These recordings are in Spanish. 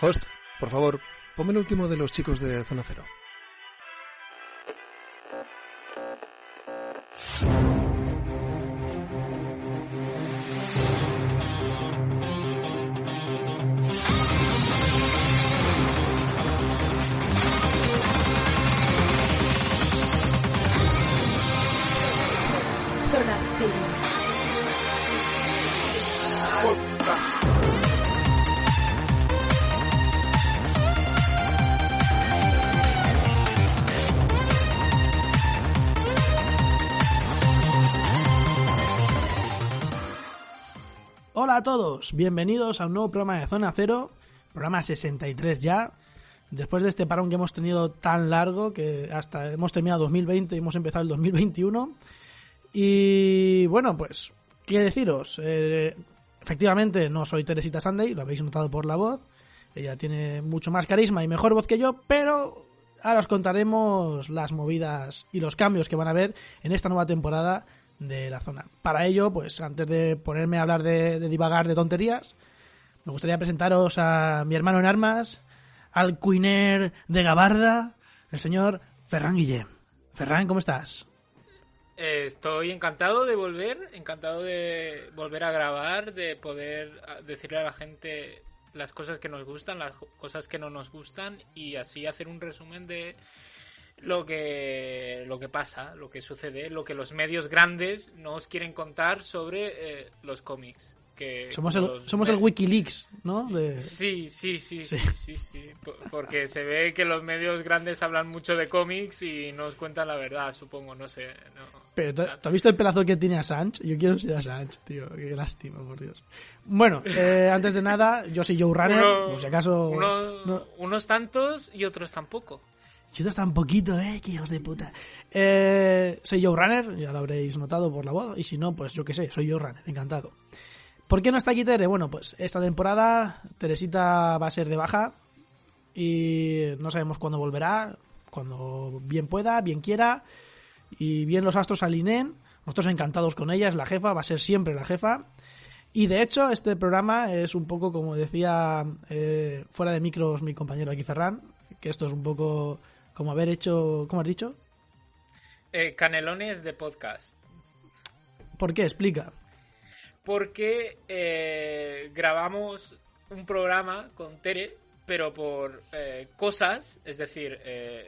Host, por favor, ponme el último de los chicos de Zona Cero. Bienvenidos a un nuevo programa de Zona Cero, programa 63 ya. Después de este parón que hemos tenido tan largo, que hasta hemos terminado 2020 y hemos empezado el 2021. Y bueno, pues, ¿qué deciros? Eh, efectivamente, no soy Teresita Sunday, lo habéis notado por la voz. Ella tiene mucho más carisma y mejor voz que yo, pero ahora os contaremos las movidas y los cambios que van a haber en esta nueva temporada de la zona. Para ello, pues antes de ponerme a hablar de, divagar de tonterías, me gustaría presentaros a mi hermano en armas, al cuiner de Gabarda, el señor Ferran Guillem. Ferran, ¿cómo estás? Eh, Estoy encantado de volver, encantado de volver a grabar, de poder ah, decirle a la gente las cosas que nos gustan, las cosas que no nos gustan y así hacer un resumen de lo que lo que pasa, lo que sucede, lo que los medios grandes nos quieren contar sobre eh, los cómics. Que Somos el, los somos el Wikileaks, ¿no? De- Sí, sí, sí, sí, sí, sí, Por- Porque se ve que los medios grandes hablan mucho de cómics y nos cuentan la verdad, supongo, no sé. no. Pero ¿tú, tú has visto el pelazo que tiene Assange? Yo quiero ser Assange, tío. Qué lástima, por Dios. Bueno, eh, antes de nada, yo soy Joe Runner, Uno- por si acaso... uno- no- Unos tantos y otros tampoco. Yo tan poquito, eh, que hijos de puta. Eh, soy Joe Runner, ya lo habréis notado por la voz, y si no, pues yo qué sé, soy Joe Runner, encantado. ¿Por qué no está aquí Tere? Bueno, pues esta temporada Teresita va a ser de baja y no sabemos cuándo volverá, cuando bien pueda, bien quiera y bien los astros alineen. Nosotros encantados con ella, es la jefa, va a ser siempre la jefa. Y de hecho, este programa es un poco como decía eh, fuera de micros mi compañero aquí Ferran, que esto es un poco como haber hecho, ¿cómo has dicho? Eh, canelones de podcast. ¿Por qué? Explica. Porque eh, grabamos un programa con Tere, pero por eh, cosas, es decir, eh,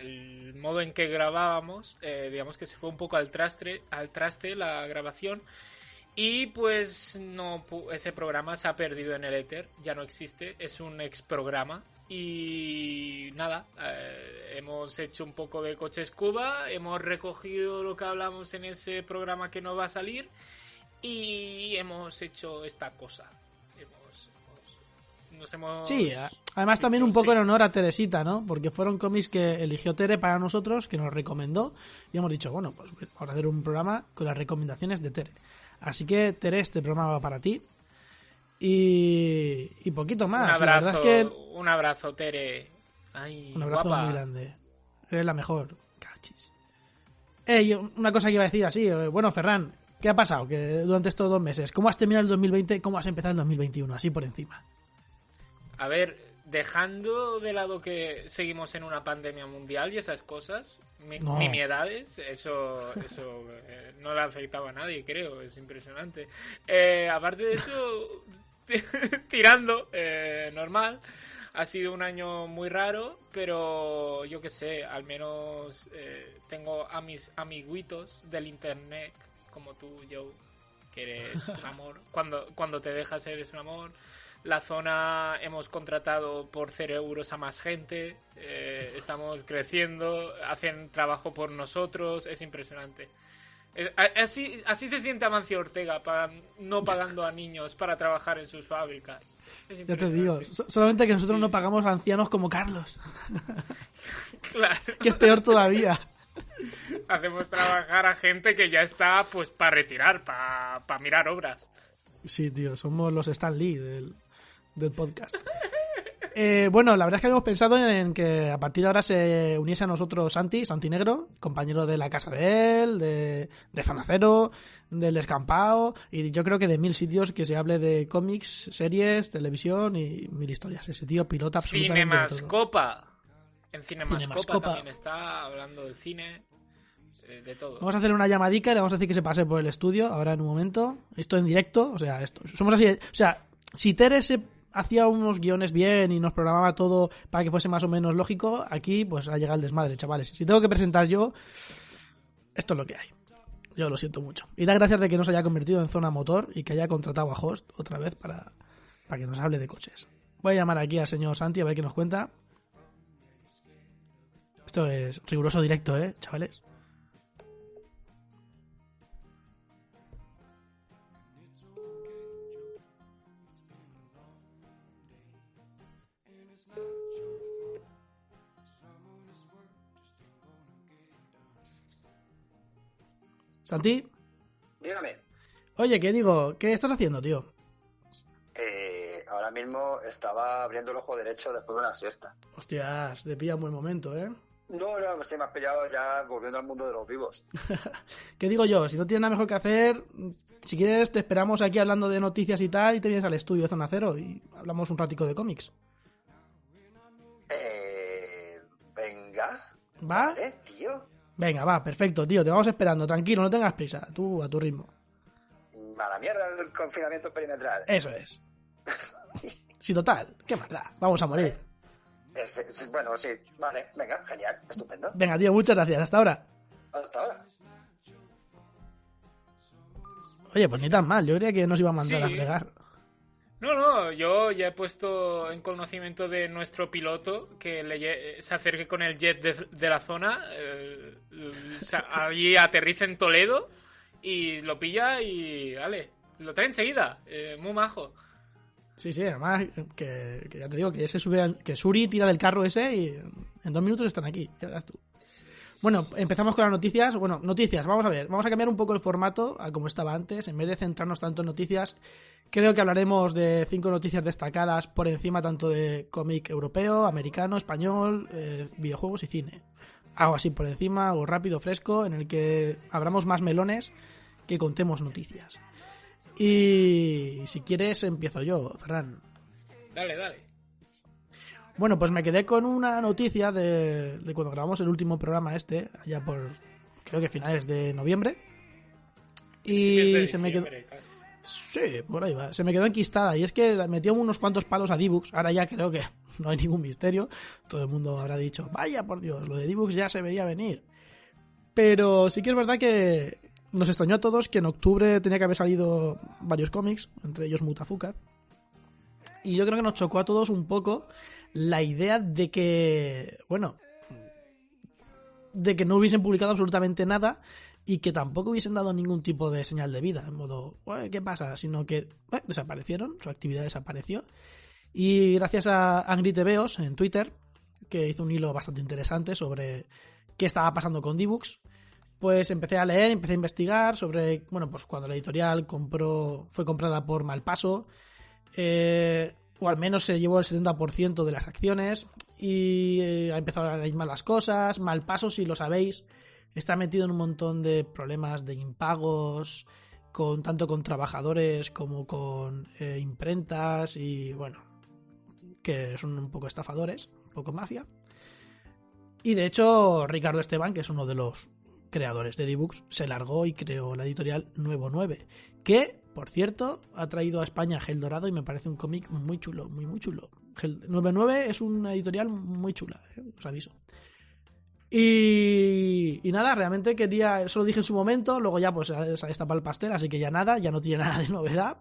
el modo en que grabábamos, eh, digamos que se fue un poco al traste, al traste la grabación. Y pues no ese programa se ha perdido en el éter, ya no existe, es un ex programa. Y nada, eh, hemos hecho un poco de coches Cuba, hemos recogido lo que hablamos en ese programa que no va a salir y hemos hecho esta cosa. Hemos, hemos- nos hemos Sí, además también un poco sí. en honor a Teresita, ¿no? Porque fueron cómics que eligió Tere para nosotros, que nos recomendó, y hemos dicho, bueno, pues vamos a hacer un programa con las recomendaciones de Tere. Así que, Tere, este programa va para ti. Y, y poquito más. un La abrazo, verdad es que un abrazo, Tere. Ay, Un abrazo guapa. muy grande. Eres la mejor. Cachis. Eh, una cosa que iba a decir así. eh, Bueno, Ferran, ¿qué ha pasado que durante estos dos meses? ¿Cómo has terminado el 2020? ¿Cómo has empezado el 2021? Así por encima. A ver, dejando de lado que seguimos en una pandemia mundial y esas cosas, mi- No. nimiedades, eso, eso eh, no le afectaba a nadie, creo, es impresionante. Eh, aparte de eso, tirando, eh, normal. Ha sido un año muy raro, pero yo qué sé, al menos eh, tengo a mis amiguitos del internet, como tú, Joe, que eres un amor. Cuando, cuando te dejas eres un amor. La zona hemos contratado por 0 euros a más gente, eh, estamos creciendo, hacen trabajo por nosotros, es impresionante. Eh, Así, así se siente Amancio Ortega, pa- no pagando a niños para trabajar en sus fábricas. Ya te digo. Solamente que nosotros Sí. no pagamos a ancianos como Carlos. Claro. Que es peor todavía. Hacemos trabajar a gente que ya está pues para retirar, para mirar obras. Sí, tío. Somos los Stan Lee del, del podcast. Eh, bueno, la verdad es que habíamos pensado en que a partir de ahora se uniese a nosotros Santi, Santi Negro, compañero de la casa de él, de, de Zona Cero, del Descampado, y yo creo que de mil sitios que se hable de cómics, series, televisión y mil historias. Ese tío pilota absolutamente. Cinemascopa. En Cinemascopa, Cinemascopa. también está hablando de cine, eh, de todo. Vamos a hacer una llamadica y le vamos a decir que se pase por el estudio ahora en un momento. Esto en directo, o sea, esto. Somos así. O sea, si Tere se hacía unos guiones bien y nos programaba todo para que fuese más o menos lógico, aquí pues ha llegado el desmadre, chavales. Si tengo que presentar yo, esto es lo que hay. Yo lo siento mucho. Y da gracias de que no se haya convertido en zona motor y que haya contratado a Host otra vez para, para que nos hable de coches. Voy a llamar aquí al señor Santi a ver qué nos cuenta. Esto es riguroso directo, ¿eh, chavales? Santi, Dígame, oye, ¿qué digo? ¿Qué estás haciendo, tío? eh, ahora mismo estaba abriendo el ojo derecho después de una siesta. Hostias, te pilla un buen momento, ¿eh? No, no, se me has pillado ya volviendo al mundo de los vivos. ¿Qué digo yo? Si no tienes nada mejor que hacer, si quieres te esperamos aquí hablando de noticias y tal y te vienes al estudio de Zona Cero y hablamos un ratico de cómics. Eh, venga. ¿Va? ¿Eh, tío? Venga, va, perfecto, tío, te vamos esperando, tranquilo, no tengas prisa, tú a tu ritmo. A la mierda el confinamiento perimetral. Eso es. Sí, total, ¿qué más da? Vamos a morir. Eh, sí, sí, bueno, sí, vale, venga, genial, estupendo. Venga, tío, muchas gracias, hasta ahora. Hasta ahora. Oye, pues ni tan mal, yo creía que nos iba a mandar Sí. a fregar. No, no, yo ya he puesto en conocimiento de nuestro piloto que le lle- se acerque con el jet de, de la zona, eh, allí aterriza en Toledo y lo pilla y, vale, lo trae enseguida, eh, muy majo. Sí, sí, además que, que ya te digo que ese sube que Suri tira del carro ese y en dos minutos están aquí, ya verás tú. Bueno, empezamos con las noticias. Bueno, noticias, vamos a ver, vamos a cambiar un poco el formato a como estaba antes. En vez de centrarnos tanto en noticias, creo que hablaremos de cinco noticias destacadas por encima tanto de cómic europeo, americano, español, eh, videojuegos y cine. Algo así por encima, algo rápido, fresco, en el que abramos más melones que contemos noticias. Y si quieres, empiezo yo, Ferran. Dale, dale. Bueno, pues me quedé con una noticia de, de cuando grabamos el último programa este, allá por creo que finales de noviembre. Y se me quedó. casi. Sí, por ahí va. Se me quedó enquistada. Y es que metió unos cuantos palos a Dibux. Ahora ya creo que no hay ningún misterio. Todo el mundo habrá dicho, vaya por Dios, lo de Dibux ya se veía venir. Pero sí que es verdad que nos extrañó a todos que en octubre tenía que haber salido varios cómics, entre ellos Mutafukaz. Y yo creo que nos chocó a todos un poco la idea de que, bueno, de que no hubiesen publicado absolutamente nada y que tampoco hubiesen dado ningún tipo de señal de vida, en modo, "Ué, ¿qué pasa? Sino que eh, desaparecieron, su actividad desapareció. Y gracias a Angry TVOs en Twitter, que hizo un hilo bastante interesante sobre qué estaba pasando con Dibux, pues empecé a leer, empecé a investigar sobre, bueno, pues cuando la editorial compró, fue comprada por Malpaso, eh, o al menos se llevó el 70% de las acciones y eh, ha empezado a ir mal las cosas. Malpaso, si lo sabéis, está metido en un montón de problemas de impagos, con tanto con trabajadores como con eh, imprentas y bueno, que son un poco estafadores, un poco mafia. Y de hecho, Ricardo Esteban, que es uno de los creadores de Dibux, se largó y creó la editorial Nuevo 9, que, por cierto, ha traído a España Gel Dorado y me parece un cómic muy chulo, muy, muy chulo. Gel 99 es una editorial muy chula, eh, os aviso. Y, nada, realmente quería, eso lo dije en su momento, luego ya pues se ha destapado el pastel, así que ya nada, ya no tiene nada de novedad.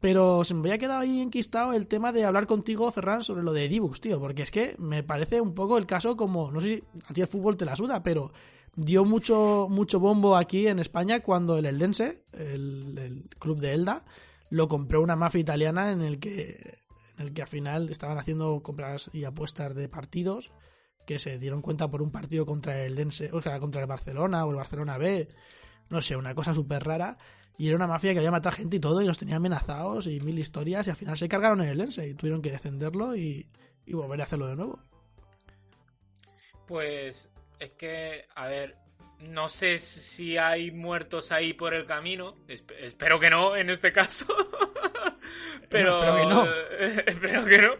Pero se me había quedado ahí enquistado el tema de hablar contigo, Ferran, sobre lo de Dibux, tío, porque es que me parece un poco el caso como, no sé si a ti el fútbol te la suda, pero dio mucho, mucho bombo aquí en España cuando el Eldense, el, el club de Elda, lo compró una mafia italiana en el que en el que al final estaban haciendo compras y apuestas de partidos que se dieron cuenta por un partido contra el Dense, o sea, contra el Barcelona o el Barcelona B, no sé, una cosa súper rara. Y era una mafia que había matado gente y todo, y los tenía amenazados y mil historias, y al final se cargaron el Dense y tuvieron que defenderlo y, volveré a hacerlo de nuevo. Pues es que, a ver, no sé si hay muertos ahí por el camino. Esp- espero que no, en este caso. Pero espero que no. espero que no.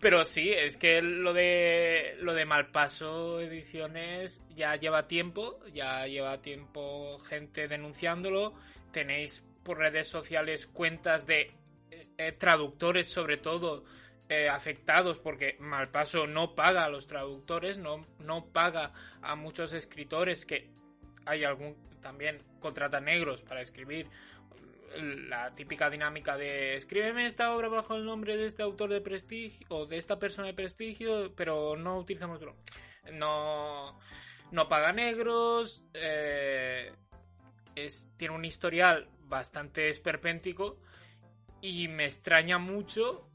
Pero sí, es que lo de lo de Malpaso Ediciones ya lleva tiempo, ya lleva tiempo gente denunciándolo. Tenéis por redes sociales cuentas de eh, traductores sobre todo eh, afectados porque Malpaso no paga a los traductores, no, no paga a muchos escritores que hay algún también contrata negros para escribir la típica dinámica de escríbeme esta obra bajo el nombre de este autor de prestigio o de esta persona de prestigio, pero no utilizamos. No, no paga negros, eh, es, tiene un historial bastante esperpéntico y me extraña mucho.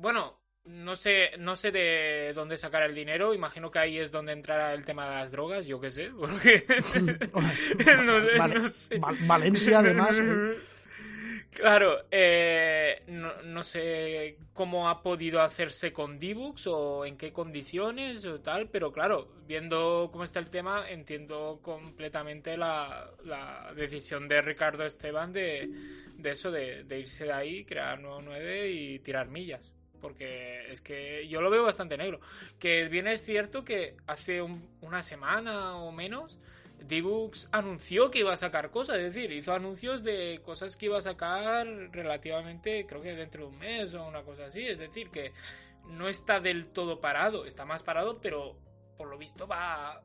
Bueno, no sé, no sé de dónde sacar el dinero. Imagino que ahí es donde entrará el tema de las drogas, yo qué sé. Porque... no sé, Vale- no sé. Val- Valencia, además. ¿eh? Claro, eh, no, no sé cómo ha podido hacerse con D-Books o en qué condiciones o tal, pero claro, viendo cómo está el tema, entiendo completamente la, la decisión de Ricardo Esteban de, de eso, de, de irse de ahí, crear nuevo 9 y tirar millas. Porque es que yo lo veo bastante negro. Que bien es cierto que hace un- una semana o menos D-Books anunció que iba a sacar cosas, es decir, hizo anuncios de cosas que iba a sacar relativamente, creo que dentro de un mes o una cosa así, es decir, que no está del todo parado, está más parado, pero por lo visto va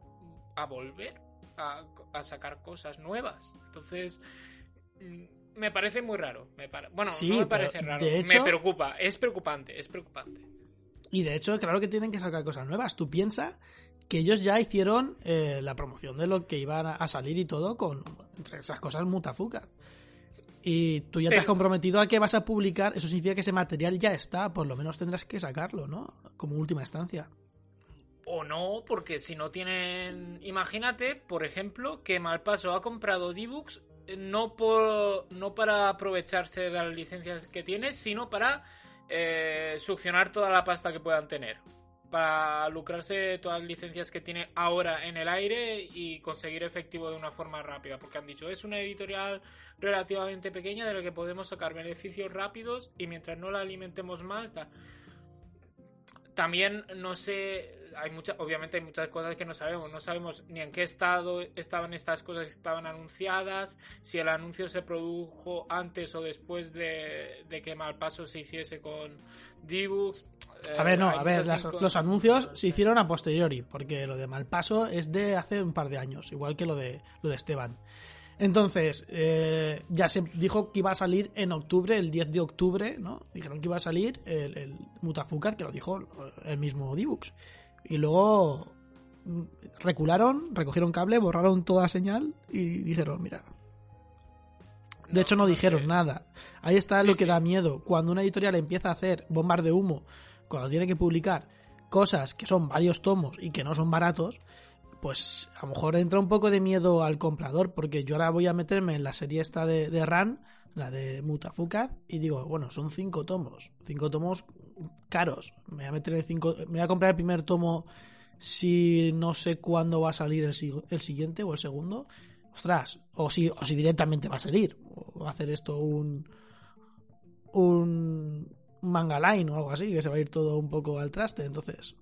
a, volver a, a sacar cosas nuevas. Entonces, mm, me parece muy raro. Me pare- Bueno, Sí, no me parece raro, hecho- me preocupa, es preocupante, es preocupante. Y de hecho, claro que tienen que sacar cosas nuevas. Tú piensas que ellos ya hicieron eh, la promoción de lo que iban a, salir y todo con entre esas cosas mutafucas. Y tú ya te has Pero- comprometido a que vas a publicar, eso significa que ese material ya está, por lo menos tendrás que sacarlo, ¿no? Como última instancia. O no, porque si no tienen. Imagínate, por ejemplo, que Malpaso ha comprado D-Books eh, no, por, no para aprovecharse de las licencias que tiene, sino para eh, succionar toda la pasta que puedan tener. Para lucrarse todas las licencias que tiene ahora en el aire y conseguir efectivo de una forma rápida. Porque han dicho, es una editorial relativamente pequeña de la que podemos sacar beneficios rápidos y mientras no la alimentemos más. También no sé, hay muchas, obviamente hay muchas cosas que no sabemos, no sabemos ni en qué estado estaban estas cosas que estaban anunciadas, si el anuncio se produjo antes o después de, de que Malpaso se hiciese con D-Books. Eh, A ver, no, a ver, las- los anuncios se hicieron a posteriori, porque lo de Malpaso es de hace un par de años, igual que lo de, lo de Esteban. Entonces, eh, ya se dijo que iba a salir en octubre, el 10 de octubre, ¿no? Dijeron que iba a salir el, el Mutafukat, que lo dijo el mismo Dibux. Y luego mm, recularon, recogieron cable, borraron toda señal y dijeron, mira. De No, hecho, no, dijeron nada. Ahí está Sí, lo que sí. da miedo. Cuando una editorial empieza a hacer bombas de humo, cuando tiene que publicar cosas que son varios tomos y que no son baratos, pues a lo mejor entra un poco de miedo al comprador, porque yo ahora voy a meterme en la serie esta de, de Ran, la de Mutafukat, y digo, bueno, son cinco tomos, cinco tomos caros. Me voy a meter en cinco, me voy a comprar el primer tomo si no sé cuándo va a salir el, si- el siguiente o el segundo. Ostras, o si, o si directamente va a salir, o va a hacer esto un un manga line o algo así, que se va a ir todo un poco al traste, entonces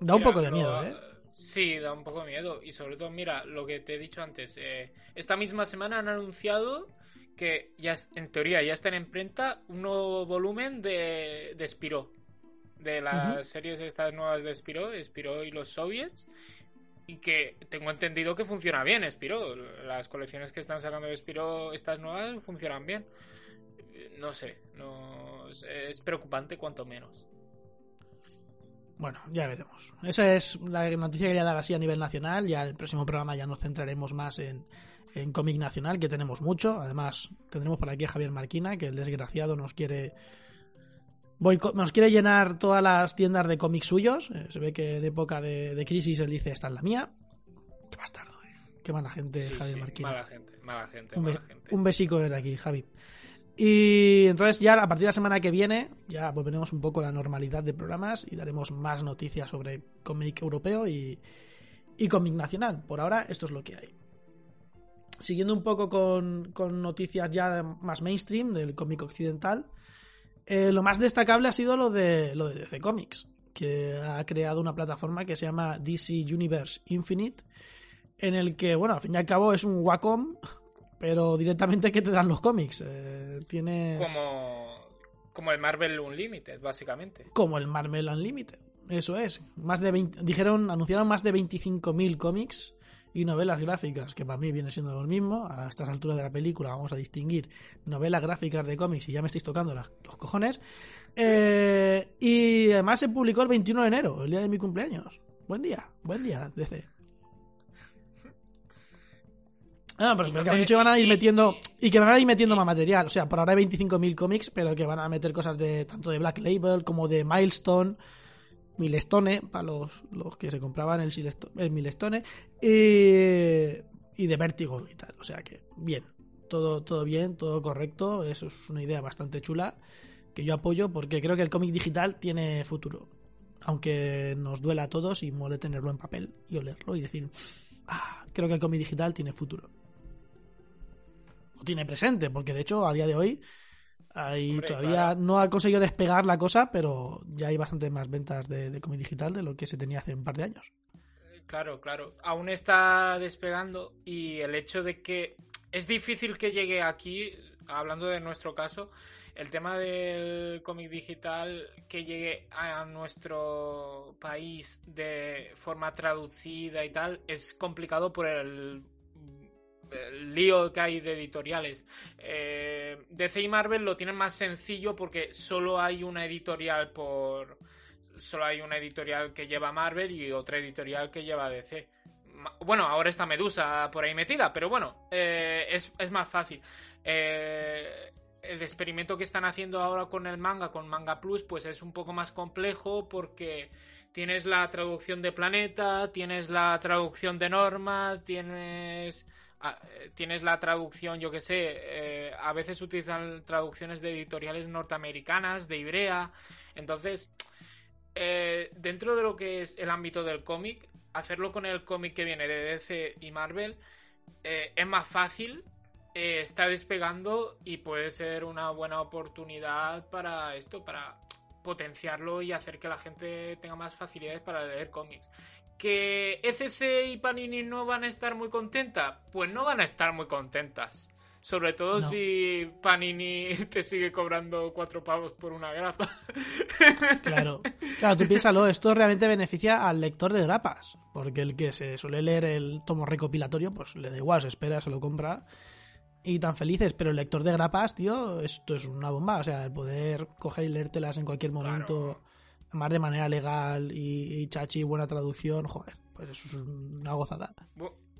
da un Mira, poco de lo- miedo, ¿eh? Sí, da un poco de miedo. Y sobre todo, mira, lo que te he dicho antes. eh, esta misma semana han anunciado que ya en teoría ya está en imprenta un nuevo volumen de, de Spiró. De las Ujú. series estas nuevas de Spiró, Spiró y los soviets. Y que tengo entendido que funciona bien Spiró. Las colecciones que están sacando de Spiró, estas nuevas, funcionan bien. No sé, no es- preocupante cuanto menos. Bueno, ya veremos. Esa es la noticia que quería dar así a nivel nacional. Ya en el próximo programa ya nos centraremos más en, en cómic nacional, que tenemos mucho. Además, tendremos por aquí a Javier Marquina, que el desgraciado nos quiere. nos quiere llenar todas las tiendas de cómics suyos. Eh, se ve que en época de, de crisis él dice: Esta es la mía. Qué bastardo, eh. Qué mala gente, Sí, Javier sí, Marquina. mala gente, mala gente, Un, mala gente. un besico desde aquí, Javi. Y entonces ya a partir de la semana que viene ya volveremos un poco a la normalidad de programas y daremos más noticias sobre cómic europeo y, y cómic nacional. Por ahora esto es lo que hay. Siguiendo un poco con, con noticias ya más mainstream del cómic occidental, eh, lo más destacable ha sido lo de, lo de DC Comics, que ha creado una plataforma que se llama DC Universe Infinite, en el que, bueno, al fin y al cabo es un Wacom, pero directamente que te dan los cómics. Eh, tienes... Como, como el Marvel Unlimited, básicamente. Como el Marvel Unlimited, eso es. Más de 20, dijeron, anunciaron más de 25.000 cómics y novelas gráficas, que para mí viene siendo lo mismo. A estas alturas de la película vamos a distinguir novelas gráficas de cómics y ya me estáis tocando las, los cojones. Eh, y además se publicó el 21 de enero, el día de mi cumpleaños. Buen día, buen día, DC. Ah, pero que han dicho van a ir metiendo y que van a ir metiendo más material. O sea, por ahora hay 25.000 cómics, pero que van a meter cosas de tanto de Black Label como de Milestone Milestone, para los, los que se compraban el, el Milestone, y, y de Vértigo y tal. O sea que, bien, todo, todo bien, todo correcto. Eso es una idea bastante chula que yo apoyo porque creo que el cómic digital tiene futuro. Aunque nos duela a todos y mole tenerlo en papel y olerlo y decir, ah, creo que el cómic digital tiene futuro. O tiene presente, porque de hecho a día de hoy Ahí todavía no ha conseguido despegar la cosa, pero ya hay bastante más ventas de, de cómic digital de lo que se tenía hace un par de años. Claro, claro. Aún está despegando y el hecho de que es difícil que llegue aquí, hablando de nuestro caso, el tema del cómic digital que llegue a nuestro país de forma traducida y tal es complicado por el lío que hay de editoriales. Eh, DC y Marvel lo tienen más sencillo porque solo hay una editorial por. Solo hay una editorial que lleva Marvel y otra editorial que lleva DC. Bueno, ahora está Medusa por ahí metida, pero bueno, eh, es, más fácil. Eh, el experimento que están haciendo ahora con el manga, con Manga Plus, pues es un poco más complejo porque tienes la traducción de Planeta, tienes la traducción de Norma, tienes tienes la traducción, yo que sé, eh, a veces utilizan traducciones de editoriales norteamericanas, de Ibrea. Entonces, eh, dentro de lo que es el ámbito del cómic, hacerlo con el cómic que viene de DC y Marvel es más fácil, está despegando y puede ser una buena oportunidad para esto, para potenciarlo y hacer que la gente tenga más facilidades para leer cómics. ¿Que ECC y Panini no van a estar muy contentas? Pues no van a estar muy contentas. Sobre todo si Panini te sigue cobrando cuatro pavos por una grapa. Claro, claro, tú piénsalo, esto realmente beneficia al lector de grapas. Porque el que se suele leer el tomo recopilatorio, pues le da igual, se espera, se lo compra. Y tan felices, pero el lector de grapas, tío, esto es una bomba. O sea, el poder coger y leértelas en cualquier momento más de manera legal y, chachi, buena traducción, joder, pues eso es una gozada.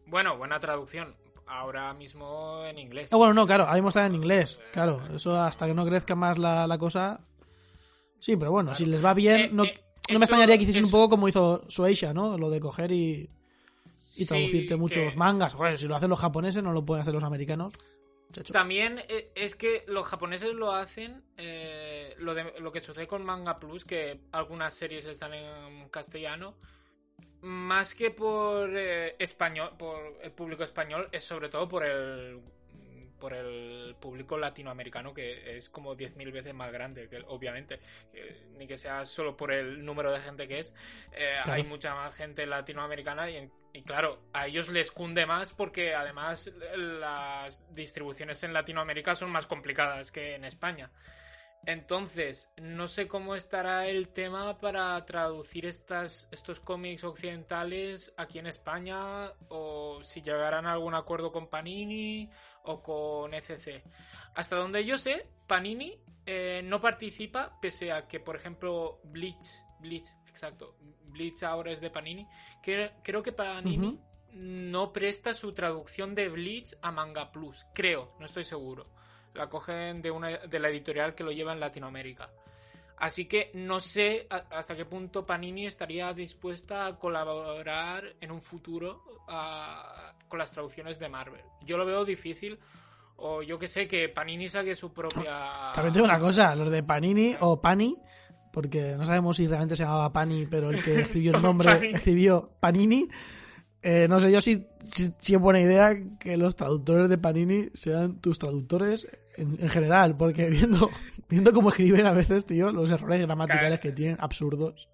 bueno, buena traducción. Ahora mismo en inglés. Ah, bueno, no, claro, ahí está en inglés. Claro, eso hasta que no crezca más la, cosa. Sí, pero bueno, si les va bien, eh, no, eh, no me extrañaría que hiciesen un poco como hizo Sueisha, ¿no? Lo de coger y, y traducirte muchos mangas. Joder, si lo hacen los japoneses, no lo pueden hacer los americanos. También eh, es que los japoneses lo hacen, eh, lo, de, lo que sucede con Manga Plus, que algunas series están en castellano, más que por eh, español, por el público español, es sobre todo por el por el público latinoamericano que es como 10.000 veces más grande, que obviamente, ni que sea solo por el número de gente que es, eh, hay mucha más gente latinoamericana y, y, claro, a ellos les cunde más porque además las distribuciones en Latinoamérica son más complicadas que en España. Entonces, no sé cómo estará el tema para traducir estas, estos cómics occidentales aquí en España o si llegarán a algún acuerdo con Panini o con ECC. Hasta donde yo sé, Panini eh, no participa, pese a que, por ejemplo, Bleach, Bleach, exacto, Bleach ahora es de Panini, que, creo que Panini no presta su traducción de Bleach a Manga Plus, creo, no estoy seguro la cogen de, una, de la editorial que lo lleva en Latinoamérica. Así que no sé hasta qué punto Panini estaría dispuesta a colaborar en un futuro con las traducciones de Marvel. Yo lo veo difícil O yo que sé, que Panini saque su propia... También tengo una cosa, los de Panini o Pani, porque no sabemos si realmente se llamaba Pani, pero el que escribió el nombre escribió Panini. Eh, no sé yo si, si, si es buena idea que los traductores de Panini sean tus traductores en, en general, porque viendo, viendo cómo escriben a veces, tío, los errores gramaticales que tienen, absurdos.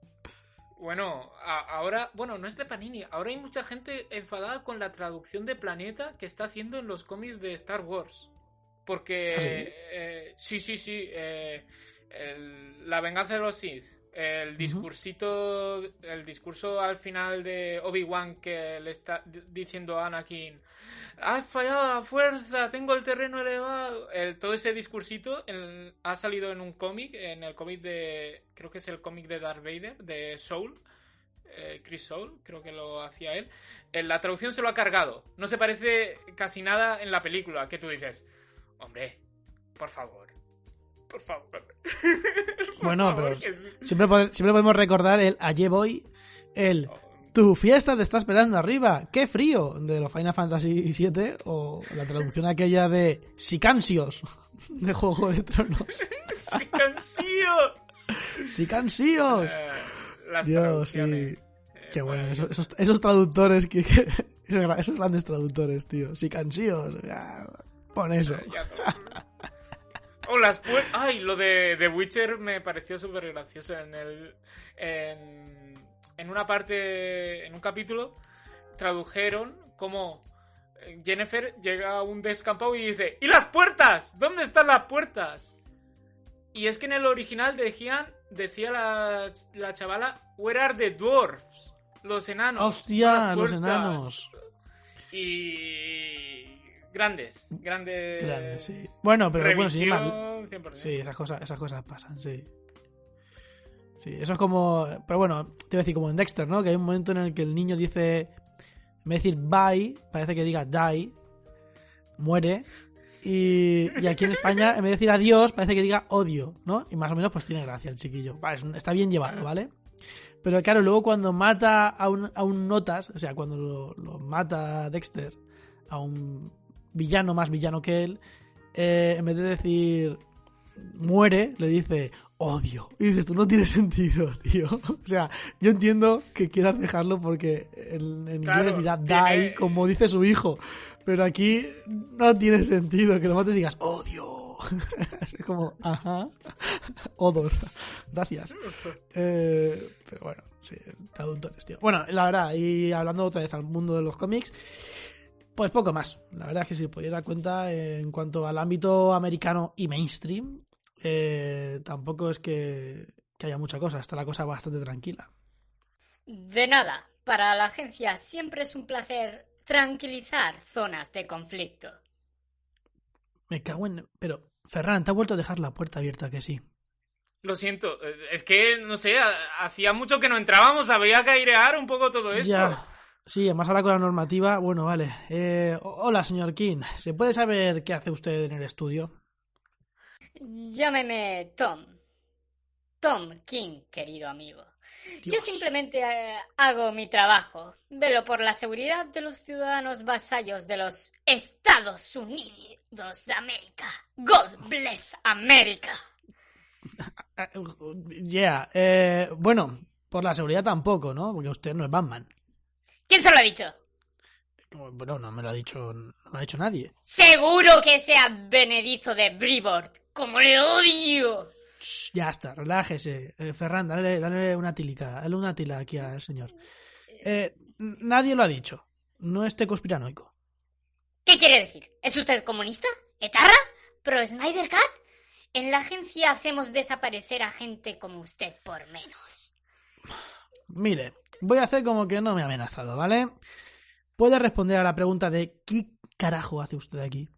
Bueno, a- ahora, bueno, no es de Panini. Ahora hay mucha gente enfadada con la traducción de Planeta que está haciendo en los cómics de Star Wars. Porque, ¿Ah, sí? eh, sí, sí, sí. eh, el- la venganza de los Sith. El discursito, el discurso al final de Obi-Wan que le está di- diciendo a Anakin, has fallado la fuerza, tengo el terreno elevado. El, todo ese discursito el- ha salido en un cómic, en el cómic de, creo que es el cómic de Darth Vader, de Soul, eh, Chris Soul, creo que lo hacía él. En la traducción se lo ha cargado. No se parece casi nada en la película, que tú dices, hombre, por favor, por favor. Por Bueno, favor, pero siempre, pod- siempre podemos recordar el Allí voy, el Tu fiesta te está esperando arriba, qué frío, de los Final Fantasy VII, o la traducción aquella de Sicansios, de Juego de Tronos. ¡Sí, cansíos! Sicansios. Eh, las Dios, traducciones. eh, Qué bueno, esos, maravillosas. esos, esos traductores, que, que- esos, gra- esos grandes traductores, tío. Sicansios, ya, pon eso. Ya Oh, las puer- Ay, lo de The Witcher me pareció súper gracioso. En el. En, en una parte. En un capítulo. Tradujeron como. eh, Jennifer llega a un descampado y dice: ¿Y las puertas? ¿Dónde están las puertas? Y es que en el original decían, decía la, la chavala, Where are the dwarfs? Los enanos. Hostia, los puertas". enanos. Y grandes, grandes. Grande, sí. Bueno, pero bueno, sí, Revisión, 100%. Sí, esas cosas, esas cosas pasan, sí. Sí, eso es como. Pero bueno, te voy a decir, como en Dexter, ¿no? Que hay un momento en el que el niño dice. En vez de decir bye, parece que diga die. Muere. Y, y aquí en España, en vez de decir adiós, parece que diga odio, ¿no? Y más o menos, pues tiene gracia el chiquillo. Vale, está bien llevado, ¿vale? Pero claro, luego cuando mata a un, a un Notas, o sea, cuando lo, lo mata Dexter a un villano más villano que él, eh, en vez de decir muere, le dice odio. Y dices, tú no tiene sentido, tío. O sea, yo entiendo que quieras dejarlo porque en, en Claro, inglés dirá tiene- die, como dice su hijo. Pero aquí no tiene sentido que lo mates y digas odio. es como, ajá, odor. Gracias. Eh, pero bueno, sí, traductores, tío. Bueno, la verdad, y hablando otra vez al mundo de los cómics, pues poco más. La verdad es que si os podéis dar cuenta, eh, en cuanto al ámbito americano y mainstream, eh, tampoco es que, que haya mucha cosa. Está la cosa bastante tranquila. De nada, para la agencia siempre es un placer tranquilizar zonas de conflicto. Me cago en... Pero, Ferran, te ha vuelto a dejar la puerta abierta, que sí. Lo siento, eh, es que, no sé, ha- hacía mucho que no entrábamos, habría que airear un poco todo esto. Ya. Sí, además ahora con la normativa, bueno, vale. Eh, hola, señor King. ¿Se puede saber qué hace usted en el estudio? Llámeme Tom. Tom King, querido amigo. Yo simplemente eh, hago mi trabajo. Velo por la seguridad de los ciudadanos vasallos de los Estados Unidos de América. God bless America. Ah, Yeah. eh, bueno, por la seguridad tampoco, ¿no? Porque usted no es Batman. ¿Quién se lo ha dicho? Bueno, no me lo ha dicho, no me lo ha dicho nadie. Seguro que sea Benedizo de Bribord. ¡Como le odio! Shh, ya está, relájese. Eh, Ferran, dale, dale una tilica, dale una tila aquí al señor. Eh, nadie lo ha dicho. No esté conspiranoico. ¿Qué quiere decir? ¿Es usted comunista? ¿Etarra? ¿Pro Snyder Cat? En la agencia hacemos desaparecer a gente como usted por menos. Mire, voy a hacer como que no me ha amenazado, ¿vale? Puede responder a la pregunta de ¿qué carajo hace usted aquí?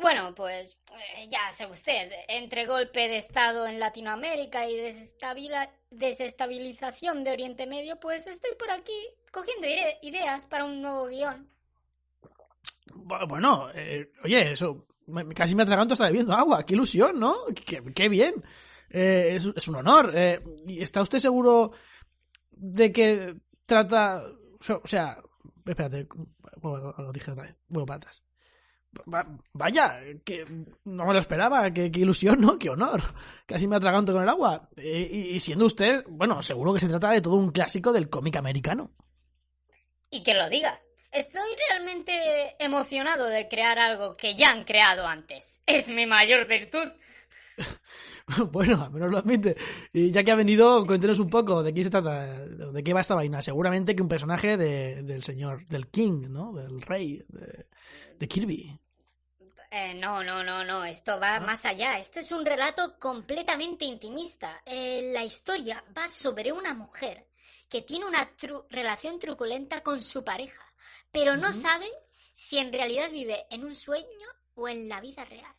Bueno, pues eh, ya sabe usted, entre golpe de Estado en Latinoamérica y desestabilización de Oriente Medio, pues estoy por aquí cogiendo ide- ideas para un nuevo guion. Bu- Bueno, eh, oye, eso me- casi me atraganto hasta bebiendo agua. Qué ilusión, ¿no? Qué, qué bien. Eh, es, es un honor. Eh, ¿y ¿Está usted seguro de que trata... O sea, espérate, bueno, lo dije otra vez, vuelvo para atrás. Va- Vaya, que no me lo esperaba, qué ilusión, ¿no? Qué honor. Casi me atraganto con el agua. Eh, y, y siendo usted, bueno, seguro que se trata de todo un clásico del cómic americano. Y que lo diga. Estoy realmente emocionado de crear algo que ya han creado antes. Es mi mayor virtud. Bueno, al menos lo admite. Y ya que ha venido, cuéntenos un poco de qué se trata, de qué va esta vaina. Seguramente que un personaje de- del señor, del King, ¿no? Del rey, de, de Kirby. Eh, no, no, no, no, esto va Ah. más allá. Esto es un relato completamente intimista. Eh, la historia va sobre una mujer que tiene una tru- relación truculenta con su pareja, pero no sabe si en realidad vive en un sueño o en la vida real.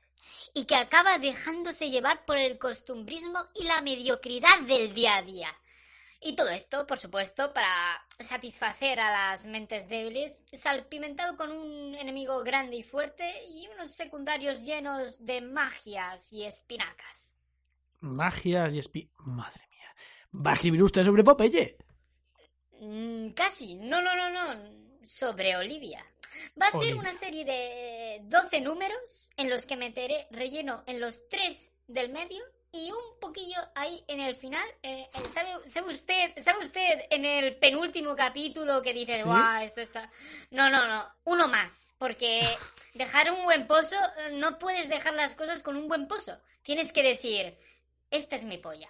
Y que acaba dejándose llevar por el costumbrismo y la mediocridad del día a día. Y todo esto, por supuesto, para satisfacer a las mentes débiles, salpimentado con un enemigo grande y fuerte y unos secundarios llenos de magias y espinacas. Magias y espi... Madre mía. ¿Va a escribir usted sobre Popeye? Mm, casi, no, no, no, no, sobre Olivia. Va a ser una serie de 12 números en los que meteré relleno en los tres del medio y un poquillo ahí en el final. Eh, eh, ¿sabe, sabe usted, ¿Sabe usted en el penúltimo capítulo que dice, ¿Sí? guau, esto está... No, no, no, uno más, porque dejar un buen pozo, eh, no puedes dejar las cosas con un buen pozo. Tienes que decir, esta es mi polla.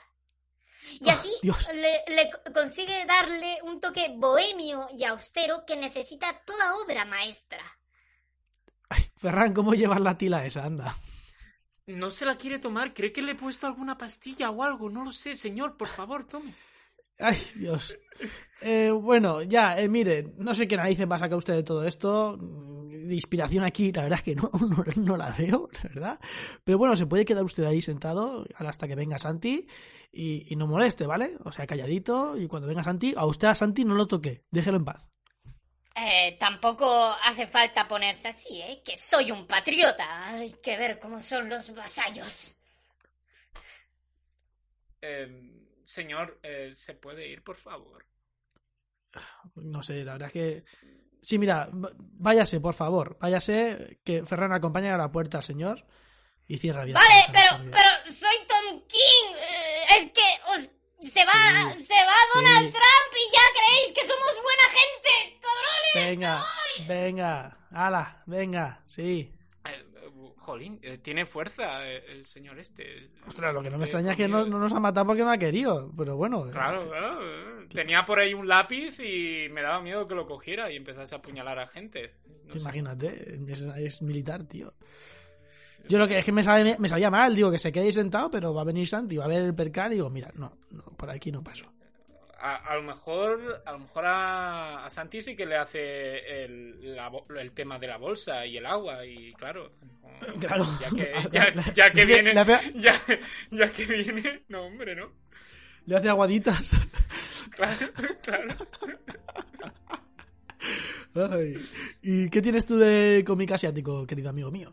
Y así Dios. le, le co- consigue darle un toque bohemio y austero que necesita toda obra maestra. Ay, Ferran, ¿cómo llevas la tila esa? Anda. No se la quiere tomar, cree que le he puesto alguna pastilla o algo, no lo sé, señor, por favor, tome. Ay, Dios. Eh, bueno, ya, eh, mire, no sé qué narices va a sacar usted de todo esto. De inspiración aquí, la verdad es que no, no, no la veo, la verdad. Pero bueno, se puede quedar usted ahí sentado hasta que venga Santi y, y no moleste, ¿vale? O sea, calladito y cuando venga Santi, a usted a Santi no lo toque, déjelo en paz. Eh, tampoco hace falta ponerse así, ¿eh? Que soy un patriota. Hay que ver cómo son los vasallos. Eh, señor, eh, ¿se puede ir, por favor? No sé, la verdad es que... Sí, mira, váyase, por favor, váyase, que Ferran acompañe a la puerta al señor y cierra bien. Vale, la pero, pero soy Tom King. Eh, es que os se va, Sí, se va Donald sí. Trump y ya creéis que somos buena gente, cabrones. Venga, venga, ala, venga, sí. Eh, jolín, eh, tiene fuerza el señor este. Ostras, lo que no me Bastante extraña es que no, nos ha matado porque no ha querido, pero bueno. eh, Claro, claro. Tenía por ahí un lápiz y me daba miedo que lo cogiera y empezase a apuñalar a gente. No. Imagínate, es, es militar, tío. Yo lo que es que me, sabe- me sabía mal, digo que se quede ahí sentado, pero va a venir Santi, va a ver el percal y digo, mira, no, no, por aquí no paso. A, a lo mejor, a lo mejor a, a Santi sí que le hace el, la bo- el tema de la bolsa y el agua y claro. Claro. Ya que, ya, ya viene, hace- ya, ya que viene, no hombre, ¿no? Le hace aguaditas. Claro, claro. Ay. ¿Y qué tienes tú de cómic asiático, querido amigo mío?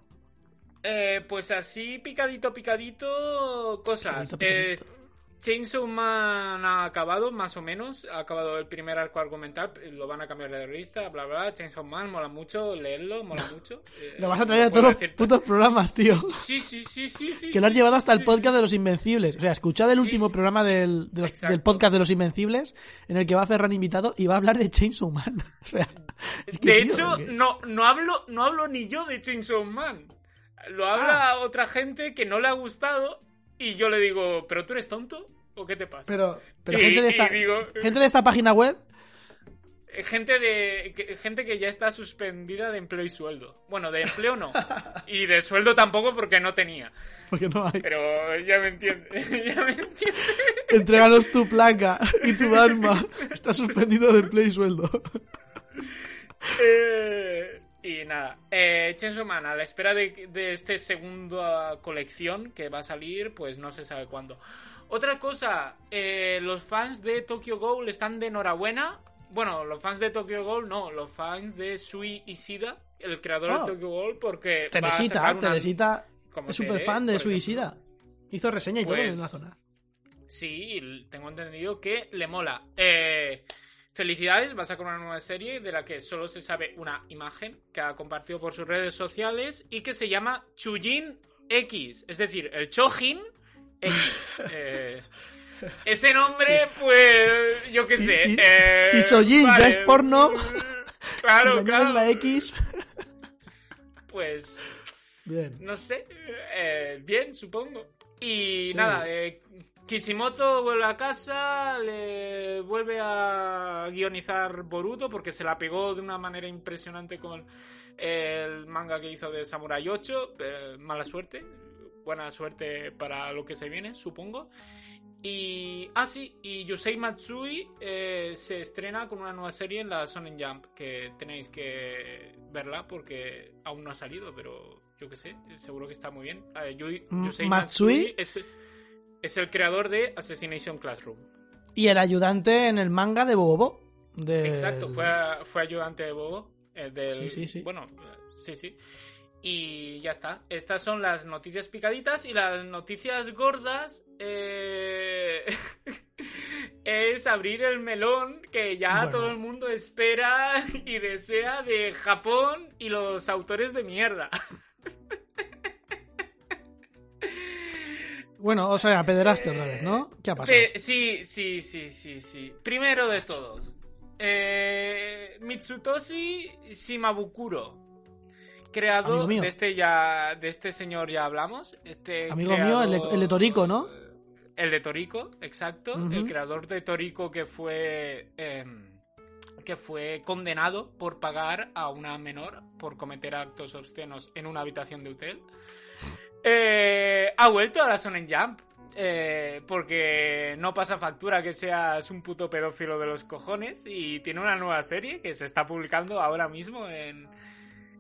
Eh, pues así, picadito, picadito, cosas. Picadito, picadito. Eh, Chainsaw Man ha acabado, más o menos. Ha acabado el primer arco argumental. Lo van a cambiar de revista, bla, bla. Chainsaw Man mola mucho, leerlo, mola mucho. Eh, Lo vas a traer a todos los putos programas, tío. Sí, sí, sí, sí, sí. Que lo has llevado hasta el sí, podcast de los Invencibles. O sea, escuchad el último programa del, de los- Exacto. del podcast de los Invencibles, en el que va Ferran invitado y va a hablar de Chainsaw Man. O sea, es que, De tío, hecho, no, no, hablo, no hablo ni yo de Chainsaw Man. Lo habla Ah. otra gente que no le ha gustado y yo le digo, ¿pero tú eres tonto? ¿O qué te pasa? Pero, pero Y- gente, de esta, digo- gente de esta página web, Eh, Gente de gente que ya está suspendida de empleo y sueldo. Bueno, de empleo no. Y de sueldo tampoco porque no tenía. porque no hay. Pero ya me entiende. ya me. Entréganos tu placa y tu arma. Está suspendido de empleo y sueldo. Eh, y nada, eh, Chainsaw Man, a la espera de, de este segunda colección que va a salir, pues no se sabe cuándo. Otra cosa, eh, los fans de Tokyo Ghoul están de enhorabuena. Bueno, los fans de Tokyo Ghoul no, los fans de Sui Ishida, el creador Oh. de Tokyo Ghoul, porque va a Teresita, una- Teresita como es súper fan de por su ejemplo. Isida. Hizo reseña y todo Pues- en la zona. Sí, tengo entendido que le mola. Eh, felicidades, vas a sacar una nueva serie de la que solo se sabe una imagen que ha compartido por sus redes sociales y que se llama Chujin X, es decir, el Chojin X. Eh, ese nombre, pues, yo qué Sí, sé. sí. eh, Si Chojin ya es porno, Claro, Si claro. la X. Pues, Bien. no sé. eh, bien, supongo. Y nada, eh, Kishimoto vuelve a casa, le vuelve a guionizar Boruto porque se la pegó de una manera impresionante con el manga que hizo de Samurai 8. eh, mala suerte. Buena suerte para lo que se viene, supongo. Y. Ah, sí, y Yusei Matsui eh, se estrena con una nueva serie en la Shonen Jump. Que tenéis que verla porque aún no ha salido, pero yo qué sé, seguro que está muy bien. Eh, Yu- Yusei Matsui. Matsui es, es el creador de Assassination Classroom. Y el ayudante en el manga de Bobo. De... Exacto, fue, fue ayudante de Bobo. eh, del- Sí, sí, sí. Bueno, sí, sí. Y ya está. Estas son las noticias picaditas y las noticias gordas. eh, es abrir el melón que ya Bueno. todo el mundo espera y desea de Japón y los autores de mierda. Bueno, o sea, pederaste otra vez, ¿no? ¿Qué ha pasado? Sí, sí, sí, sí, sí. Primero de todos. eh, Mitsutoshi Shimabukuro. Creador de este ya. De este señor ya hablamos. Este Amigo mío, el de- el de Toriko, ¿no? El de Toriko, exacto. El creador de Toriko que fue. em, que fue condenado por pagar a una menor por cometer actos obscenos en una habitación de hotel. Eh, ha vuelto a la Sonen Jump. eh, porque no pasa factura que seas un puto pedófilo de los cojones y tiene una nueva serie que se está publicando ahora mismo en,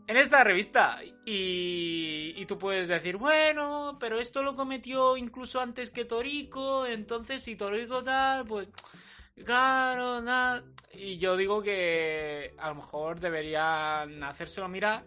en esta revista. Y, y tú puedes decir, bueno, pero esto lo cometió incluso antes que Toriko, entonces si Toriko tal, pues claro, nada. Y yo digo que a lo mejor deberían hacérselo mirar.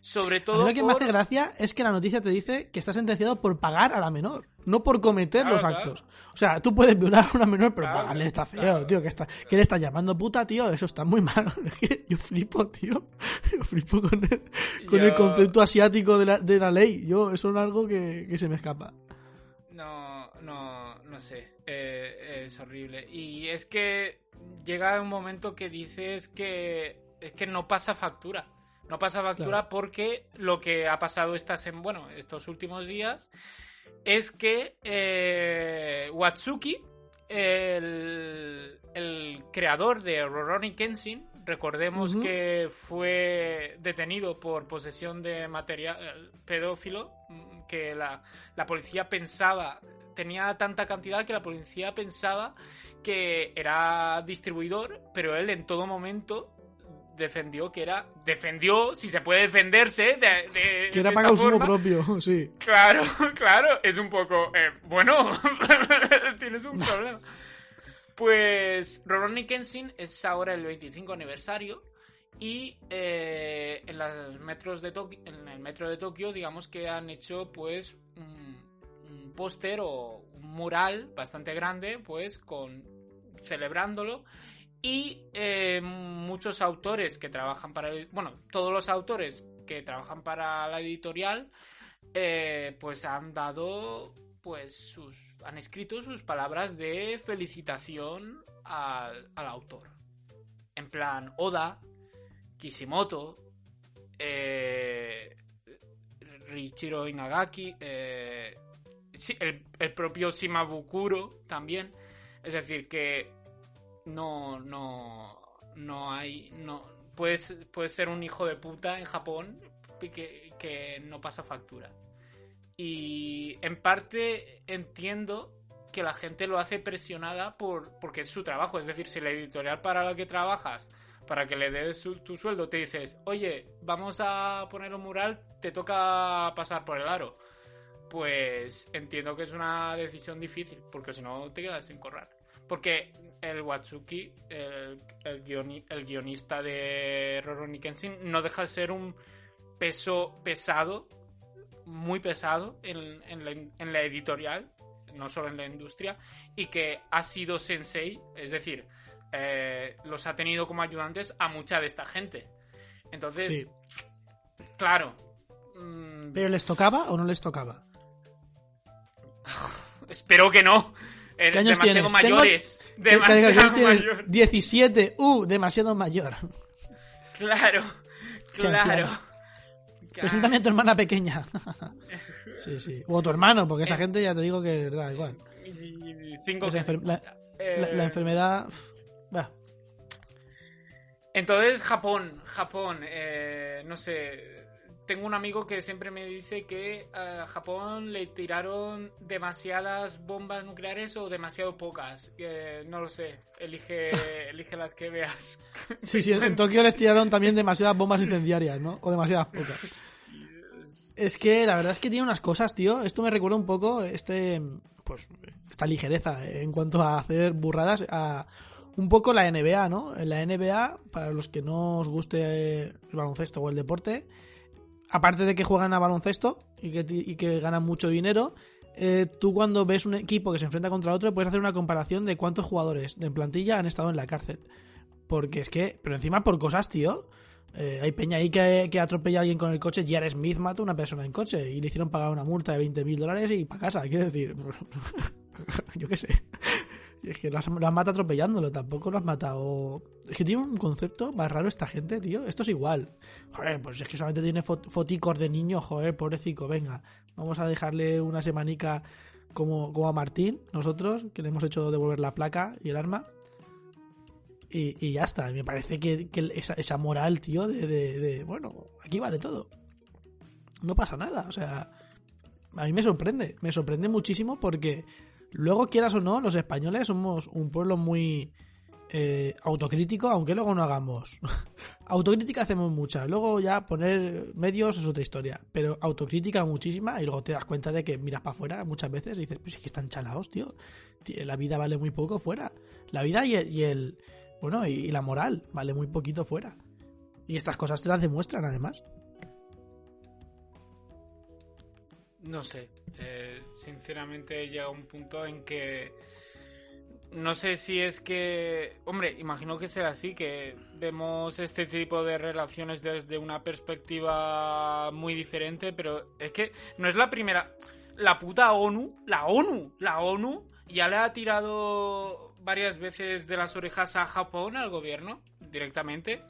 Sobre A mí todo lo que me hace gracia es que la noticia te dice que está sentenciado por pagar a la menor, no por cometer Claro, los claro. actos. O sea, tú puedes violar a una menor, pero Claro, pagarle está feo, tío. Que, está, que le estás llamando puta, tío. Eso está muy mal. Yo flipo, tío. Yo flipo con el, con el concepto asiático de la, de la ley. Yo, eso es algo que, que se me escapa. No, no, no sé. Eh, es horrible. Y es que llega un momento que dices que es que no pasa factura. No pasa factura Claro. porque lo que ha pasado estas en, bueno, estos últimos días es que eh, Watsuki, el, el creador de Rurouni Kenshin, recordemos que fue detenido por posesión de material pedófilo, mm, que la, la policía pensaba, tenía tanta cantidad que la policía pensaba que era distribuidor, pero él en todo momento defendió que era, defendió, si se puede defenderse, de, de- Que era para consumo propio, sí. Claro, claro, es un poco, eh, bueno, tienes un problema. Pues Rurouni Kenshin es ahora el 25 aniversario y eh, en los metros de Tokio, en el metro de Tokio, digamos que han hecho pues un, un póster o un mural bastante grande, pues con celebrándolo y eh, muchos autores que trabajan para, el- bueno, todos los autores que trabajan para la editorial eh, pues han dado pues sus han escrito sus palabras de felicitación al, al autor. En plan Oda Kishimoto eh, Riichiro Inagaki eh, el, el propio Shimabukuro también. Es decir que no no no hay no puedes puedes ser un hijo de puta en Japón que, que no pasa factura y en parte entiendo que la gente lo hace presionada por porque es su trabajo. Es decir, si la editorial para la que trabajas, para que le des su- tu sueldo, te dices, oye, vamos a poner un mural, te toca pasar por el aro. Pues entiendo que es una decisión difícil, porque si no te quedas sin correr. Porque el Watsuki, el, el, guioni- el guionista de Rurouni Kenshin, no deja de ser un peso pesado muy pesado en, en la, en la editorial, no solo en la industria, y que ha sido sensei, es decir, eh, los ha tenido como ayudantes a mucha de esta gente. Entonces, Sí. claro. mm, ¿Pero les tocaba o no les tocaba? espero que no. Eh, ¿Qué años demasiado tienes? Tengo- mayores. ¿Qué- qué Demasiado tienes? mayor. 17. Uh, demasiado mayor. Claro, claro. Preséntame a tu hermana pequeña. sí, sí. O a tu hermano, porque esa gente ya te digo que da igual. Y Cinco que- enfer- la, Eh, la- la enfermedad. bah. Entonces, Japón, Japón, eh, no sé. Tengo un amigo que siempre me dice que a Japón le tiraron demasiadas bombas nucleares o demasiado pocas. Eh, no lo sé. Elige, elige las que veas. Sí, sí, en Tokio les tiraron también demasiadas bombas incendiarias, ¿no? O demasiadas pocas. Es que la verdad es que tiene unas cosas, tío. Esto me recuerda un poco este, pues, esta ligereza en cuanto a hacer burradas a un poco la NBA, ¿no? En la NBA, para los que no os guste el baloncesto o el deporte, aparte de que juegan a baloncesto y que, y que ganan mucho dinero, eh, tú cuando ves un equipo que se enfrenta contra otro puedes hacer una comparación de cuántos jugadores de plantilla han estado en la cárcel. Porque es que, pero encima por cosas, tío. Eh, hay peña ahí que, que atropella a alguien con el coche. Jared Smith mató a una persona en coche y le hicieron pagar una multa de 20 mil dólares y para casa. Quiero decir, yo qué sé. Es que lo has, lo matado atropellándolo, tampoco lo has matado. Es que tiene un concepto más raro esta gente, tío. Esto es igual. Joder, pues es que solamente tiene fot- foticos de niño, joder, pobrecito, venga. Vamos a dejarle una semanica como, como a Martín, nosotros, que le hemos hecho devolver la placa y el arma. Y, y ya está. Me parece que, esa, esa moral, tío, de, de, bueno, aquí vale todo. No pasa nada. O sea, a mí me sorprende. Me sorprende muchísimo porque luego, quieras o no, los españoles somos un pueblo muy eh, autocrítico, aunque luego no hagamos. autocrítica hacemos mucha. Luego ya poner medios es otra historia. Pero autocrítica muchísima y luego te das cuenta de que miras para afuera muchas veces y dices, pues es que están chalados, tío. La vida vale muy poco fuera. La vida y el, y el bueno, y la moral vale muy poquito fuera. Y estas cosas te las demuestran además. No sé. eh, sinceramente llega un punto en que. No sé si es que. Hombre, imagino que será así, que vemos este tipo de relaciones desde una perspectiva muy diferente, pero es que no es la primera. La puta ONU, la ONU, la ONU ya le ha tirado varias veces de las orejas a Japón, al gobierno, directamente,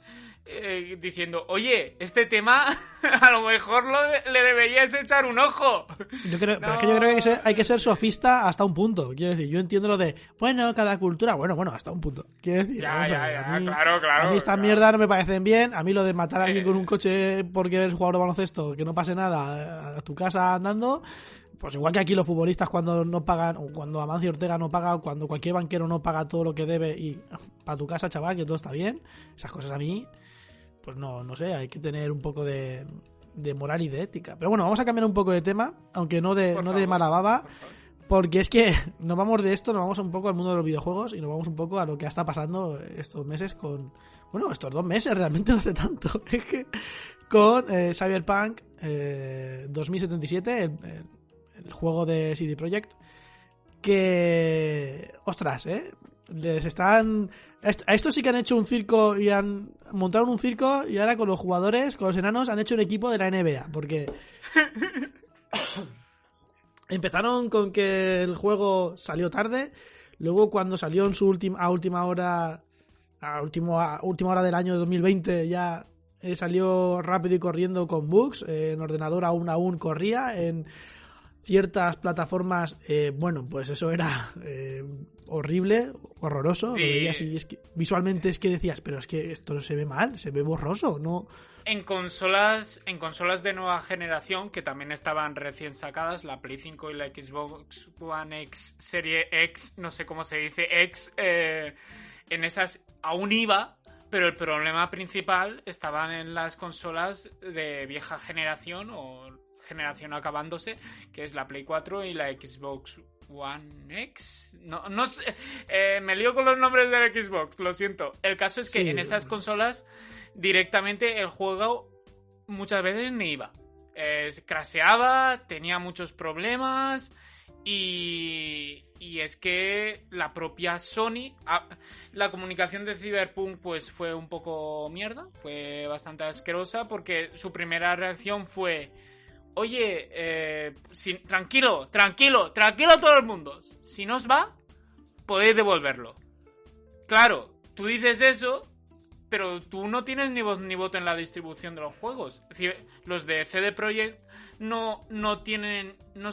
eh, diciendo, oye, este tema a lo mejor lo de- le deberíais echar un ojo. Yo creo, pero es que yo creo que hay que, ser, hay que ser sofista hasta un punto. Quiero decir, yo entiendo lo de, bueno, cada cultura, bueno, bueno, hasta un punto. Quiero decir, Ya, ya, ya, mí, claro, claro, A mí estas claro. mierdas no me parecen bien. A mí lo de matar a alguien Eh. con un coche porque eres jugador de baloncesto, que no pase nada a tu casa andando. Pues igual que aquí los futbolistas cuando no pagan, o cuando Amancio Ortega no paga, o cuando cualquier banquero no paga todo lo que debe y para tu casa, chaval, que todo está bien. Esas cosas a mí, pues no, no sé, hay que tener un poco de, de moral y de ética. Pero bueno, vamos a cambiar un poco de tema, aunque no de, Por no de favor, mala baba. por favor. Porque es que nos vamos de esto, nos vamos un poco al mundo de los videojuegos y nos vamos un poco a lo que está pasando estos meses con. Bueno, estos dos meses realmente no hace tanto. Es que con eh, Cyberpunk eh, 2077, el, el- el juego de CD Projekt, que. Ostras, ¿eh? Les están. A est- a estos sí que han hecho un circo y han montaron un circo y ahora con los jugadores, con los enanos, han hecho un equipo de la NBA. Porque Empezaron con que el juego salió tarde, luego cuando salió en su última a última hora a último a última hora del año 2020 ya eh, salió rápido y corriendo con bugs, eh, en ordenador aún aún corría, en ciertas plataformas, eh, bueno, pues eso era eh, horrible, horroroso, lo Sí. veías y es que visualmente es que decías, pero es que esto se ve mal, se ve borroso, no En consolas, en consolas de nueva generación, que también estaban recién sacadas, la Play 5 y la Xbox One X, Serie X, no sé cómo se dice, X, eh, en esas aún iba, pero el problema principal estaban en las consolas de vieja generación o generación acabándose, que es la Play 4 y la Xbox One X. No, no sé, eh, me lío con los nombres de la Xbox, lo siento. El caso es que Sí. en esas consolas directamente el juego muchas veces ni iba. Eh, craseaba, tenía muchos problemas y, y es que la propia Sony, ah, la comunicación de Cyberpunk pues fue un poco mierda, fue bastante asquerosa porque su primera reacción fue, oye, eh, si- tranquilo, tranquilo, tranquilo todo el mundo, si no os va, podéis devolverlo. Claro, tú dices eso, pero tú no tienes ni voz ni voto en la distribución de los juegos. Es decir, los de CD Projekt no, no tienen. No,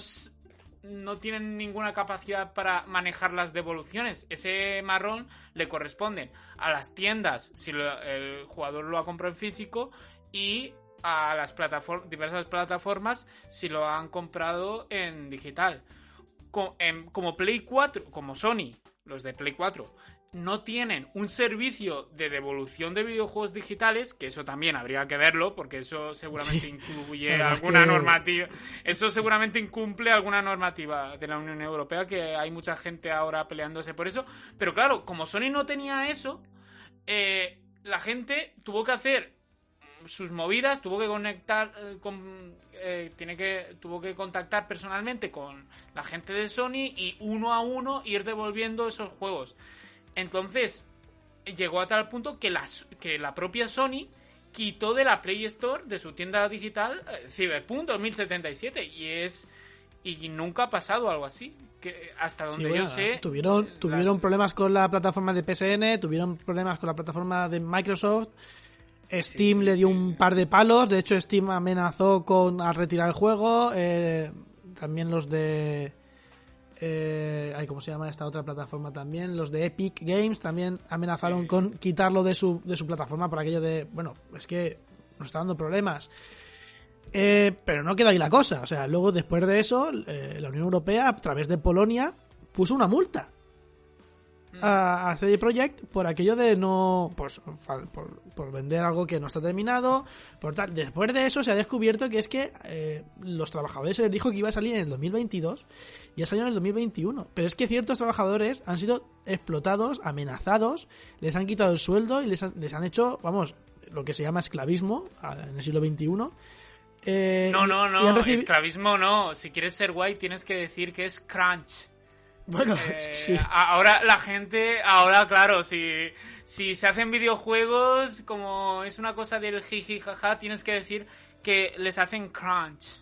no tienen ninguna capacidad para manejar las devoluciones. Ese marrón le corresponde a las tiendas si el jugador lo ha comprado en físico y a las plataform- diversas plataformas si lo han comprado en digital. Co- como Play 4, como Sony, los de Play 4, no tienen un servicio de devolución de videojuegos digitales, que eso también habría que verlo, porque eso seguramente Sí. incluye es alguna que- normativa. Eso seguramente incumple alguna normativa de la Unión Europea, que hay mucha gente ahora peleándose por eso. Pero claro, como Sony no tenía eso, eh, la gente tuvo que hacer sus movidas, tuvo que conectar eh, con eh, tiene que tuvo que contactar personalmente con la gente de Sony y uno a uno ir devolviendo esos juegos. Entonces, llegó a tal punto que la, que la propia Sony quitó de la Play Store de su tienda digital eh, Cyberpunk 2077 y es y nunca ha pasado algo así, que hasta Sí, donde bueno, yo sé tuvieron, las- tuvieron problemas con la plataforma de PSN, tuvieron problemas con la plataforma de Microsoft. Steam sí, le dio sí. un par de palos, de hecho Steam amenazó con a retirar el juego. eh, también los de eh, ay, ¿cómo se llama esta otra plataforma también? Los de Epic Games también amenazaron Sí. con quitarlo de su, de su plataforma por aquello de, bueno, es que nos está dando problemas. Eh, pero no queda ahí la cosa. O sea, luego después de eso, la Unión Europea, a través de Polonia, puso una multa a, a CD Projekt por aquello de no. Pues, por, por vender algo que no está terminado. Por tal. Después de eso se ha descubierto que es que eh, los trabajadores se les dijo que iba a salir en el 2022 y ha salido en el 2021. Pero es que ciertos trabajadores han sido explotados, amenazados, les han quitado el sueldo y les han, les han hecho, vamos, lo que se llama esclavismo en el siglo XXI. Eh, No, no, no, esclavismo no. Si quieres ser guay tienes que decir que es crunch. Bueno, Eh, sí. Ahora la gente, ahora claro, si, si se hacen videojuegos, como es una cosa del jiji jaja, tienes que decir que les hacen crunch.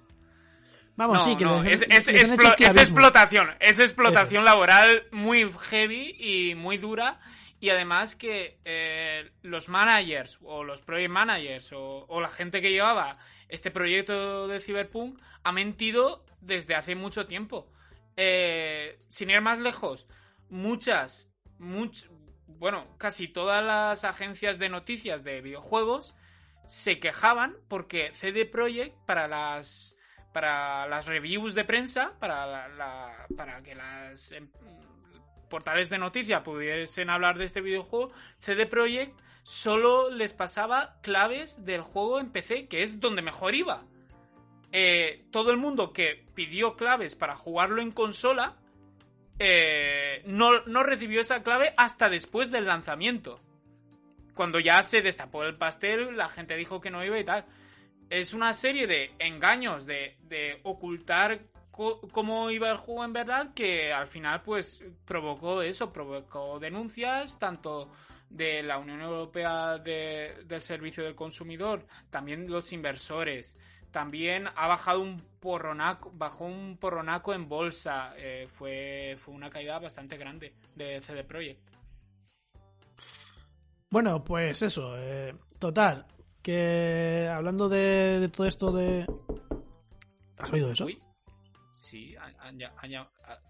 Vamos, no, sí, que no, les- es, es les han hecho explo- es esclavismo. explotación, es explotación Eso laboral muy heavy y muy dura. Y además que eh, los managers o los project managers o, o la gente que llevaba este proyecto de Cyberpunk ha mentido desde hace mucho tiempo. Eh, sin ir más lejos, muchas, much- bueno, casi todas las agencias de noticias de videojuegos se quejaban porque CD Projekt para las para las reviews de prensa, para la- la- que las em, portales de noticias pudiesen hablar de este videojuego, CD Projekt solo les pasaba claves del juego en PC, que es donde mejor iba. Eh, todo el mundo que pidió claves para jugarlo en consola eh, no, no recibió esa clave hasta después del lanzamiento. Cuando ya se destapó el pastel, la gente dijo que no iba y tal. Es una serie de engaños, de, de ocultar cómo iba el juego en verdad, que al final pues provocó eso, provocó denuncias tanto de la Unión Europea de- del Servicio del Consumidor, también los inversores. También ha bajado un porronaco, bajó un porronaco en bolsa. eh, fue, fue una caída bastante grande de CD Projekt. Bueno, pues eso, eh, total, que hablando de, de todo esto de... ¿Has oído eso? Uy. Sí, han, han lla- han lla-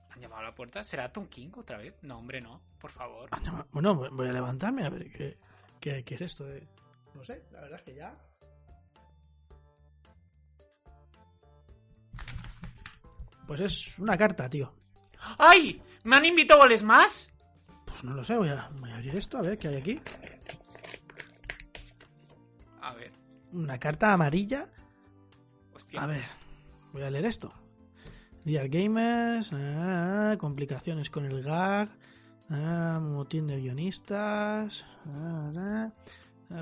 han llamado a la puerta. ¿Será Tom King otra vez? No, hombre, no. Por favor. No, Bueno, voy a levantarme a ver qué, qué, qué es esto de... No sé, la verdad es que ya... Pues es una carta, tío. ¡Ay! ¿Me han invitado al Smash? Pues no lo sé, voy a, voy a abrir esto a ver qué hay aquí. A ver, Una carta amarilla. hostia. A ver, voy a leer esto. Real Gamers, ah, complicaciones con el gag, ah, motín de guionistas, ah,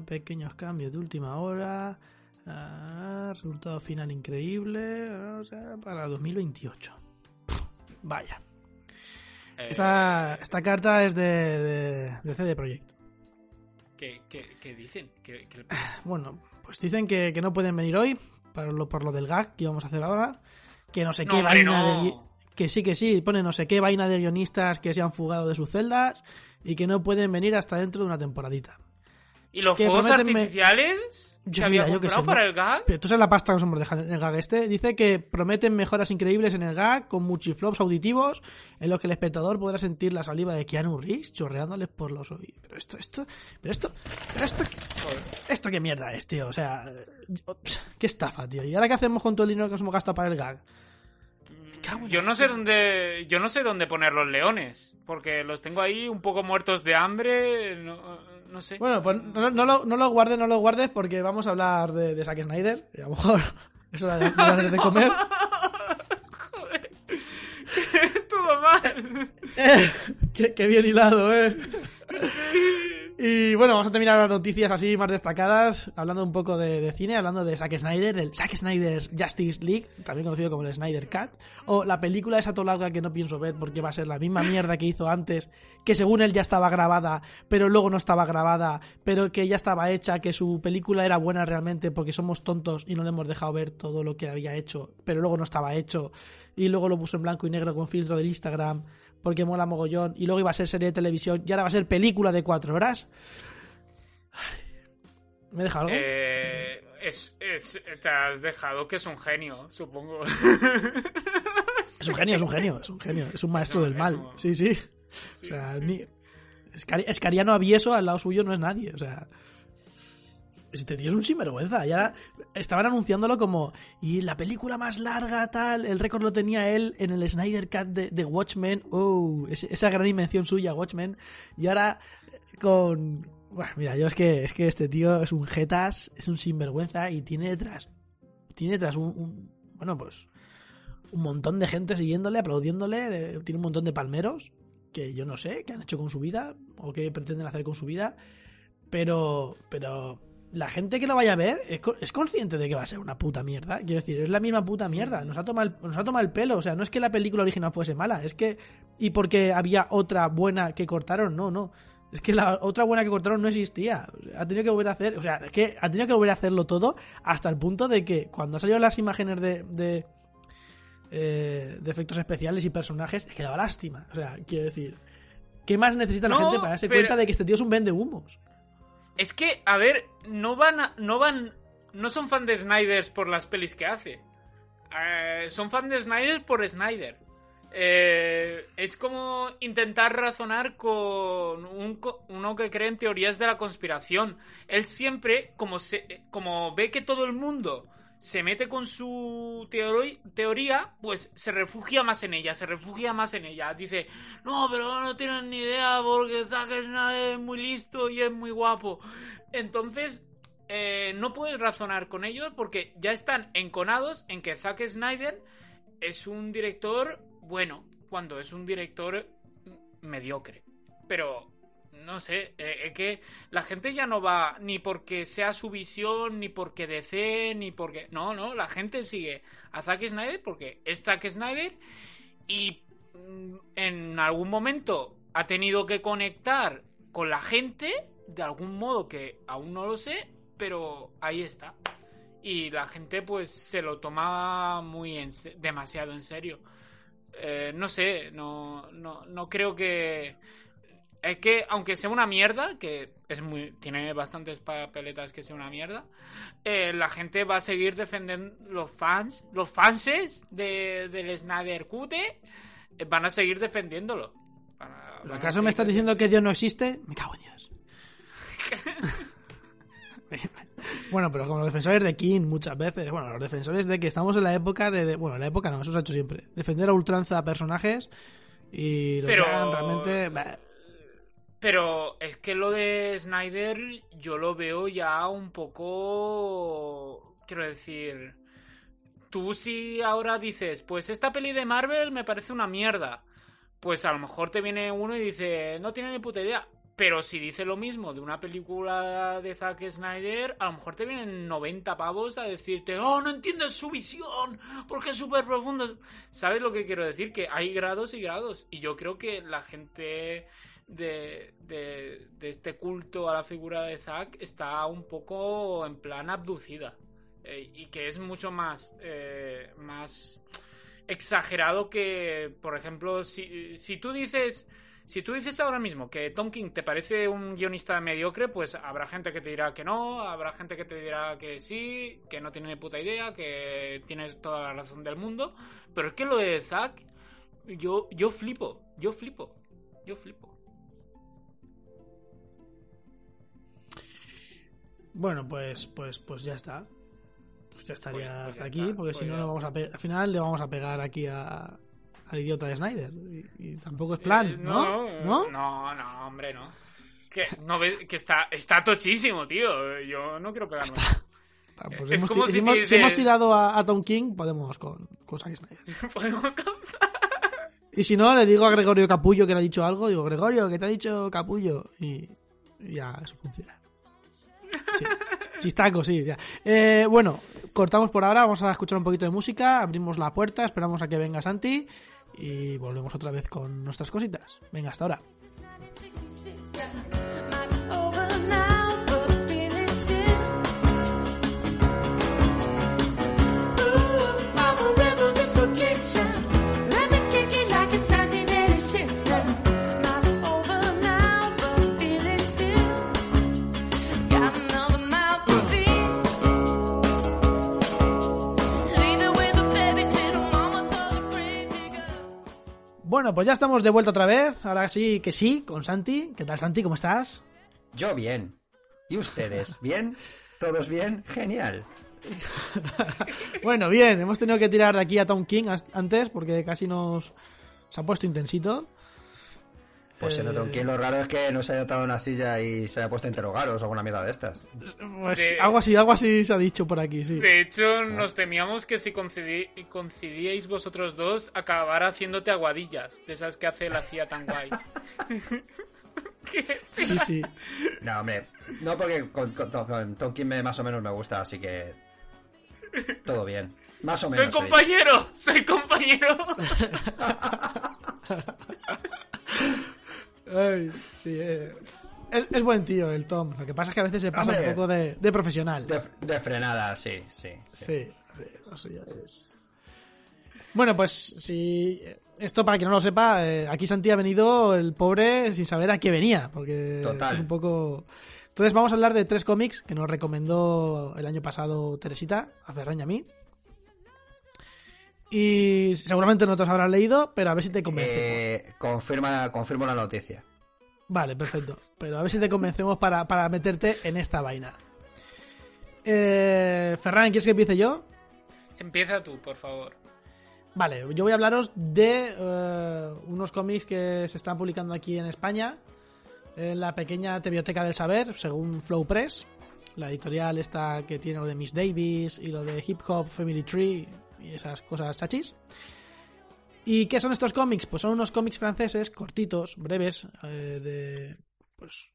pequeños cambios de última hora, ah, resultado final increíble, o sea, para 2028. Pff, Vaya. Eh, Esta, esta carta es de, de, de CD Projekt. ¿qué, qué- qué dicen? Bueno, pues dicen que, que no pueden venir hoy por lo, por lo del gag que íbamos a hacer ahora. Que no sé No, qué vaina no. de Que sí, que sí, pone no sé qué vaina de guionistas que se han fugado de sus celdas y que no pueden venir hasta dentro de una temporadita. ¿Y los que fuegos prometen me- artificiales Yo, que había mira, yo comprado sé, para ¿no? el gag? Pero tú sabes la pasta que nos hemos dejado en el gag este. Dice que prometen mejoras increíbles en el gag con muchiflops auditivos en los que el espectador podrá sentir la saliva de Keanu Reeves chorreándoles por los oídos. Pero esto, esto, pero esto, pero esto, ¿qué- esto qué mierda es, tío. O sea, qué estafa, tío. ¿Y ahora qué hacemos con todo el dinero que nos hemos gastado para el gag? Yo la no sé dónde, yo no sé dónde poner los leones, porque los tengo ahí un poco muertos de hambre, no, no sé. Bueno, pues no, no lo, no lo guardes, no lo guardes porque vamos a hablar de, de Zack Snyder. Y a lo mejor eso ganas de comer. Todo mal. Eh, qué, qué bien hilado, eh. Y bueno, vamos a terminar las noticias así más destacadas, hablando un poco de, cine, hablando de Zack Snyder, del Zack Snyder's Justice League, también conocido como el Snyder Cut, o la película esa larga que no pienso ver porque va a ser la misma mierda que hizo antes, que según él ya estaba grabada, pero luego no estaba grabada, pero que ya estaba hecha, que su película era buena realmente porque somos tontos y no le hemos dejado ver todo lo que había hecho, pero luego no estaba hecho, y luego lo puso en blanco y negro con filtro del Instagram porque mola mogollón, y luego iba a ser serie de televisión, y ahora va a ser película de cuatro horas. ¿Me deja algo? Eh, es, es- te has dejado que es un genio, supongo. Es un genio, es un genio, es un genio, es un maestro Es del mal. un- Sí, sí. Sí, o sea, sí. ni... Escari- Escariano Avieso al lado suyo no es nadie, o sea... Este tío es un sinvergüenza. Y estaban anunciándolo como. Y la película más larga, tal. El récord lo tenía él en el Snyder Cut de, Watchmen. Oh, esa gran invención suya, Watchmen. Y ahora con. Bueno, mira, yo es que, es que este tío es un jetas, es un sinvergüenza y tiene detrás. Tiene detrás un. bueno, pues. Un montón de gente siguiéndole, aplaudiéndole. tiene un montón de palmeros. Que yo no sé qué han hecho con su vida. O qué pretenden hacer con su vida. Pero. Pero la gente que lo vaya a ver es, es consciente de que va a ser una puta mierda. Quiero decir, es la misma puta mierda. Nos ha, tomado el, nos ha tomado el pelo. O sea, no es que la película original fuese mala, es que. Y porque había otra buena que cortaron, no, no. Es que la otra buena que cortaron no existía. Ha tenido que volver a hacer. O sea, es que ha tenido que volver a hacerlo todo hasta el punto de que cuando han salido las imágenes de. de eh, de efectos especiales y personajes, es que daba lástima. O sea, quiero decir, ¿qué más necesita la No, gente para darse pero- cuenta de que este tío es un vende humos? Es que, a ver, no van a- no van, no son fan de Snyder por las pelis que hace. Eh, son fan de Snyder por Snyder. Eh, es como intentar razonar con un uno que cree en teorías de la conspiración. Él siempre, como, se, como ve que todo el mundo se mete con su teoría, pues se refugia más en ella, se refugia más en ella. Dice, no, pero no tienen ni idea porque Zack es muy listo y es muy guapo. Entonces, eh, no puedes razonar con ellos porque ya están enconados en que Zack Snyder es un director bueno, cuando es un director mediocre. Pero, no sé, eh, es que la gente ya no va ni porque sea su visión, ni porque DC, ni porque... No, no, la gente sigue a Zack Snyder porque es Zack Snyder y mm, en algún momento ha tenido que conectar con la gente de algún modo que aún no lo sé, pero ahí está. Y la gente pues se lo toma muy en demasiado en serio. Eh, no sé, no, no, no creo que... Es que, aunque sea una mierda, que es muy tiene bastantes papeletas que sea una mierda, eh, la gente va a seguir defendiendo los fans, los fanses de, del Snyder Cut, eh, van a seguir defendiéndolo. Van a- ¿Pero van a acaso me estás diciendo que Dios no existe? Me cago en Dios. bueno, pero como los defensores de King muchas veces, bueno, los defensores de que estamos en la época de, de- bueno, en la época no, eso se ha hecho siempre, defender a ultranza a personajes y lo Pero- realmente bah, Pero es que lo de Snyder yo lo veo ya un poco... Quiero decir... Tú si ahora dices, pues esta peli de Marvel me parece una mierda. Pues a lo mejor te viene uno y dice, no tiene ni puta idea. pero si dice lo mismo de una película de Zack Snyder, a lo mejor te vienen 90 pavos a decirte, oh, no entiendes su visión, porque es súper profundo. ¿Sabes lo que quiero decir? Que hay grados y grados. Y yo creo que la gente de, de, este culto a la figura de Zack está un poco en plan abducida. Eh, y que es mucho más, eh, más exagerado que, por ejemplo, si, si tú dices si tú dices ahora mismo que Tom King te parece un guionista mediocre, pues habrá gente que te dirá que no, habrá gente que te dirá que sí, que no tiene ni puta idea, que tienes toda la razón del mundo. Pero es que lo de Zack, yo, yo flipo, yo flipo, yo flipo. Bueno, pues, pues, pues ya está. Pues ya estaría Pues- pues hasta ya aquí, está, porque pues si no, vamos a al final le vamos a pegar aquí a, al idiota de Snyder. Y, y tampoco es plan, Eh, ¿no? ¿No? No, no, hombre, no. Que, no ves- que está, está tochísimo, tío. Yo no quiero pegarme. Pues Es hemos como si si, hemos, si tirado a, a Tom King, podemos con, con Zack Snyder. Podemos Y si no, le digo a Gregorio Capullo que le ha dicho algo, digo, Gregorio, que te ha dicho Capullo. Y ya, eso funciona. Chistaco, sí. Eh, bueno, cortamos por ahora, vamos a escuchar un poquito de música, abrimos la puerta, esperamos a que venga Santi y volvemos otra vez con nuestras cositas. Venga, hasta ahora. Bueno, pues ya estamos de vuelta otra vez. Ahora sí que sí, con Santi. ¿Qué tal, Santi? ¿Cómo estás? Yo bien. ¿Y ustedes? ¿Bien? ¿Todos bien? Genial. Bueno, bien, hemos tenido que tirar de aquí a Tom King antes porque casi nos se ha puesto intensito. Pues se nota que lo raro es que no se haya atado una silla y se haya puesto a interrogaros o alguna mierda de estas. Pues De- algo así, algo así se ha dicho por aquí, sí. De hecho, nos temíamos que si concedi- coincidíais vosotros dos, acabara haciéndote aguadillas, de esas que hace la CIA tan guays. ¿Qué? Sí, sí. No, hombre. No, porque con, con, con Tolkien me, más o menos me gusta, así que. Todo bien. Más o menos. ¡Soy compañero! ¡Soy compañero! Ay, sí, eh. es, es buen tío el Tom. Lo que pasa es que a veces se pasa Hombre. un poco de, de profesional. De, de frenada, sí, sí. sí. Sí, sí, eso ya es. Bueno, pues si esto para quien no lo sepa, eh, aquí Santi ha venido el pobre sin saber a qué venía, porque Total. es un poco. Entonces vamos a hablar de tres cómics que nos recomendó el año pasado Teresita, a Ferran y a mí. Y seguramente no te los habrás leído, pero a ver si te convencemos. Eh, confirma, confirmo la noticia. Vale, perfecto. Pero a ver si te convencemos para, para meterte en esta vaina. Eh, Ferran, ¿quieres que empiece yo? Empieza tú, por favor. Vale, yo voy a hablaros de eh, unos cómics que se están publicando aquí en España, en la pequeña Biblioteca del Saber, según Flow Press, la editorial esta que tiene lo de Miss Davis y lo de Hip Hop Family Tree y esas cosas chachis. ¿Y qué son estos cómics? Pues son unos cómics franceses cortitos, breves, eh, de pues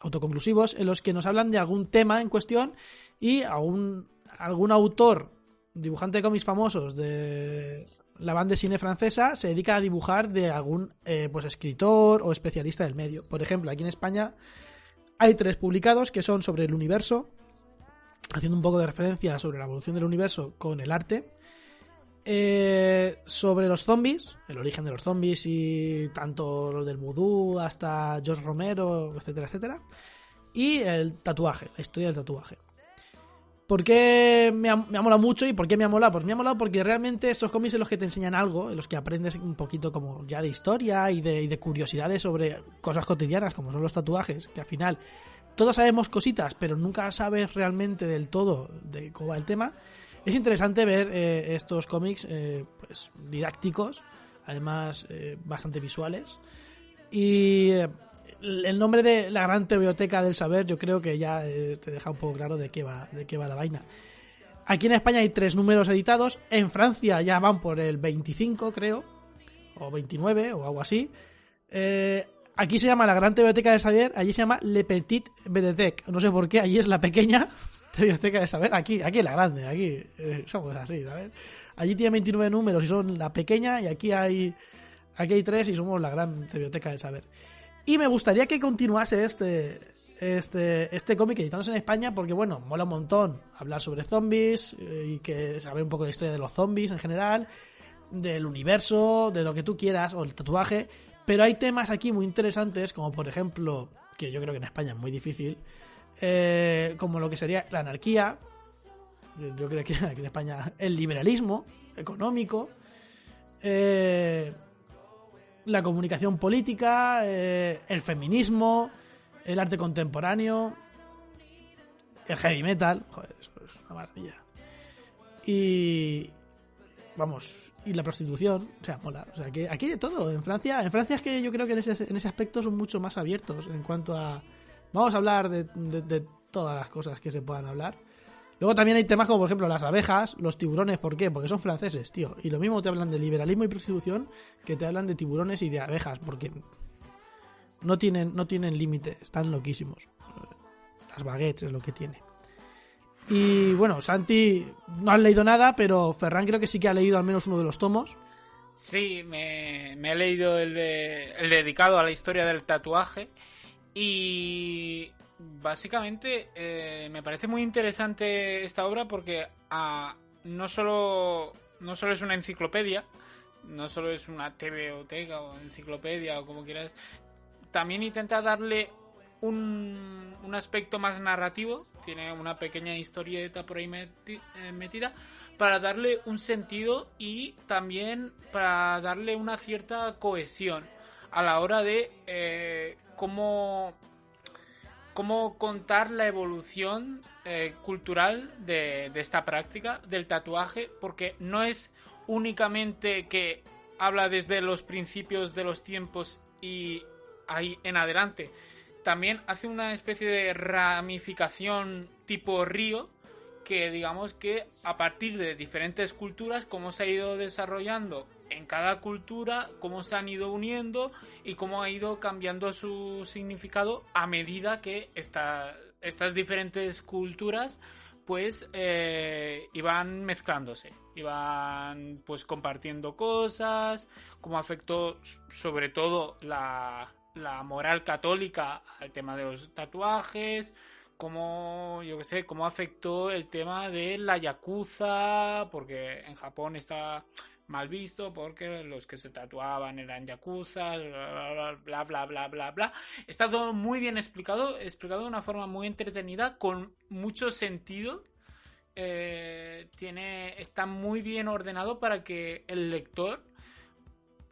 autoconclusivos, en los que nos hablan de algún tema en cuestión y algún, algún autor, dibujante de cómics famosos de la banda de cine francesa, se dedica a dibujar de algún eh, pues escritor o especialista del medio. Por ejemplo, aquí en España hay tres publicados que son sobre el universo, haciendo un poco de referencia sobre la evolución del universo con el arte. Eh, sobre los zombies, el origen de los zombies y tanto lo del vudú hasta George Romero, etcétera, etcétera. Y el tatuaje, la historia del tatuaje. ¿Por qué me ha, me ha molado mucho y por qué me ha molado? Pues me ha molado porque realmente estos cómics en los que te enseñan algo, en los que aprendes un poquito como ya de historia y de, y de curiosidades sobre cosas cotidianas como son los tatuajes, que al final todos sabemos cositas, pero nunca sabes realmente del todo de cómo va el tema. Es interesante ver eh, estos cómics eh, pues didácticos, además eh, bastante visuales. Y eh, el nombre de la gran biblioteca del saber yo creo que ya eh, te deja un poco claro de qué va de qué va la vaina. Aquí en España hay tres números editados, en Francia ya van por el 25 creo, o 29 o algo así. Eh, Aquí se llama la Gran Biblioteca de Saber, allí se llama Le Petit Bibliothèque. No sé por qué, allí es la pequeña Biblioteca de Saber. Aquí, aquí es la grande, aquí eh, somos así, ¿sabes? Allí tiene 29 números y son la pequeña, y aquí hay, aquí hay tres y somos la Gran Biblioteca de Saber. Y me gustaría que continuase este, este, este cómic editándose en España porque, bueno, mola un montón hablar sobre zombies eh, y que saber un poco de historia de los zombies en general, del universo, de lo que tú quieras, o el tatuaje. Pero hay temas aquí muy interesantes, como por ejemplo, que yo creo que en España es muy difícil, eh, como lo que sería la anarquía, yo creo que aquí en España el liberalismo económico, eh, la comunicación política, eh, el feminismo, el arte contemporáneo, el heavy metal, joder, eso es una maravilla. Y vamos, y la prostitución, o sea, mola, o sea, que aquí hay de todo. En Francia, en Francia es que yo creo que en ese, en ese aspecto son mucho más abiertos en cuanto a vamos a hablar de, todas las cosas que se puedan hablar. Luego también hay temas como, por ejemplo, las abejas, los tiburones. ¿Por qué? Porque son franceses, tío. Y lo mismo te hablan de liberalismo y prostitución que te hablan de tiburones y de abejas, porque no tienen, no tienen límite, están loquísimos. Las baguettes es lo que tiene. Y bueno, Santi no has leído nada, pero Ferran creo que sí que ha leído al menos uno de los tomos. Sí, me, me he leído el, de, el dedicado a la historia del tatuaje y básicamente eh, me parece muy interesante esta obra porque ah, no solo no solo es una enciclopedia, no solo es una TVOteca o enciclopedia o como quieras, también intenta darle un, un aspecto más narrativo, tiene una pequeña historieta por ahí eh, metida, para darle un sentido y también para darle una cierta cohesión a la hora de eh, cómo, cómo contar la evolución eh, cultural de, de esta práctica del tatuaje, porque no es únicamente que habla desde los principios de los tiempos y ahí en adelante. También hace una especie de ramificación tipo río que digamos que a partir de diferentes culturas, cómo se ha ido desarrollando en cada cultura, cómo se han ido uniendo y cómo ha ido cambiando su significado a medida que esta- estas diferentes culturas pues eh, iban mezclándose, iban pues compartiendo cosas, cómo afectó sobre todo la, la moral católica al tema de los tatuajes, cómo, yo qué sé, cómo afectó el tema de la yakuza, porque en Japón está mal visto, porque los que se tatuaban eran yakuza, bla, bla, bla, bla, bla. Está todo muy bien explicado, explicado de una forma muy entretenida, con mucho sentido. Eh, tiene, está muy bien ordenado para que el lector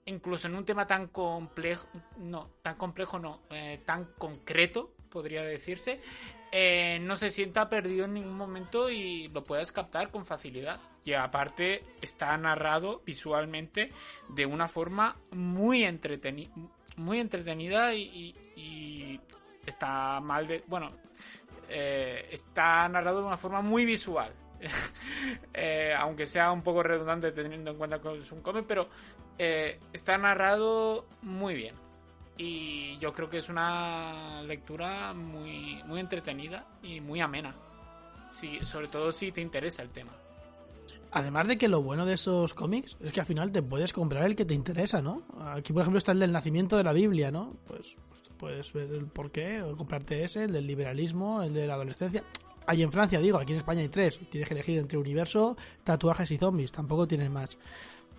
incluso en un tema tan complejo, no, tan complejo no, eh, tan concreto, podría decirse, eh, no se sienta perdido en ningún momento y lo puedas captar con facilidad. Y aparte está narrado visualmente de una forma muy, entreteni muy entretenida y, está mal de... Bueno, eh, está narrado de una forma muy visual. Eh, aunque sea un poco redundante teniendo en cuenta que es un cómic, pero eh, está narrado muy bien. Y yo creo que es una lectura muy, muy entretenida y muy amena. Sí, sobre todo si te interesa el tema. Además de que lo bueno de esos cómics es que al final te puedes comprar el que te interesa, ¿no? Aquí, por ejemplo, está el del nacimiento de la Biblia, ¿no? Pues, pues puedes ver el porqué, o comprarte ese, el del liberalismo, el de la adolescencia. Ahí en Francia, digo, aquí en España hay tres. Tienes que elegir entre universo, tatuajes y zombies. Tampoco tienes más.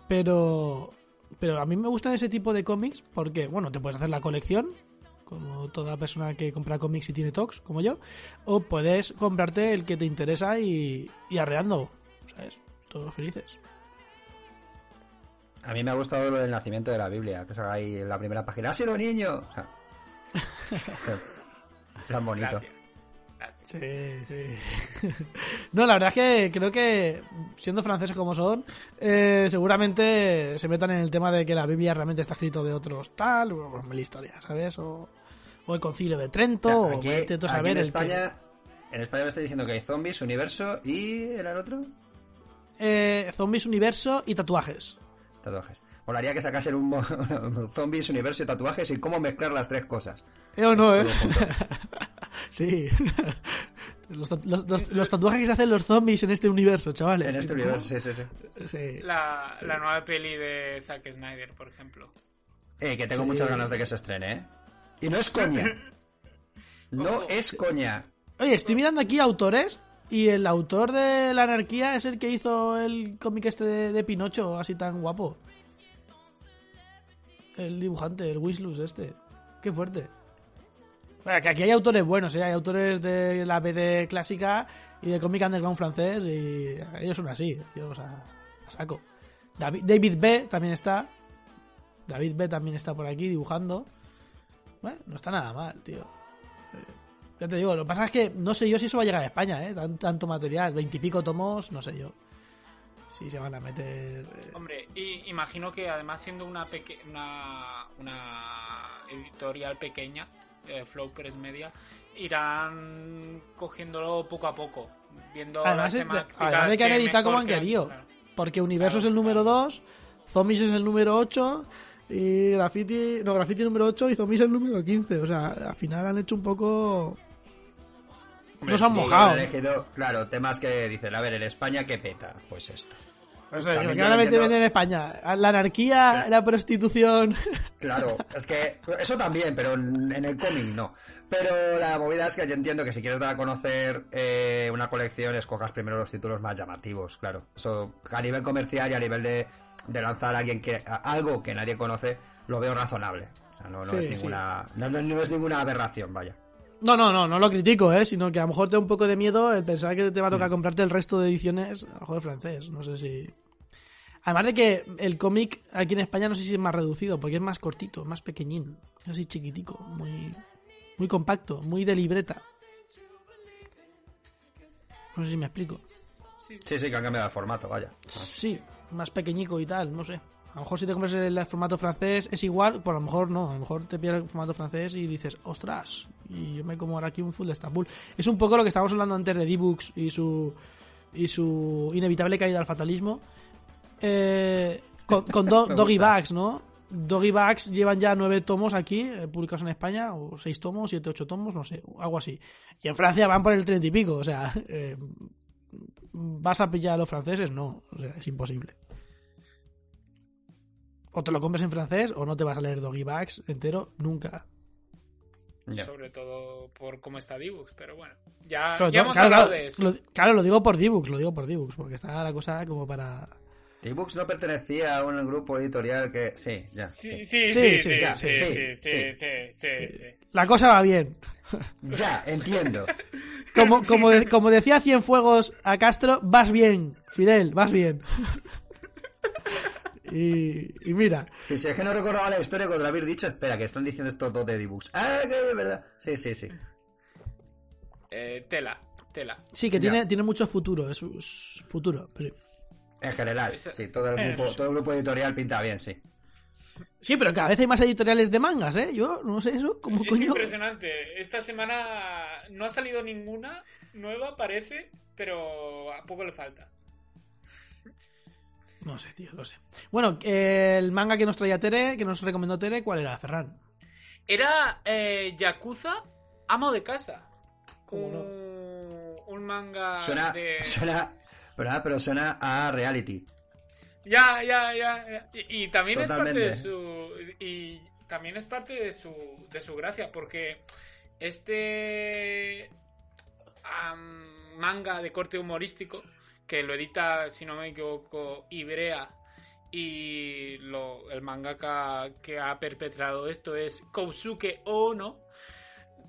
Pero, pero a mí me gustan ese tipo de cómics porque, bueno, te puedes hacer la colección, como toda persona que compra cómics y tiene tox, como yo, o puedes comprarte el que te interesa y, y arreando, ¿sabes? Todos felices. A mí me ha gustado lo del nacimiento de la Biblia, que salga ahí en la primera página. ¡Ha sido niño! O sea, o sea, plan bonito. Gracias. Sí, sí. No, la verdad es que creo que, siendo franceses como son, eh, seguramente se metan en el tema de que la Biblia realmente está escrito de otros tal, o mil historias, ¿sabes? O, o el concilio de Trento, O sea, aquí, aquí saber en que- España, en España me está diciendo que hay zombies, universo y... ¿era el otro? Eh, zombies, universo y tatuajes. Tatuajes. Molaría que sacasen un mo- zombies, universo y tatuajes y cómo mezclar las tres cosas. ¿Eh o no, eh? Sí. Los, ta- los- los- los tatuajes que se hacen los zombies en este universo, chavales. En este ¿Cómo? universo, sí, sí, sí. Sí. La, la nueva peli de Zack Snyder, por ejemplo. Eh, que tengo Sí. muchas ganas de que se estrene, ¿eh? Y no es coña. No es coña. Oye, estoy mirando aquí autores y el autor de La Anarquía es el que hizo el cómic este de, de Pinocho, así tan guapo. El dibujante, el Wislus este. Qué fuerte. Que aquí hay autores buenos, ¿eh? Hay autores de la BD clásica y de cómic underground francés y ellos son así, ellos a, a saco. David, David B también está. David B también está por aquí dibujando. Bueno, no está nada mal, tío. Ya te digo, lo que pasa es que no sé yo si eso va a llegar a España, ¿eh? Tan- tanto material, veintipico tomos, no sé yo. Si se van a meter... eh, Hombre, y imagino que además siendo una peque una, una editorial pequeña, eh, Flow Press Media, irán cogiéndolo poco a poco, viendo Además, las es- temáticas además de que han editado como han que- querido. claro. Porque Universo Claro, es el número claro. 2, Zombies es el número 8 y Graffiti... No, Graffiti número 8 y Zombies el número 15. O sea, al final han hecho un poco... Hombre, no se han sí, mojado. han elegido, claro, temas que dicen, a ver, en España, ¿qué peta? Pues esto. O sea, También que yo vende entiendo. en España. La anarquía, la prostitución... Claro, es que eso también, pero en el cómic no. Pero la movida es que yo entiendo que si quieres dar a conocer eh, una colección, escojas primero los títulos más llamativos, claro. Eso a nivel comercial y a nivel de, de lanzar a alguien que a- algo que nadie conoce, lo veo razonable. O sea, no, no Sí, es sí. ninguna no, no- no es ninguna aberración, vaya. No, no, no, no lo critico, ¿eh? Sino que a lo mejor te da un poco de miedo el pensar que te va a Mm. tocar comprarte el resto de ediciones, a lo mejor francés, no sé si... Además de que el cómic aquí en España no sé si es más reducido, porque es más cortito, más pequeñín, es así chiquitico, muy, muy compacto, muy de libreta. No sé si me explico. Sí, sí, que han cambiado el formato, vaya. Sí, más pequeñico y tal, no sé. A lo mejor si te compras el formato francés es igual, pues a lo mejor no. A lo mejor te pillas el formato francés y dices, ostras, y yo me como ahora aquí un full de Estambul. Es un poco lo que estábamos hablando antes de D-Books y su, y su inevitable caída al fatalismo. Eh, con con Do- Doggy. Bags, ¿no? Doggy Bags llevan ya nueve tomos aquí, eh, publicados en España, o seis tomos, siete, ocho tomos, no sé, algo así. Y en Francia van por el treinta y pico, o sea, eh, ¿vas a pillar a los franceses? No, o sea, es imposible o te lo compras en francés o no te vas a leer Doggy Bags entero nunca. Sobre todo por cómo está Dibux, pero bueno. Ya, hemos claro, hablado de eso. Lo, claro, lo digo por Dibux, lo digo por Dibux, porque está la cosa como para. Dibux no pertenecía a un grupo editorial que. Sí, ya. Sí, sí, sí, sí, sí, sí. La cosa va bien. Ya, entiendo. Como, como, como decía Cienfuegos a Castro, vas bien, Fidel, vas bien. y, y mira, Sí, sí, es que no recordaba la historia cuando lo habéis dicho. Espera, que están diciendo estos dos de D-Books. Ah, que es verdad. Sí, sí, sí. Eh, tela, tela. sí que Ya. tiene, tiene mucho futuro, es, es futuro. pero- En general, sí, todo el grupo, Eso. todo el grupo editorial pinta bien, sí. Sí, pero cada vez hay más editoriales de mangas, ¿eh? Yo no sé eso, ¿cómo Es coño? impresionante. Esta semana no ha salido ninguna nueva, parece, pero a poco le falta. No sé, tío, no sé. Bueno, eh, el manga que nos traía Tere, que nos recomendó Tere, ¿cuál era, Ferran? Era eh, Yakuza, amo de casa. ¿Cómo no? un, un manga Suena, de... suena, ¿verdad? Pero suena a reality. Ya, ya, ya. ya. Y, y también Totalmente. es parte de su. Y también es parte de su, de su gracia, porque este manga de corte humorístico, que lo edita, si no me equivoco, Ibrea, y lo, el mangaka que ha perpetrado esto es Kousuke Ono,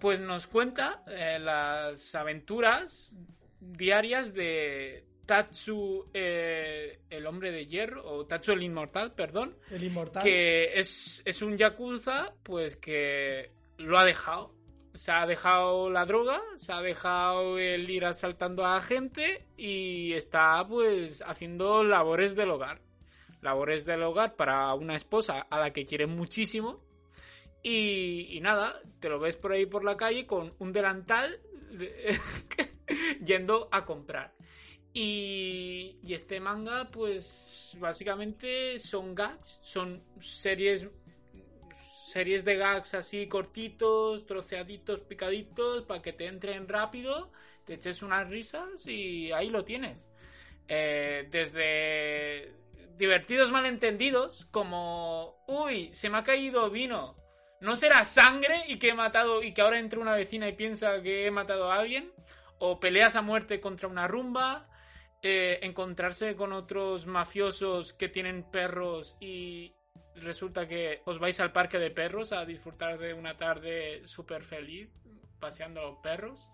pues nos cuenta eh, las aventuras diarias de Tatsu eh, el hombre de hierro, o Tatsu el inmortal, perdón, El inmortal. que es, es un yakuza, pues que lo ha dejado. Se ha dejado la droga, se ha dejado el ir asaltando a gente y está pues haciendo labores del hogar. Labores del hogar para una esposa a la que quiere muchísimo. Y, y nada, te lo ves por ahí por la calle con un delantal de- yendo a comprar. Y, y este manga, pues básicamente son gags, son series series de gags así cortitos, troceaditos, picaditos, para que te entren rápido, te eches unas risas y ahí lo tienes. Eh, desde divertidos malentendidos, como, uy, se me ha caído vino, no será sangre y que he matado y que ahora entre una vecina y piensa que he matado a alguien, o peleas a muerte contra una rumba, eh, encontrarse con otros mafiosos que tienen perros y resulta que os vais al parque de perros a disfrutar de una tarde súper feliz paseando los perros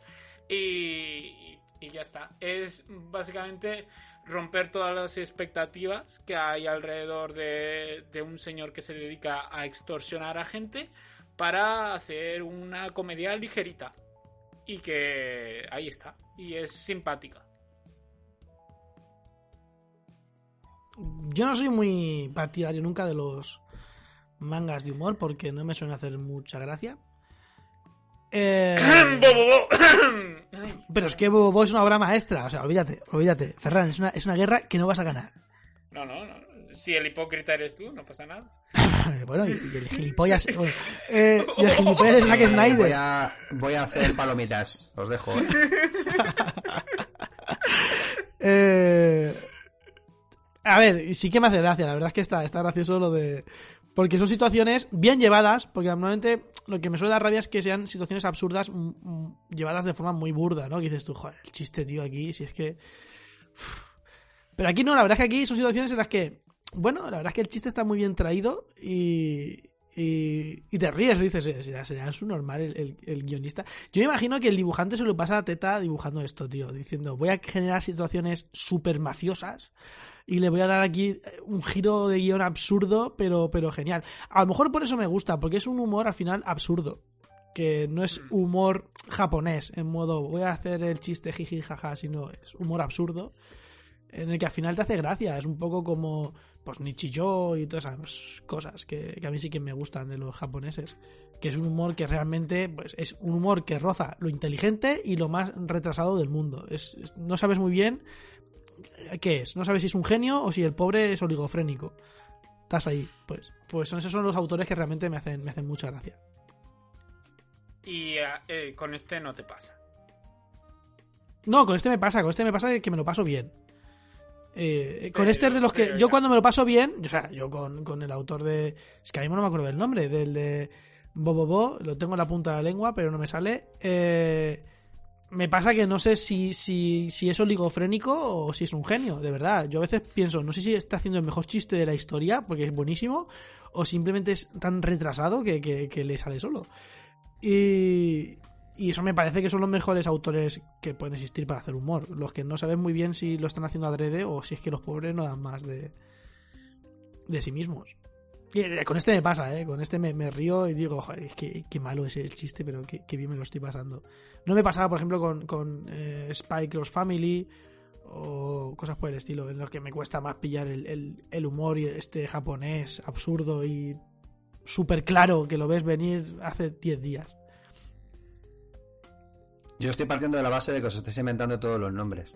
y, y ya está. Es básicamente romper todas las expectativas que hay alrededor de, de un señor que se dedica a extorsionar a gente para hacer una comedia ligerita y que ahí está y es simpática. Yo no soy muy partidario nunca de los mangas de humor porque no me suelen hacer mucha gracia. Eh, pero es que Bobo es una obra maestra, o sea, olvídate, olvídate. Ferran, es una, es una guerra que no vas a ganar. No, no, no. Si el hipócrita eres tú, no pasa nada. bueno, y, y el gilipollas. bueno, eh, y el gilipollas es Zack Voy Snyder. a, voy a hacer palomitas, os dejo. ¿eh? Eh, a ver, y sí que me hace gracia, la verdad es que está, está gracioso lo de... Porque son situaciones bien llevadas, porque normalmente lo que me suele dar rabia es que sean situaciones absurdas mm, mm, llevadas de forma muy burda, ¿no? Que dices tú, joder, el chiste, tío, aquí, si es que... Pero aquí no, la verdad es que aquí son situaciones en las que, bueno, la verdad es que el chiste está muy bien traído y... Y, y te ríes, dices, "Eh, será, será su normal el, el- el guionista. Yo me imagino que el dibujante se lo pasa a teta dibujando esto, tío, diciendo, voy a generar situaciones súper mafiosas y le voy a dar aquí eh, un giro de guion absurdo, pero, pero genial. A lo mejor por eso me gusta, porque es un humor al final absurdo. Que no es humor japonés, en modo voy a hacer el chiste jiji jaja, sino es humor absurdo, en el que al final te hace gracia. Es un poco como pues Nichijou y todas esas cosas que, que a mí sí que me gustan de los japoneses. Que es un humor que realmente pues, es un humor que roza lo inteligente y lo más retrasado del mundo. Es, es- no sabes muy bien qué es. No sabes si es un genio o si el pobre es oligofrénico. Estás ahí, pues. Pues son, esos son los autores que realmente me hacen, me hacen mucha gracia. Y eh, eh, con este no te pasa. No, con este me pasa, con este me pasa que me lo paso bien. Eh, con Pero- este es de los que. Yo ya. cuando me lo paso bien, o sea, yo con, con el autor de. Es que ahora mismo no me acuerdo del nombre, del de Bobobo, lo tengo en la punta de la lengua, pero no me sale. Eh, me pasa que no sé si, si, si es oligofrénico o si es un genio, de verdad. Yo a veces pienso, no sé si está haciendo el mejor chiste de la historia, porque es buenísimo, o simplemente es tan retrasado que, que, le sale solo. Y, y eso me parece que son los mejores autores que pueden existir para hacer humor. Los que no saben muy bien si lo están haciendo adrede o si es que los pobres no dan más de, de sí mismos. Con este me pasa, ¿eh? Con este me, río y digo, joder, que qué malo es el chiste, pero qué, bien me lo estoy pasando. No me pasaba, por ejemplo, con, con eh, Cross Family o cosas por el estilo, en los que me cuesta más pillar el, humor y este japonés absurdo y súper claro que lo ves venir hace 10 días. Yo estoy partiendo de la base de que os estáis inventando todos los nombres.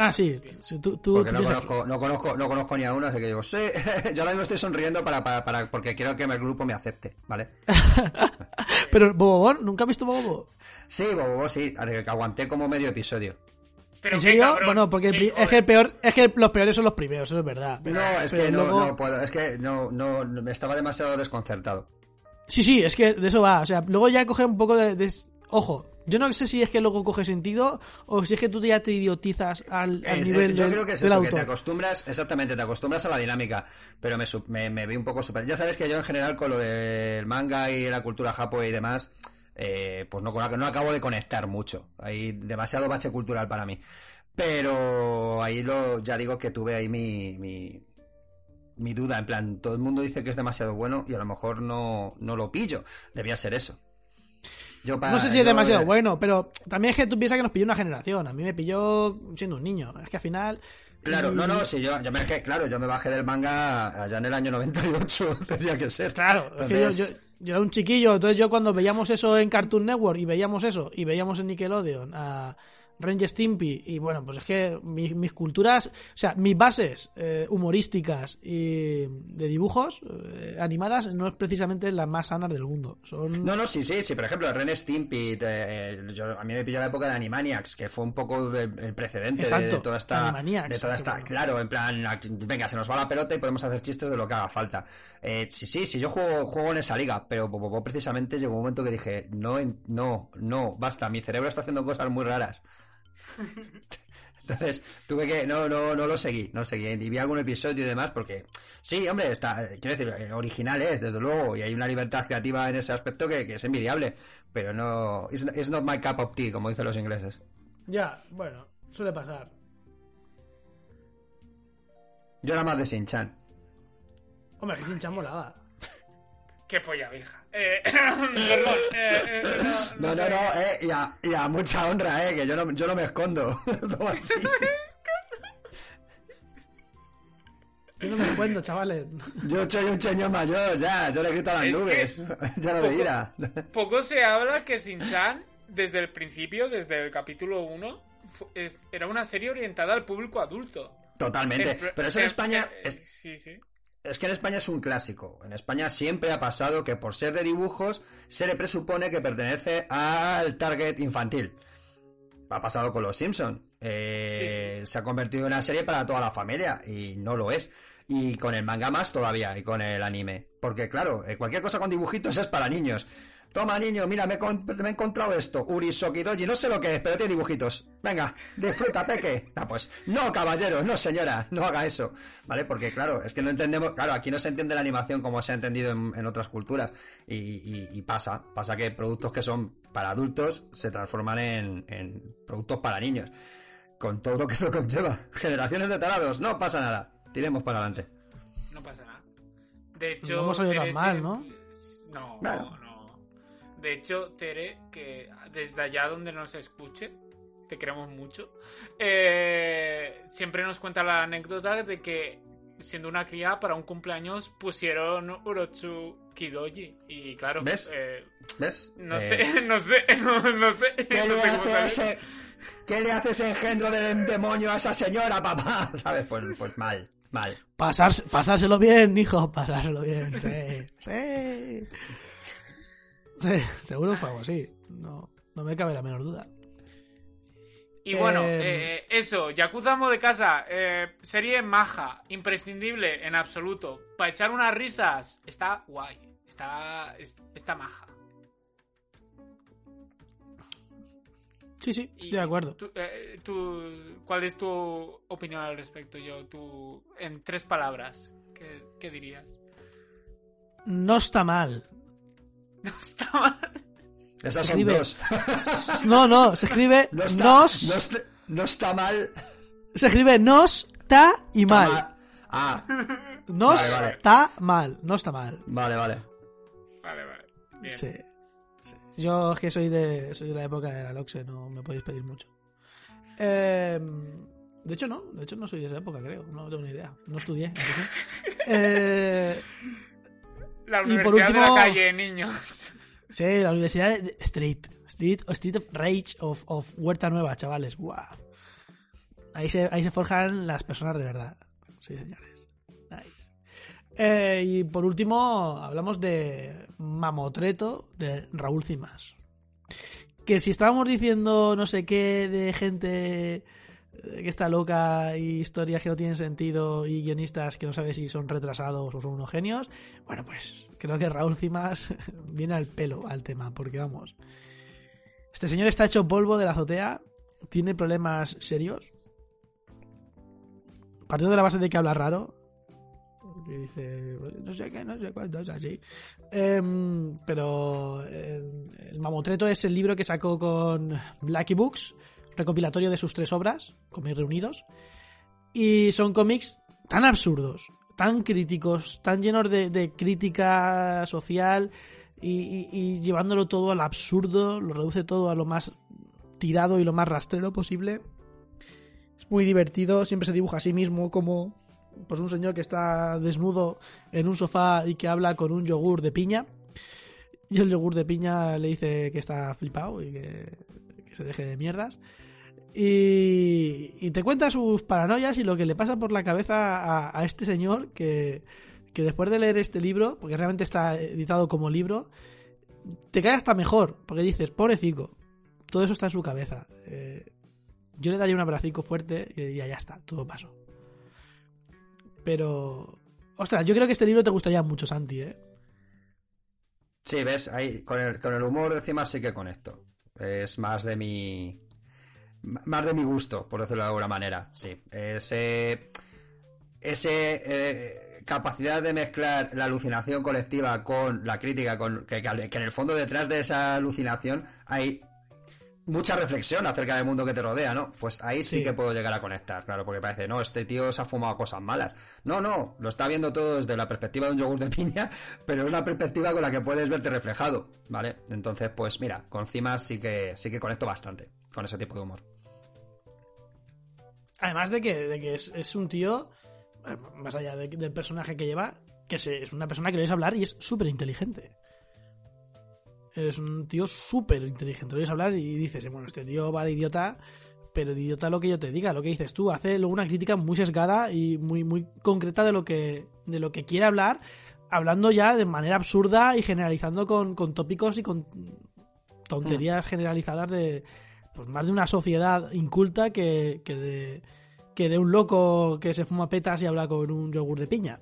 Ah, sí, sí, tú, tú- Porque tú no conozco, no, conozco, no conozco ni a uno, así que digo, sí, yo ahora mismo estoy sonriendo para, para, para- porque quiero que el grupo me acepte, ¿vale? Pero Bobobón, ¿nunca has visto Bobo? Sí, Bobo, sí, que aguanté como medio episodio. Pero ¿En serio? cabrón, bueno, porque el es que el peor, es que los peores son los primeros, eso es verdad. Pero- No, es que no, luego- no puedo, es que no, no, no, estaba demasiado desconcertado. Sí, sí, es que de eso va. O sea, luego ya coge un poco de, de- Ojo, yo no sé si es que luego coge sentido o si es que tú ya te idiotizas al, al Eh, nivel eh, yo del, creo que es del eso, que te acostumbras, exactamente, te acostumbras a la dinámica, pero me, me, me vi un poco super... Ya sabes que yo en general con lo del manga y la cultura japo y demás, eh, pues no, no acabo de conectar mucho. Hay demasiado bache cultural para mí. Pero ahí lo, ya digo que tuve ahí mi, mi, mi duda, en plan, todo el mundo dice que es demasiado bueno y a lo mejor no, no lo pillo. Debía ser eso. Yo No sé si yo, es demasiado eh, bueno, pero también es que tú piensas que nos pilló una generación. A mí me pilló siendo un niño. Es que al final. Claro, no, no, sí, yo, yo me, que, claro, yo me bajé del manga allá en el año 98, tenía que ser. Claro, es que yo, yo- yo era un chiquillo, entonces yo cuando veíamos eso en Cartoon Network y veíamos eso, y veíamos en Nickelodeon a, Ren y Stimpy, y bueno, pues es que mi- mis culturas, o sea, mis bases eh, humorísticas y de dibujos eh, animadas no es precisamente las más sanas del mundo. Son... No, no, sí, sí, sí. Por ejemplo, Ren Stimpy, eh, yo, a mí me pilló la época de Animaniacs, que fue un poco el, precedente de- toda esta. Animaniacs, de toda esta bueno. claro, en plan, aquí- venga, se nos va la pelota y podemos hacer chistes de lo que haga falta. Eh, sí, sí, sí, yo juego, juego en esa liga, pero precisamente llegó un momento que dije, no, no, no, basta, mi cerebro está haciendo cosas muy raras. Entonces, tuve que, no, no, no lo seguí, no seguí, y vi algún episodio y demás, porque, sí, hombre, está, quiero decir, eh, original es, desde luego, y hay una libertad creativa en ese aspecto que, que es envidiable, pero no, it's, it's not my cup of tea, como dicen los ingleses. Ya, bueno, suele pasar. Yo era más de Shin-Chan. Hombre, que sin molada. Qué polla vieja. Eh, perdón. eh, eh, No, no, sé. no, eh, y a, y a mucha honra, eh, que yo no, yo no me escondo. Esto va así. Yo no me encuentro, chavales. Yo soy un señor mayor, ya, yo le grito a las Es nubes. Ya no poco- ira. Poco se habla que Shin-Chan, desde el principio, desde el capítulo 1, fu- es- era una serie orientada al público adulto. Totalmente. Pero eso en en- España, eh, es, Sí, sí. Es que en España es un clásico. En España siempre ha pasado que por ser de dibujos se le presupone que pertenece al target infantil. Ha pasado con los Simpson. Eh, Se ha convertido en una serie para toda la familia y no lo es. Y con el manga más todavía y con el anime. Porque claro, eh, cualquier cosa con dibujitos es para niños. Toma niño, mira, me he, con- me he encontrado esto. Urisoki Doji, no sé lo que es, pero tiene dibujitos. Venga, disfruta, peque. Ah, pues, no, caballero, no, señora, no haga eso. ¿Vale? Porque claro, es que no entendemos, claro, aquí no se entiende la animación como se ha entendido en, en otras culturas. Y, y- y pasa, pasa que productos que son para adultos se transforman en, en productos para niños. Con todo lo que eso conlleva. Generaciones de tarados, no pasa nada. Tiremos para adelante. No pasa nada. De hecho, No hemos tan Tere mal, ¿no? No. De hecho, Tere, que desde allá donde nos escuche, te queremos mucho, eh, siempre nos cuenta la anécdota de que siendo una cría para un cumpleaños pusieron Orochu Kidoji. Y claro, ¿Ves? eh, ¿Ves? no Eh, sé, no sé, no, no sé. ¿Qué no le, sé cómo hace ese, ¿Qué le hace ese engendro del demonio a esa señora, papá? ¿Sabes? Pues, pues mal, mal. Pasarse, pasárselo bien, hijo, pasárselo bien. Sí, sí. Sí, seguro fue algo así. No, no me cabe la menor duda. Y bueno, Eh, eh, eso, Yakuza Amo de Casa, eh, serie maja, imprescindible en absoluto. Para echar unas risas, está guay, está, es- está maja. Sí, sí, estoy de acuerdo. tú- tú- ¿Cuál es tu opinión al respecto, yo? Tú, en tres palabras, ¿qué, qué dirías? No está mal. No está mal. Esas son Escribe. dos. No, no, se escribe No está, nos. no está, no está mal. Se escribe nos, ta y mal. mal. Ah, Nos Vale, vale. está mal. No está mal. vale, vale. Vale, vale. Bien. Sí. sí. Yo es que soy de, soy de la época de la Loxe, no me podéis pedir mucho. Eh, de hecho, no. De hecho, no soy de esa época, creo. No tengo ni idea. No estudié. que- Eh, La y por Universidad de último- la Calle, niños. sí, la Universidad de Street. Street, Street of Rage of, of Huerta Nueva, chavales. Buah. Ahí se, ahí se forjan las personas de verdad. Sí, señores. Nice. Eh, y por último, hablamos de Mamotreto de Raúl Cimas. Que si estábamos diciendo no sé qué de gente que está loca y historias que no tienen sentido y guionistas que no sabes si son retrasados o son unos genios, bueno, pues creo que Raúl Cimas viene al pelo al tema, porque vamos. Este señor está hecho polvo de la azotea, tiene problemas serios. Partiendo de la base de que habla raro, y dice, no sé qué, no sé cuánto, es así. Em, pero el Mamotreto es el libro que sacó con Blacky Books, recopilatorio de sus tres obras, cómics reunidos. Y son cómics tan absurdos, tan críticos, tan llenos de, crítica social y, llevándolo todo al absurdo, lo reduce todo a lo más tirado y lo más rastrero posible. Es muy divertido, siempre se dibuja a sí mismo como pues un señor que está desnudo en un sofá y que habla con un yogur de piña. Y el yogur de piña le dice que está flipado y que se deje de mierdas. Y, y te cuenta sus paranoias y lo que le pasa por la cabeza a, este señor que, que después de leer este libro, porque realmente está editado como libro, te cae hasta mejor, porque dices, pobrecico, todo eso está en su cabeza. Eh, yo le daría un abracico fuerte y diría, ya está, todo pasó. Pero, ostras, yo creo que este libro te gustaría mucho, Santi, ¿eh? Sí, ves, ahí con el, con el humor encima sí que conecto. Es más de mi. Más de mi gusto, por decirlo de alguna manera. Sí. Ese. Ese. eh, capacidad de mezclar la alucinación colectiva con la crítica, con que, que en el fondo detrás de esa alucinación hay mucha reflexión acerca del mundo que te rodea, ¿no? Pues ahí sí, Sí. que puedo llegar a conectar, claro, porque parece, no, este tío se ha fumado cosas malas. No, no, lo está viendo todo desde la perspectiva de un yogur de piña, pero es una perspectiva con la que puedes verte reflejado, ¿vale? Entonces, pues mira, con Cimas sí que sí que conecto bastante con ese tipo de humor. Además de que, de que es, es un tío, eh, más allá de- del personaje que lleva, que se- es una persona que le oyes hablar y es súper inteligente. Es un tío súper inteligente. Lo oyes hablar y dices, eh, bueno, este tío va de idiota, pero de idiota lo que yo te diga, lo que dices tú. Hace luego una crítica muy sesgada y muy, muy concreta de lo que, de lo que quiere hablar, hablando ya de manera absurda y generalizando con, con tópicos y con tonterías generalizadas de pues más de una sociedad inculta que, que de que de un loco que se fuma petas y habla con un yogur de piña.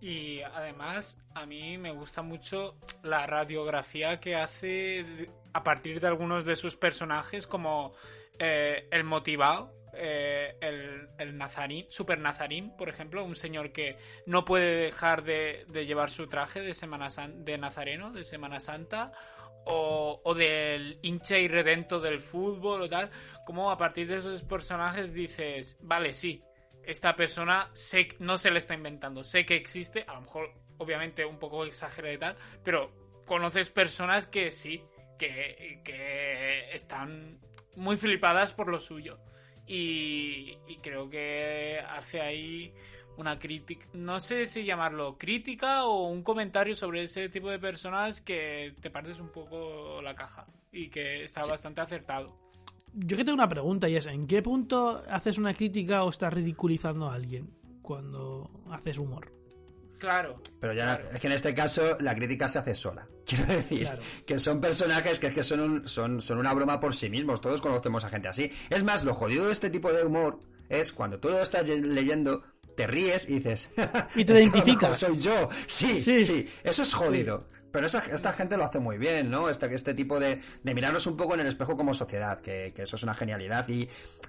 Y además, a mí me gusta mucho la radiografía que hace a partir de algunos de sus personajes, como eh, el motivado, eh, el, el nazarín, super nazarín, por ejemplo, un señor que no puede dejar de, de llevar su traje de Semana San- de nazareno, de Semana Santa, o, del hincha irredento del fútbol o tal, como a partir de esos personajes dices, vale, sí, esta persona no se le está inventando, sé que existe, a lo mejor obviamente un poco exagerado y tal, pero conoces personas que sí, que, que están muy flipadas por lo suyo. Y, y creo que hace ahí una crítica, no sé si llamarlo crítica o un comentario sobre ese tipo de personas que te partes un poco la caja y que está bastante acertado. Yo que tengo una pregunta y es, ¿en qué punto haces una crítica o estás ridiculizando a alguien cuando haces humor? Claro. Pero ya es que en este caso la crítica se hace sola. Quiero decir Claro. que son personajes que es que son, un- son, son una broma por sí mismos. Todos conocemos a gente así. Es más, lo jodido de este tipo de humor es cuando tú lo estás ye- leyendo, te ríes y dices. Y te "Es que a lo identificas". Soy yo. Sí, Sí. sí, Eso es jodido. Pero esa- esta gente lo hace muy bien, ¿no? Este, este tipo de, de mirarnos un poco en el espejo como sociedad, que, que eso es una genialidad. Y,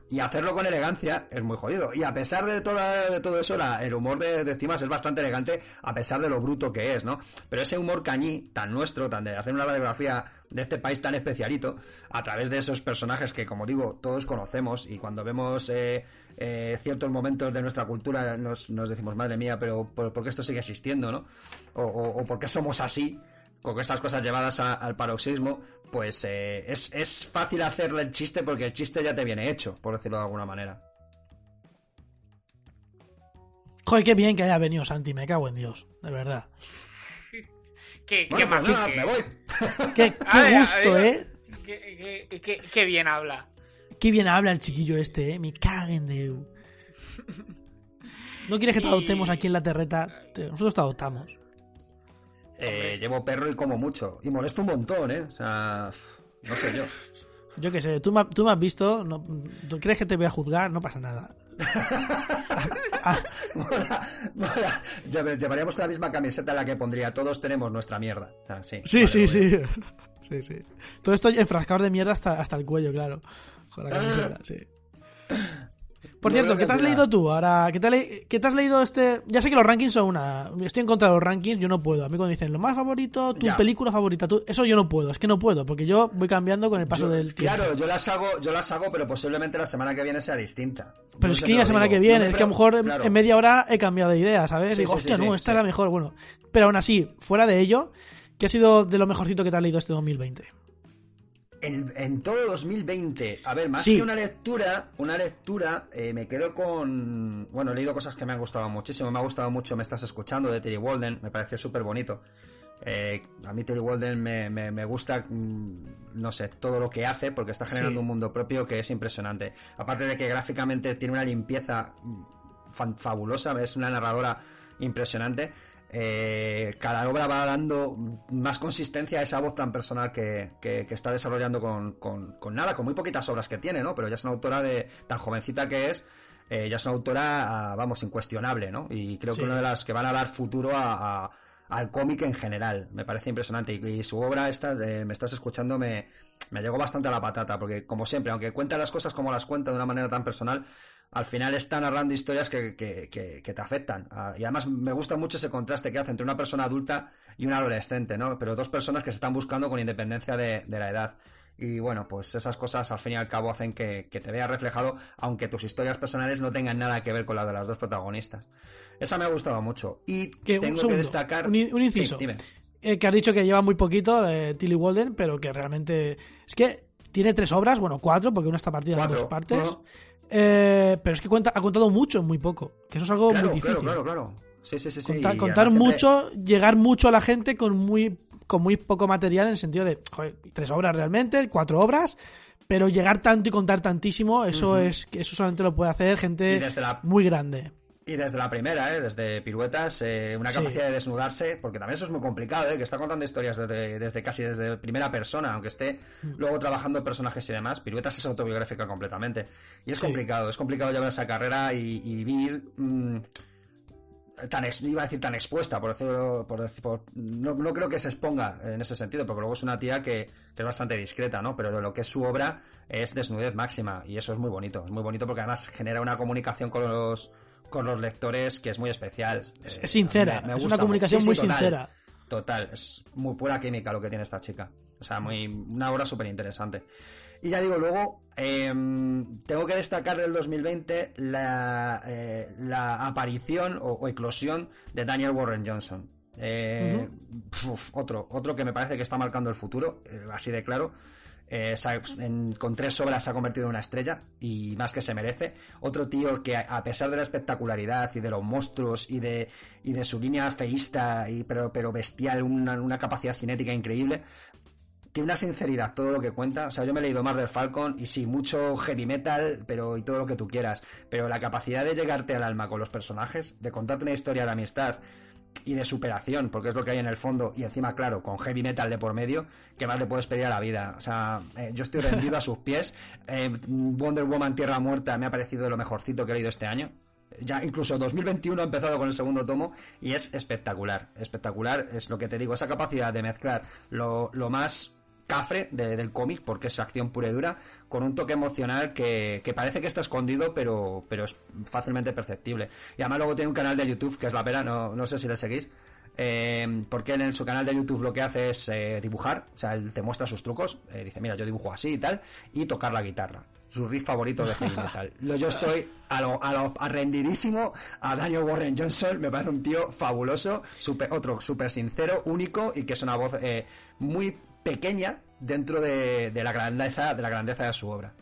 y hacerlo con elegancia es muy jodido. Y a pesar de, toda, de todo eso, la- el humor de, de Cimas es bastante elegante, a pesar de lo bruto que es, ¿no? Pero ese humor cañí, tan nuestro, tan de hacer una radiografía de este país tan especialito, a través de esos personajes que, como digo, todos conocemos y cuando vemos eh, eh, ciertos momentos de nuestra cultura nos, nos decimos, madre mía, pero ¿por, por qué esto sigue existiendo, no? O, o, o por qué somos así, con estas cosas llevadas a- al paroxismo, pues eh, es, es fácil hacerle el chiste porque el chiste ya te viene hecho, por decirlo de alguna manera. Joder, qué bien que haya venido Santi, me cago en Dios, de verdad. Qué, qué Bueno, pues nada, me voy. Qué, qué ver, gusto, ver, ¿eh? Qué, qué- qué- qué bien habla. Qué bien habla el chiquillo este, ¿eh? Me caguen de... ¿No quieres que te Y- adoptemos aquí en la terreta? Te- Nosotros te adoptamos. Eh, llevo perro y como mucho. Y molesto un montón, ¿eh? O sea, no sé yo. Yo qué sé, tú me, tú me has visto, no, ¿tú crees que te voy a juzgar? No pasa nada. Ah, Mola, mola. Lle- Llevaríamos la misma camiseta en la que pondría todos tenemos nuestra mierda. Ah, sí, sí, Vale, sí, sí. Sí, sí. Todo esto enfrascado de mierda hasta, hasta el cuello, claro. Con la camiseta, sí. Por No cierto, ¿qué te has leído tú? Ahora, ¿qué te, le- qué te has leído este...? Ya sé que los rankings son una... Estoy en contra de los rankings, yo no puedo. A mí cuando dicen lo más favorito, tu Ya. película favorita, tú... eso yo no puedo. Es que no puedo, porque yo voy cambiando con el paso Yo- del tiempo. Claro, yo las hago, yo las hago, pero posiblemente la semana que viene sea distinta. Pero es que la semana digo. que viene, No es que a lo mejor en- claro. en media hora he cambiado de idea, ¿sabes? Sí, Digo, sí, hostia, sí, no, esta era mejor. Bueno, pero aún así, fuera de ello, ¿qué ha sido de lo mejorcito que te has leído este 2020? En, en todo 2020, a ver, más Sí. que una lectura, una lectura, eh, me quedo con. Bueno, he leído cosas que me han gustado muchísimo. Me ha gustado mucho Me Estás Escuchando de Terry Walden, me pareció súper bonito. Eh, a mí Tilly Walden me, me- me gusta, mm, no sé, todo lo que hace porque está generando Sí. un mundo propio que es impresionante. Aparte de que gráficamente tiene una limpieza mm, fabulosa, es una narradora impresionante. Eh, cada obra va dando más consistencia a esa voz tan personal que, que- que está desarrollando con, con- con nada, con muy poquitas obras que tiene, ¿no? Pero ya es una autora de tan jovencita que es, eh, ya es una autora, ah, vamos, incuestionable, ¿no? Y creo Sí. que una de las que van a dar futuro a- a- al cómic en general. Me parece impresionante. Y, y su obra, esta, eh, me estás escuchando, me, me llegó bastante a la patata, porque como siempre, aunque cuenta las cosas como las cuenta de una manera tan personal, al final está narrando historias que, que- que- que te afectan. Ah, y además me gusta mucho ese contraste que hace entre una persona adulta y un adolescente, ¿no? Pero dos personas que se están buscando con independencia de, de la edad. Y bueno, pues esas cosas al fin y al cabo hacen que, que te veas reflejado, aunque tus historias personales no tengan nada que ver con la de las dos protagonistas. Esa me ha gustado mucho. Y Que, tengo que destacar. un, in- un inciso. Sí. Eh, que has dicho que lleva muy poquito eh, Tilly Walden, pero que realmente. Es que tiene tres obras, bueno, cuatro, porque una está partida en Cuatro. dos partes. Eh, pero es que cuenta, ha contado mucho en muy poco. Que eso es algo Claro, muy difícil. claro, claro, claro. Sí, sí, sí. Contar, siempre- mucho, llegar mucho a la gente con muy, con muy poco material en el sentido de, joder, tres obras realmente, cuatro obras, pero llegar tanto y contar tantísimo, eso es, eso solamente lo puede hacer gente la muy grande. Y desde la primera, ¿eh? desde piruetas, eh, una Sí. capacidad de desnudarse, porque también eso es muy complicado, ¿eh? que está contando historias desde, desde casi desde primera persona, aunque esté Mm. luego trabajando personajes y demás. Piruetas es autobiográfica completamente. Y es Sí. complicado, es complicado llevar esa carrera y, y vivir mm, tan iba a decir tan expuesta, por decirlo, por decir- por- no, no creo que se exponga en ese sentido, porque luego es una tía que, que es bastante discreta, ¿no? Pero lo que es su obra es desnudez máxima, y eso es muy bonito, es muy bonito porque además genera una comunicación con los con los lectores que es muy especial. Es, Eh, es sincera, mí me es una comunicación muy total. sincera. Total, es muy pura química lo que tiene esta chica. O sea, muy, una obra súper interesante. Y ya digo, luego em, tengo que destacar del 2020 la, eh, la aparición o, o eclosión de Daniel Warren Johnson. Eh, uf, otro, otro que me parece que está marcando el futuro, eh, así de claro. Eh, con tres obras se ha convertido en una estrella y más que se merece. Otro tío que a pesar de la espectacularidad y de los monstruos y de, y de su línea feísta y, pero, pero bestial, una, una capacidad cinética increíble, tiene una sinceridad todo lo que cuenta. O sea, yo me he leído más del Falcon y sí, mucho heavy metal, pero y todo lo que tú quieras. Pero la capacidad de llegarte al alma con los personajes, de contarte una historia de amistad y de superación, porque es lo que hay en el fondo, y encima, claro, con heavy metal de por medio, que más le puedes pedir a la vida? O sea, eh, yo estoy rendido a sus pies. Eh, Wonder Woman Tierra Muerta me ha parecido de lo mejorcito que he leído este año. Ya incluso 2021 ha empezado con el segundo tomo y es espectacular. Espectacular es lo que te digo, esa capacidad de mezclar lo, lo más cafre de- del cómic, porque es acción pura y dura, con un toque emocional que, que parece que está escondido, pero, pero es fácilmente perceptible. Y además luego tiene un canal de YouTube que es la pera, no, no sé si le seguís. eh, porque él en su canal de YouTube lo que hace es eh, dibujar, o sea, él te muestra sus trucos, eh, dice, mira, yo dibujo así y tal, y tocar la guitarra. Su riff favorito de heavy metal. Yo estoy a lo, a lo arrendidísimo a Daniel Warren Johnson, me parece un tío fabuloso, super, otro súper sincero, único y que es una voz eh, muy pequeña dentro de, de la grandeza de la grandeza de su obra.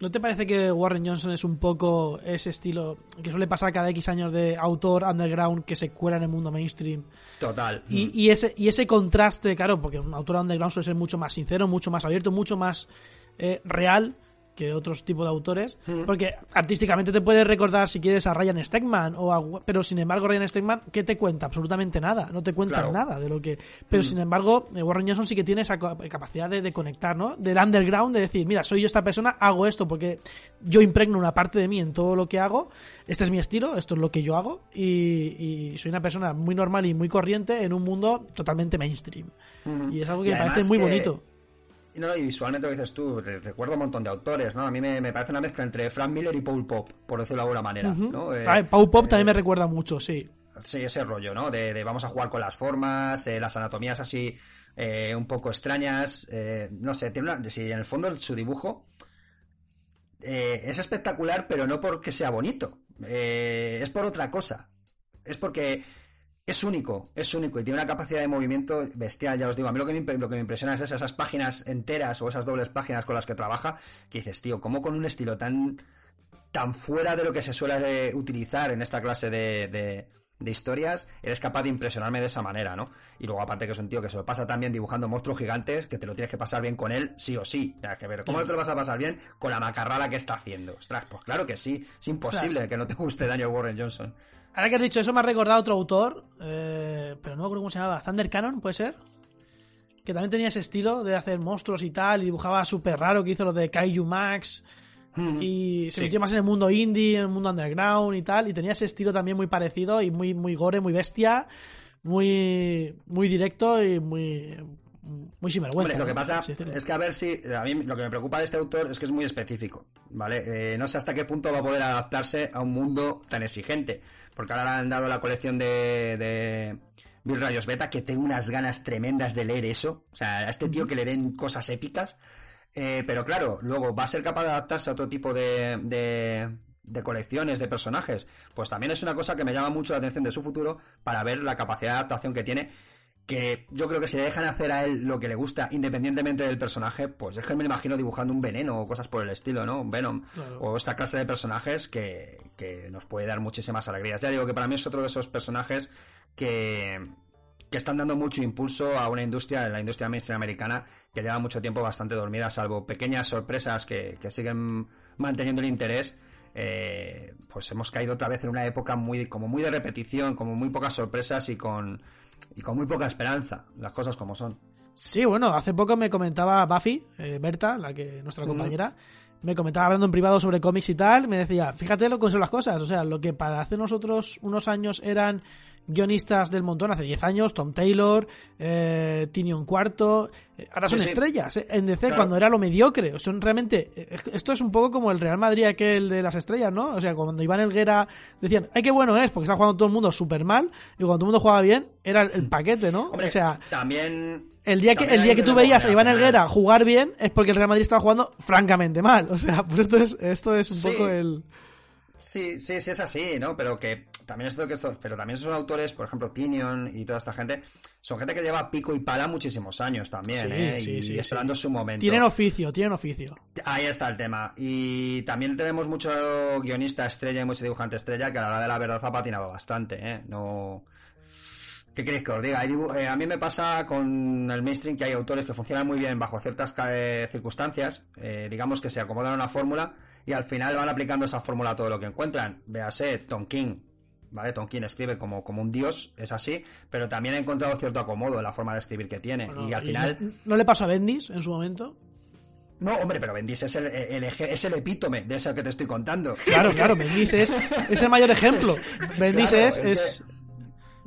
¿No te parece que Warren Johnson es un poco ese estilo que suele pasar cada X años de autor underground que se cuela en el mundo mainstream? Total. Y, y ese, y ese contraste, claro, porque un autor underground suele ser mucho más sincero, mucho más abierto, mucho más eh, real que otros tipos de autores, porque artísticamente te puedes recordar si quieres a Ryan Stegman o a, pero sin embargo Ryan Stegman ¿qué te cuenta? Absolutamente nada, no te cuenta Claro. nada de lo que pero sin embargo eh, Warren Johnson sí que tiene esa capacidad de, de conectar, ¿no? Del underground de decir, mira, soy yo esta persona, hago esto porque yo impregno una parte de mí en todo lo que hago, este es mi estilo, esto es lo que yo hago y, y soy una persona muy normal y muy corriente en un mundo totalmente mainstream. Y es algo que Y me parece muy que- bonito. Y No, y visualmente lo dices tú, te- recuerdo un montón de autores, ¿no? A mí me, me parece una mezcla entre Frank Miller y Paul Pop, por decirlo de alguna manera. Eh, Ah, Pau Pop eh, también me recuerda mucho, sí. Sí, ese rollo, ¿no? De, de vamos a jugar con las formas, eh, las anatomías así eh, un poco extrañas, eh, no sé, tiene una, si en el fondo su dibujo eh, es espectacular, pero no porque sea bonito, eh, es por otra cosa, es porque es único, es único y tiene una capacidad de movimiento bestial, ya os digo, a mí lo que me, lo que me impresiona es esas páginas enteras o esas dobles páginas con las que trabaja, que dices, tío, ¿cómo con un estilo tan tan fuera de lo que se suele eh, utilizar en esta clase de, de, de historias, eres capaz de impresionarme de esa manera, ¿no? Y luego aparte que es un tío que se lo pasa también dibujando monstruos gigantes, que te lo tienes que pasar bien con él, sí o sí. Sea, que ver, ¿cómo te lo vas a pasar bien con la macarrada que está haciendo? Ostras, pues claro que sí, es imposible Ostras. que no te guste Daniel Warren Johnson. Ahora que has dicho eso me ha recordado otro autor, eh, pero no me acuerdo cómo se llamaba, Thunder Cannon, ¿puede ser? Que también tenía ese estilo de hacer monstruos y tal, y dibujaba súper raro, que hizo lo de Kaiju Max, y se Sí. metió más en el mundo indie, en el mundo underground y tal, y tenía ese estilo también muy parecido y muy, muy gore, muy bestia, muy, muy directo y muy, muy sinvergüenza. Hombre, lo que pasa es que a ver si. A mí lo que me preocupa de este autor es que es muy específico, ¿vale? Eh, no sé hasta qué punto va a poder adaptarse a un mundo tan exigente. Porque ahora le han dado la colección de. de Bill Rayos Beta, que tengo unas ganas tremendas de leer eso. O sea, a este tío que le den cosas épicas. Eh, pero claro, luego va a ser capaz de adaptarse a otro tipo de, de, de colecciones, de personajes. Pues también es una cosa que me llama mucho la atención de su futuro para ver la capacidad de adaptación que tiene que yo creo que si le dejan hacer a él lo que le gusta, independientemente del personaje, pues es que me imagino dibujando un veneno o cosas por el estilo, ¿no? Un Venom. Claro. O esta clase de personajes que, que nos puede dar muchísimas alegrías. Ya digo que para mí es otro de esos personajes que, que están dando mucho impulso a una industria, la industria mainstream americana, que lleva mucho tiempo bastante dormida, salvo pequeñas sorpresas que, que siguen manteniendo el interés. eh, pues hemos caído otra vez en una época muy como muy de repetición, como muy pocas sorpresas y con y con muy poca esperanza, las cosas como son. Sí, bueno, hace poco me comentaba Buffy, eh, Berta, la que nuestra compañera, me comentaba hablando en privado sobre cómics y tal, me decía, fíjate lo que son las cosas, o sea, lo que para hace nosotros unos años eran guionistas del montón, hace 10 años, Tom Taylor, eh, Tinion Cuarto, eh, ahora son Sí, sí. estrellas, eh, en DC Claro. cuando era lo mediocre, son realmente, eh, esto es un poco como el Real Madrid aquel de las estrellas, ¿no? O sea, cuando Iván Elguera decían, ay, qué bueno es, porque está jugando todo el mundo súper mal, y cuando todo el mundo jugaba bien, era el, el paquete, ¿no? Hombre, o sea, también el día que, el día que tú veías a Iván. Helguera jugar bien es porque el Real Madrid estaba jugando francamente mal. O sea, pues esto es, esto es un Sí. poco el. Sí, sí, sí es así, ¿no? Pero que también esto que esto, pero también son autores, por ejemplo, Tinion y toda esta gente, son gente que lleva pico y pala muchísimos años también, Sí, ¿eh? sí, y sí, esperando su momento. Tienen oficio, tienen oficio. Ahí está el tema. Y también tenemos mucho guionista estrella y mucho dibujante estrella que a la hora de la verdad ha patinado bastante, ¿eh? No... ¿Qué queréis que os diga? Eh, a mí me pasa con el mainstream que hay autores que funcionan muy bien bajo ciertas eh, circunstancias, eh, digamos que se acomodan a una fórmula y al final van aplicando esa fórmula a todo lo que encuentran. Véase, Tom King, ¿vale? Tom King escribe como, como un dios, es así, pero también ha encontrado cierto acomodo en la forma de escribir que tiene. Bueno, y al final... no, no le pasó a Bendis en su momento? No, hombre, pero Bendis es el, es el epítome de eso que te estoy contando. Claro, claro, Bendis es, es el mayor ejemplo. Bendis Claro, es, es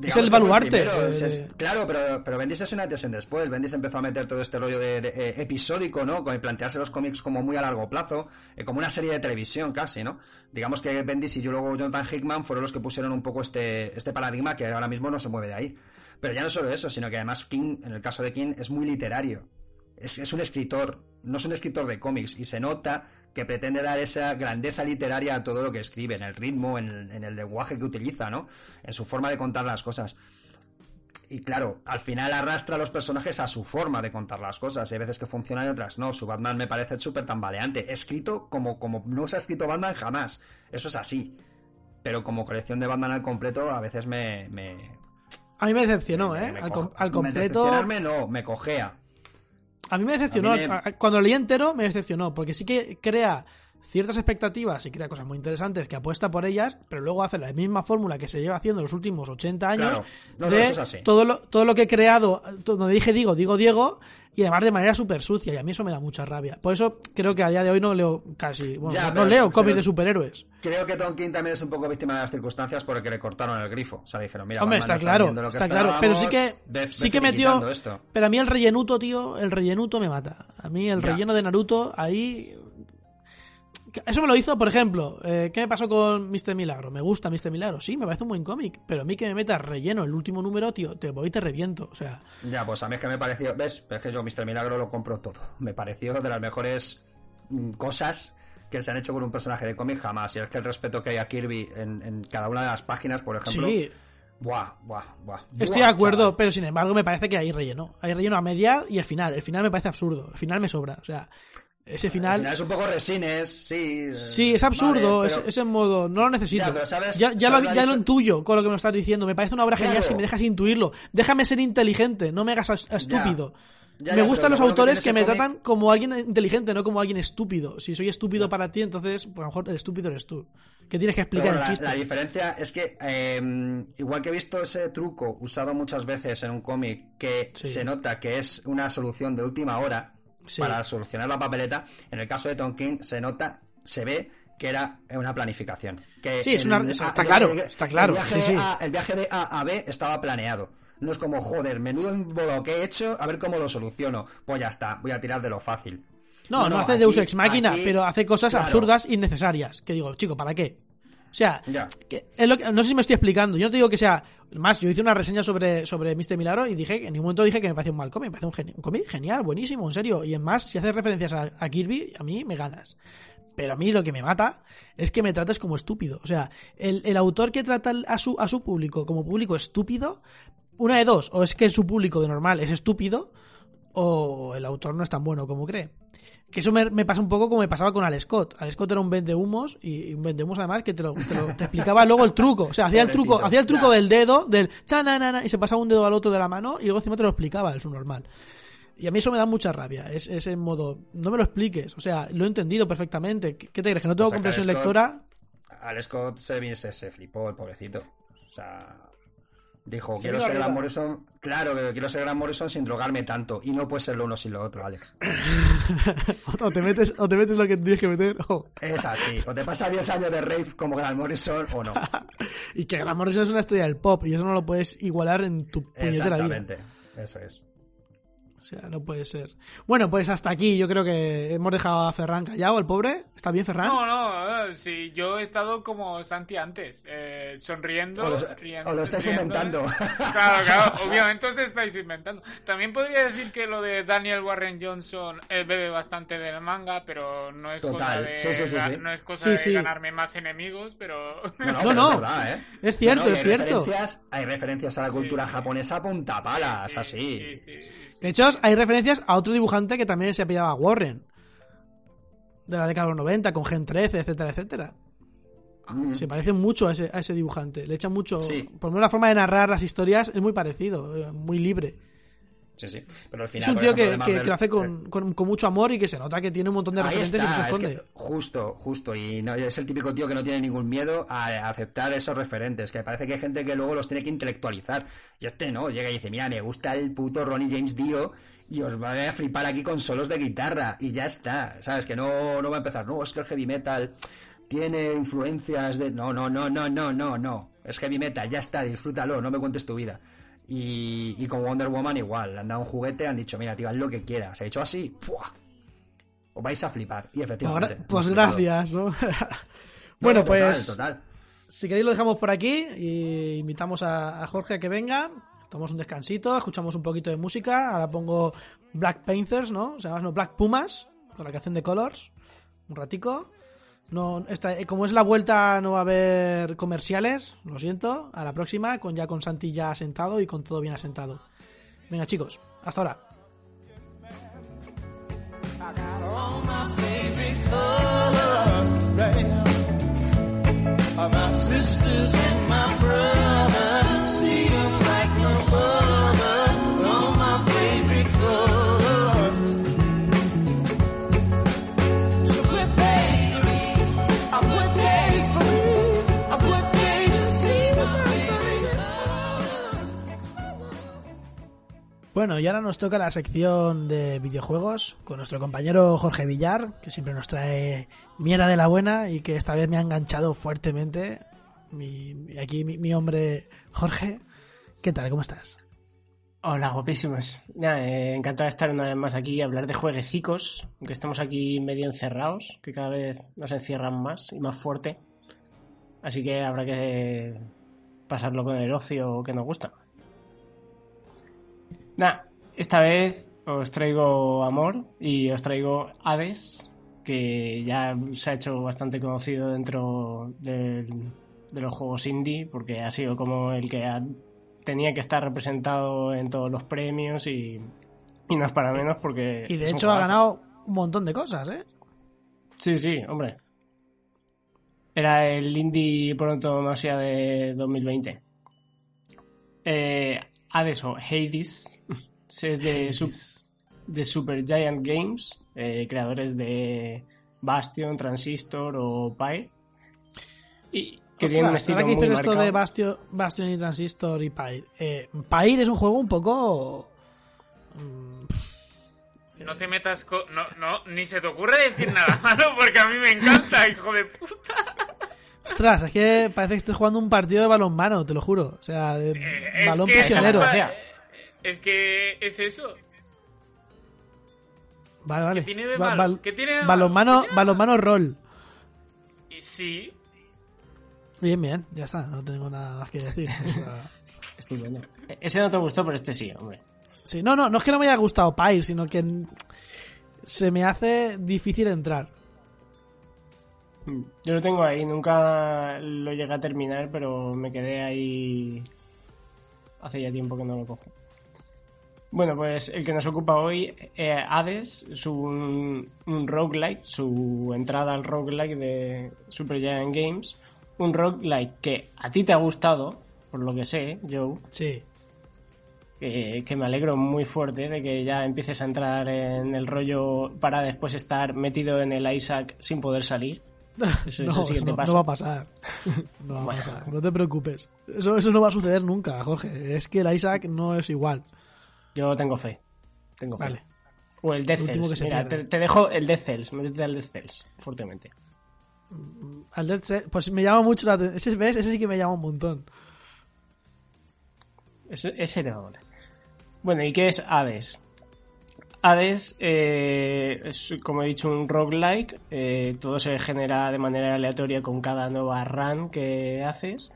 es, el baluarte. es- eh, es- claro, pero, pero Bendis es una en después. Bendis empezó a meter todo este rollo de, de, eh, episódico, ¿no? Con plantearse los cómics como muy a largo plazo, eh, como una serie de televisión casi, ¿no? Digamos que Bendis y yo luego Jonathan Hickman fueron los que pusieron un poco este, este paradigma que ahora mismo no se mueve de ahí. Pero ya no solo eso, sino que además King, en el caso de King, es muy literario. Es, es un escritor, no es un escritor de cómics, y se nota que pretende dar esa grandeza literaria a todo lo que escribe, en el ritmo, en el, en el lenguaje que utiliza, ¿no? En su forma de contar las cosas. Y claro, al final arrastra a los personajes a su forma de contar las cosas. Hay veces que funcionan y otras no. Su Batman me parece súper tambaleante. Escrito como, como no se ha escrito Batman jamás. Eso es así. Pero como colección de Batman al completo, a veces me. me a mí me decepcionó, me- ¿eh? me Al, co- com- al me completo. decepcionarme no, me cojea. A mí me decepcionó. A mí me- a- a- Cuando lo leí entero, me decepcionó. Porque sí que crea ciertas expectativas y crea cosas muy interesantes que apuesta por ellas, pero luego hace la misma fórmula que se lleva haciendo los últimos 80 años. Claro. No, no, de eso es así. Todo, lo, todo lo que he creado, donde dije digo, digo Diego, y además de manera súper sucia. Y a mí eso me da mucha rabia. Por eso creo que a día de hoy no leo casi. Bueno, Ya, no pero- leo cómics de superhéroes. Creo que Tom King también es un poco víctima de las circunstancias porque le cortaron el grifo. O sea, le dijeron, mira, Hombre, Batman está no claro, viendo lo que está claro. Pero sí que, sí que metió. esto. Pero a mí el rellenuto, tío, el rellenuto me mata. A mí el Ya. relleno de Naruto, ahí. Eso me lo hizo, por ejemplo, eh, ¿qué me pasó con Mr. Milagro? Me gusta Mr. Milagro, sí, me parece un buen cómic, pero a mí que me metas relleno el último número, tío, te voy y te reviento. O sea, Ya, pues a mí es que me pareció, ¿ves? Es que yo Mr. Milagro lo compro todo. Me pareció de las mejores mm, cosas que se han hecho con un personaje de cómic jamás. Y es que el respeto que hay a Kirby en, en cada una de las páginas, por ejemplo. sí, Buah, buah, buah. estoy Buah, de acuerdo, chaval. pero sin embargo me parece que hay relleno. Hay relleno a media y al final. El final me parece absurdo. El final me sobra. O sea, Ese Al final... final es un poco resines, sí. eh, Sí, es absurdo, vale, es, pero- es en modo, no lo necesito. Ya, pero sabes- ya, ya sabes lo, ya intuyo con lo que me estás diciendo. Me parece una obra genial Claro. si me dejas intuirlo. Déjame ser inteligente, no me hagas estúpido. Ya, me gustan los que autores que, me ese tratan como alguien inteligente, no como alguien estúpido. Si soy estúpido para ti, entonces, pues a lo mejor el estúpido eres tú. Que tienes que explicar bueno, el la, chiste. la diferencia es que, eh, igual que he visto ese truco usado muchas veces en un cómic que Sí. se nota que es una solución de última hora Sí. para solucionar la papeleta, en el caso de Tom King se nota, se ve que era una planificación. Que Sí, es el- una- está claro, está claro, El viaje, sí, sí. de A, el viaje de A a B estaba planeado. No es como, joder, menudo embolo que he hecho, a ver cómo lo soluciono. Pues ya está, voy a tirar de lo fácil. No, no, hace aquí- Deus Ex Máquina, pero hace cosas claro. absurdas innecesarias. Que digo, chico, ¿para qué? O sea, Ya. que es lo que- no sé si me estoy explicando. Yo no te digo que sea. Más, yo hice una reseña sobre, sobre Mr. Milagro y dije en ningún momento dije que me parecía un mal cómic. Me parece un, un cómic genial, buenísimo, en serio. Y en más, si haces referencias a, a Kirby, a mí me ganas. Pero a mí lo que me mata es que me trates como estúpido. O sea, el, el autor que trata a su, a su público como público estúpido, una de dos, o es que su público de normal es estúpido, o el autor no es tan bueno como cree. Que eso me, me pasa un poco como me pasaba con Al Scott. Al Scott era un vendehumos y y un vendehumos además que te, lo, te, lo- te explicaba luego el truco. O sea, hacía el truco, hacía el truco del dedo, del chananana, y se pasaba un dedo al otro de la mano y luego encima te lo explicaba, el subnormal. Y a mí eso me da mucha rabia. Es, es en modo, no me lo expliques. O sea, lo he entendido perfectamente. ¿Qué qué te crees? ¿Que no tengo O sea, comprensión lectora? Al Scott se, se, se flipó, el pobrecito. O sea, dijo, quiero ser Grant. Morrison. Claro, que quiero ser Grant Morrison sin drogarme tanto. Y no puede ser lo uno sin lo otro, Alex. o, te metes, o te metes lo que tienes que meter. o- Es así. O te pasa 10 años de rave como Grant Morrison o no. Y que Grant Morrison es una estrella del pop y eso no lo puedes igualar en tu puñetera vida. Exactamente. Eso es. O sea, no puede ser. Bueno, pues hasta aquí yo creo que hemos dejado a Ferran callado, el pobre. ¿Está bien, Ferran? No, no, eh, sí, yo he estado como Santi antes, eh, sonriendo, O lo, riendo. o lo estáis riendo. inventando. Claro, claro, obviamente os estáis inventando. También podría decir que lo de Daniel Warren Johnson eh, bebe bastante del manga, pero no es cosa Total. de, Sí, sí, sí, sí. no es cosa Sí, de ganarme más enemigos, pero... No, No, pero no. Es, verdad, ¿eh? Es cierto, No, no, es hay cierto. Referencias, hay referencias a la cultura sí. japonesa a puntapalas, Sí, así. sí, sí, sí. De hecho, hay referencias a otro dibujante que también se apellidaba Warren. De la década de los 90, con Gen 13, etcétera, etcétera. Mm. Se parece mucho a ese, a ese dibujante. Le echa mucho. Sí. Por lo menos la forma de narrar las historias es muy parecido, eh, muy libre. Sí, sí. Pero al Es final, un por tío ejemplo, que, que- lo hace eh, con, con- con mucho amor y que se nota que tiene un montón de Ahí referencias y no se es esconde. que justo, justo. Y no, es el típico tío que no tiene ningún miedo a, a aceptar esos referentes. Que parece que hay gente que luego los tiene que intelectualizar. Y este no, llega y dice, mira, me gusta el puto Ronnie James Dio y os va a flipar aquí con solos de guitarra. Y ya está. ¿Sabes? Que no, no va a empezar. No, es que el heavy metal tiene influencias de... No, no, no, no, no, no, no. Es heavy metal, ya está, disfrútalo, no me cuentes tu vida. Y, y con Wonder Woman igual, le han dado un juguete, han dicho, mira, tío, haz lo que quieras. Se ha hecho así, ¡pua! Os vais a flipar. Y Pues, efectivamente. pues hemos gracias, ¿no? bueno, No, total, pues Total, si queréis lo dejamos por aquí y invitamos a, a Jorge a que venga. Tomamos un descansito, escuchamos un poquito de música. Ahora pongo Black Panthers, ¿no? O sea, no, Black Pumas, con la canción de Colors. Un ratico. No, esta, eh, como es la vuelta, no va a haber comerciales. Lo siento. A la próxima, con ya con Santi ya asentado y con todo bien asentado. Venga, chicos, hasta ahora. My Bueno, y ahora nos toca la sección de videojuegos con nuestro compañero Jorge Villar, que siempre nos trae mierda de la buena y que esta vez me ha enganchado fuertemente. Mi, aquí mi, hombre Jorge, ¿qué tal? ¿Cómo estás? Hola, guapísimos. Nada, eh, encantado de estar una vez más aquí y hablar de jueguecicos, aunque estamos aquí medio encerrados, que cada vez nos encierran más y más fuerte. Así que habrá que pasarlo con el ocio que nos gusta. Nada, esta vez os traigo amor y os traigo Hades, que ya se ha hecho bastante conocido dentro del- de los juegos indie, porque ha sido como el que ha tenía que estar representado en todos los premios y, y no es para menos porque... Y de hecho ha ganado un montón de cosas, ¿eh? Sí, sí, hombre. Era el indie por antonomasia de 2020. Eh, Hades o Hades es de, Sup- de Super Giant Games, eh, creadores de Bastion, Transistor o Pyre. Y que tiene un estilo ahora que muy dices esto marcado. de Bastion, Bastion y Transistor y Pyre. Eh, Pyre es un juego un poco... mm, No te metas con... No, no, ni se te ocurre decir nada malo porque a mí me encanta, hijo de puta. Ostras, es que parece que estoy jugando un partido de balonmano, te lo juro. O sea, de es balón que- prisionero. Gracia. Es que es eso. Vale, vale. ¿Qué tiene de Ba- malo? bal- ¿Qué tiene de balonmano, ¿Qué tiene de balonmano roll. Y Sí, Bien, bien, ya está, no tengo nada más que decir. O sea, Estupendo. Ese no te gustó, pero este sí, hombre. sí, no, no, no es que no me haya gustado Pyre, sino que se me hace difícil entrar. Yo lo tengo ahí, nunca lo llegué a terminar, pero me quedé ahí hace ya tiempo que no lo cojo. Bueno, pues el que nos ocupa hoy, eh, Hades, es un, un roguelike, su entrada al roguelike de Supergiant Games. Un roguelike que a ti te ha gustado, por lo que sé, Joe, Sí. que me alegro muy fuerte de que ya empieces a entrar en el rollo para después estar metido en el Isaac sin poder salir. Ese es no, el siguiente no, paso. no va a pasar. No va a Bueno. pasar. No te preocupes. Eso, eso no va a suceder nunca, Jorge. Es que el Isaac no es igual. Yo tengo fe. Tengo fe. Vale. O el Death El Cells. Mira, te, te dejo el Death Cells. Métete al Death Cells. Fuertemente. Al Dead Cell- pues me llama mucho la atención. Ese, ¿ves? Ese sí que me llama un montón. Ese, ese te va a molar. Bueno, ¿y qué es Hades? Hades eh, es, como he dicho, un roguelike. Eh, todo se genera de manera aleatoria con cada nueva run que haces.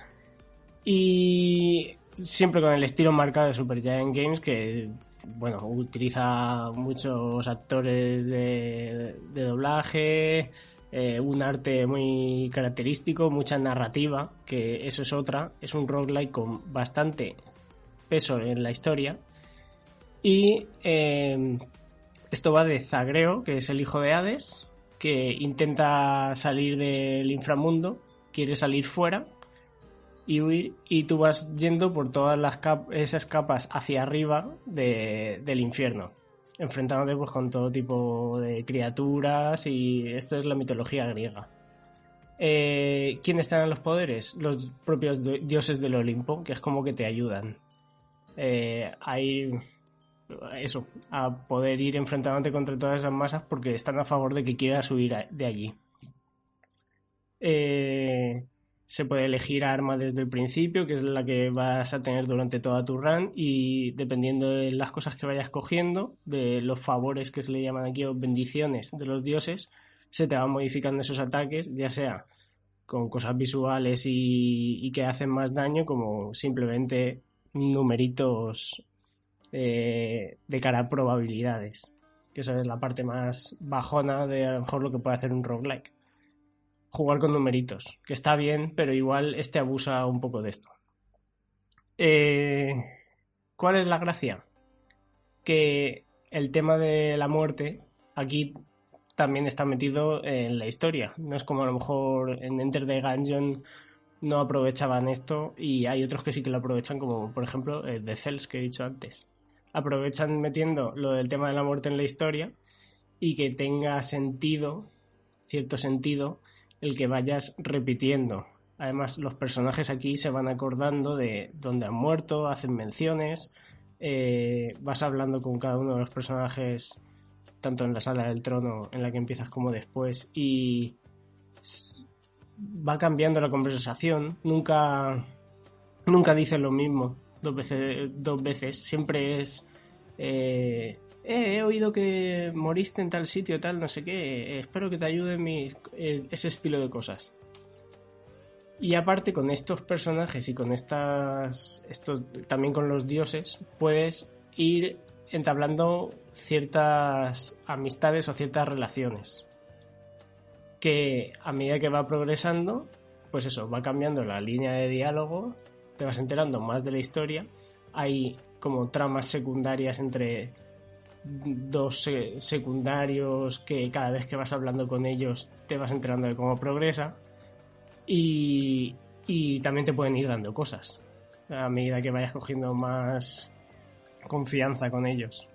Y siempre con el estilo marcado de Supergiant Games, que bueno, utiliza muchos actores de, doblaje, eh, un arte muy característico, mucha narrativa, que eso es otra. Es un roguelike con bastante peso en la historia. Y eh, esto va de Zagreo, que es el hijo de Hades, que intenta salir del inframundo, quiere salir fuera y tú vas yendo por todas esas capas hacia arriba de- del infierno, enfrentándote pues, con todo tipo de criaturas y esto es la mitología griega. Eh, ¿Quiénes te dan los poderes? Los propios di- dioses del Olimpo, que es como que te ayudan. Eh, hay eso, a poder ir enfrentándote contra todas esas masas porque están a favor de que quieras huir de allí. Eh, se puede elegir arma desde el principio, que es la que vas a tener durante toda tu run, y dependiendo de las cosas que vayas cogiendo, de los favores que se le llaman aquí o bendiciones de los dioses, se te van modificando esos ataques, ya sea con cosas visuales y, y que hacen más daño, como simplemente numeritos eh, de cara a probabilidades. Que esa es la parte más bajona de a lo mejor lo que puede hacer un roguelike. Jugar con numeritos, que está bien, pero igual este abusa un poco de esto. Eh, ¿Cuál es la gracia? Que el tema de la muerte aquí también está metido en la historia. No es como a lo mejor en Enter the Gungeon no aprovechaban esto y hay otros que sí que lo aprovechan, como por ejemplo eh, The Cells que he dicho antes. Aprovechan metiendo lo del tema de la muerte en la historia y que tenga sentido, cierto sentido, el que vayas repitiendo. Además, los personajes aquí se van acordando de dónde han muerto, hacen menciones, eh, vas hablando con cada uno de los personajes, tanto en la sala del trono en la que empiezas como después, y va cambiando la conversación, nunca, nunca dices lo mismo dos veces, dos veces. siempre es... eh, "Eh, he oído que moriste en tal sitio, tal, no sé qué, eh, espero que te ayude mi... ese estilo de cosas. Y aparte con estos personajes y con estas, estos, también con los dioses, puedes ir entablando ciertas amistades o ciertas relaciones que a medida que va progresando, pues eso, va cambiando la línea de diálogo, te vas enterando más de la historia, hay como tramas secundarias entre dos se- secundarios que cada vez que vas hablando con ellos te vas enterando de cómo progresa. Y, y también te pueden ir dando cosas a medida que vayas cogiendo más confianza con ellos.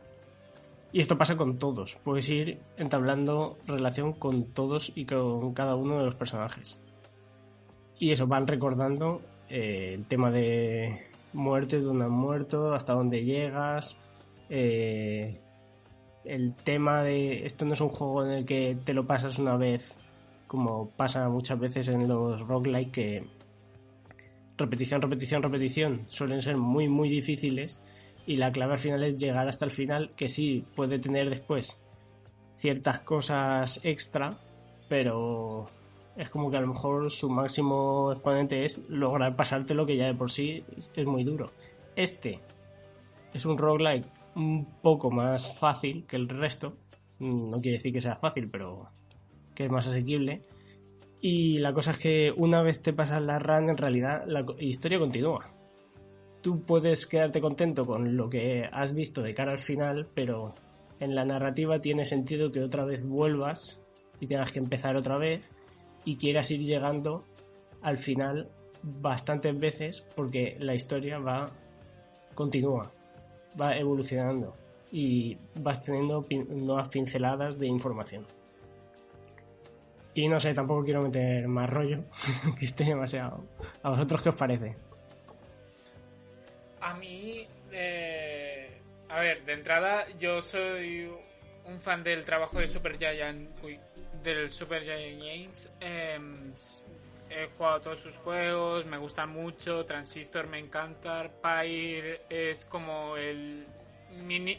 Y esto pasa con todos. Puedes ir entablando relación con todos y con cada uno de los personajes. Y eso, van recordando eh, el tema de muerte, dónde han muerto, hasta dónde llegas. eh, el tema de esto no es un juego en el que te lo pasas una vez, como pasa muchas veces en los roguelike, que repetición, repetición, repetición suelen ser muy, muy difíciles. Y la clave al final es llegar hasta el final, que sí puede tener después ciertas cosas extra, pero es como que a lo mejor su máximo exponente es lograr pasarte lo que ya de por sí es, muy duro. Este es un roguelike un poco más fácil que el resto. No quiere decir que sea fácil, pero que es más asequible. Y la cosa es que una vez te pasas la run, en realidad la historia continúa. Tú puedes quedarte contento con lo que has visto de cara al final, pero en la narrativa tiene sentido que otra vez vuelvas y tengas que empezar otra vez y quieras ir llegando al final bastantes veces porque la historia va continúa, va evolucionando y vas teniendo nuevas pinceladas de información. Y no sé, tampoco quiero meter más rollo, que esté demasiado. ¿A vosotros qué os parece? A mí, eh, a ver, de entrada, yo soy un fan del trabajo de Super Giant, uy, del Super Giant Games. Em, he jugado todos sus juegos, me gustan mucho. Transistor me encanta. Pyre es como el mi,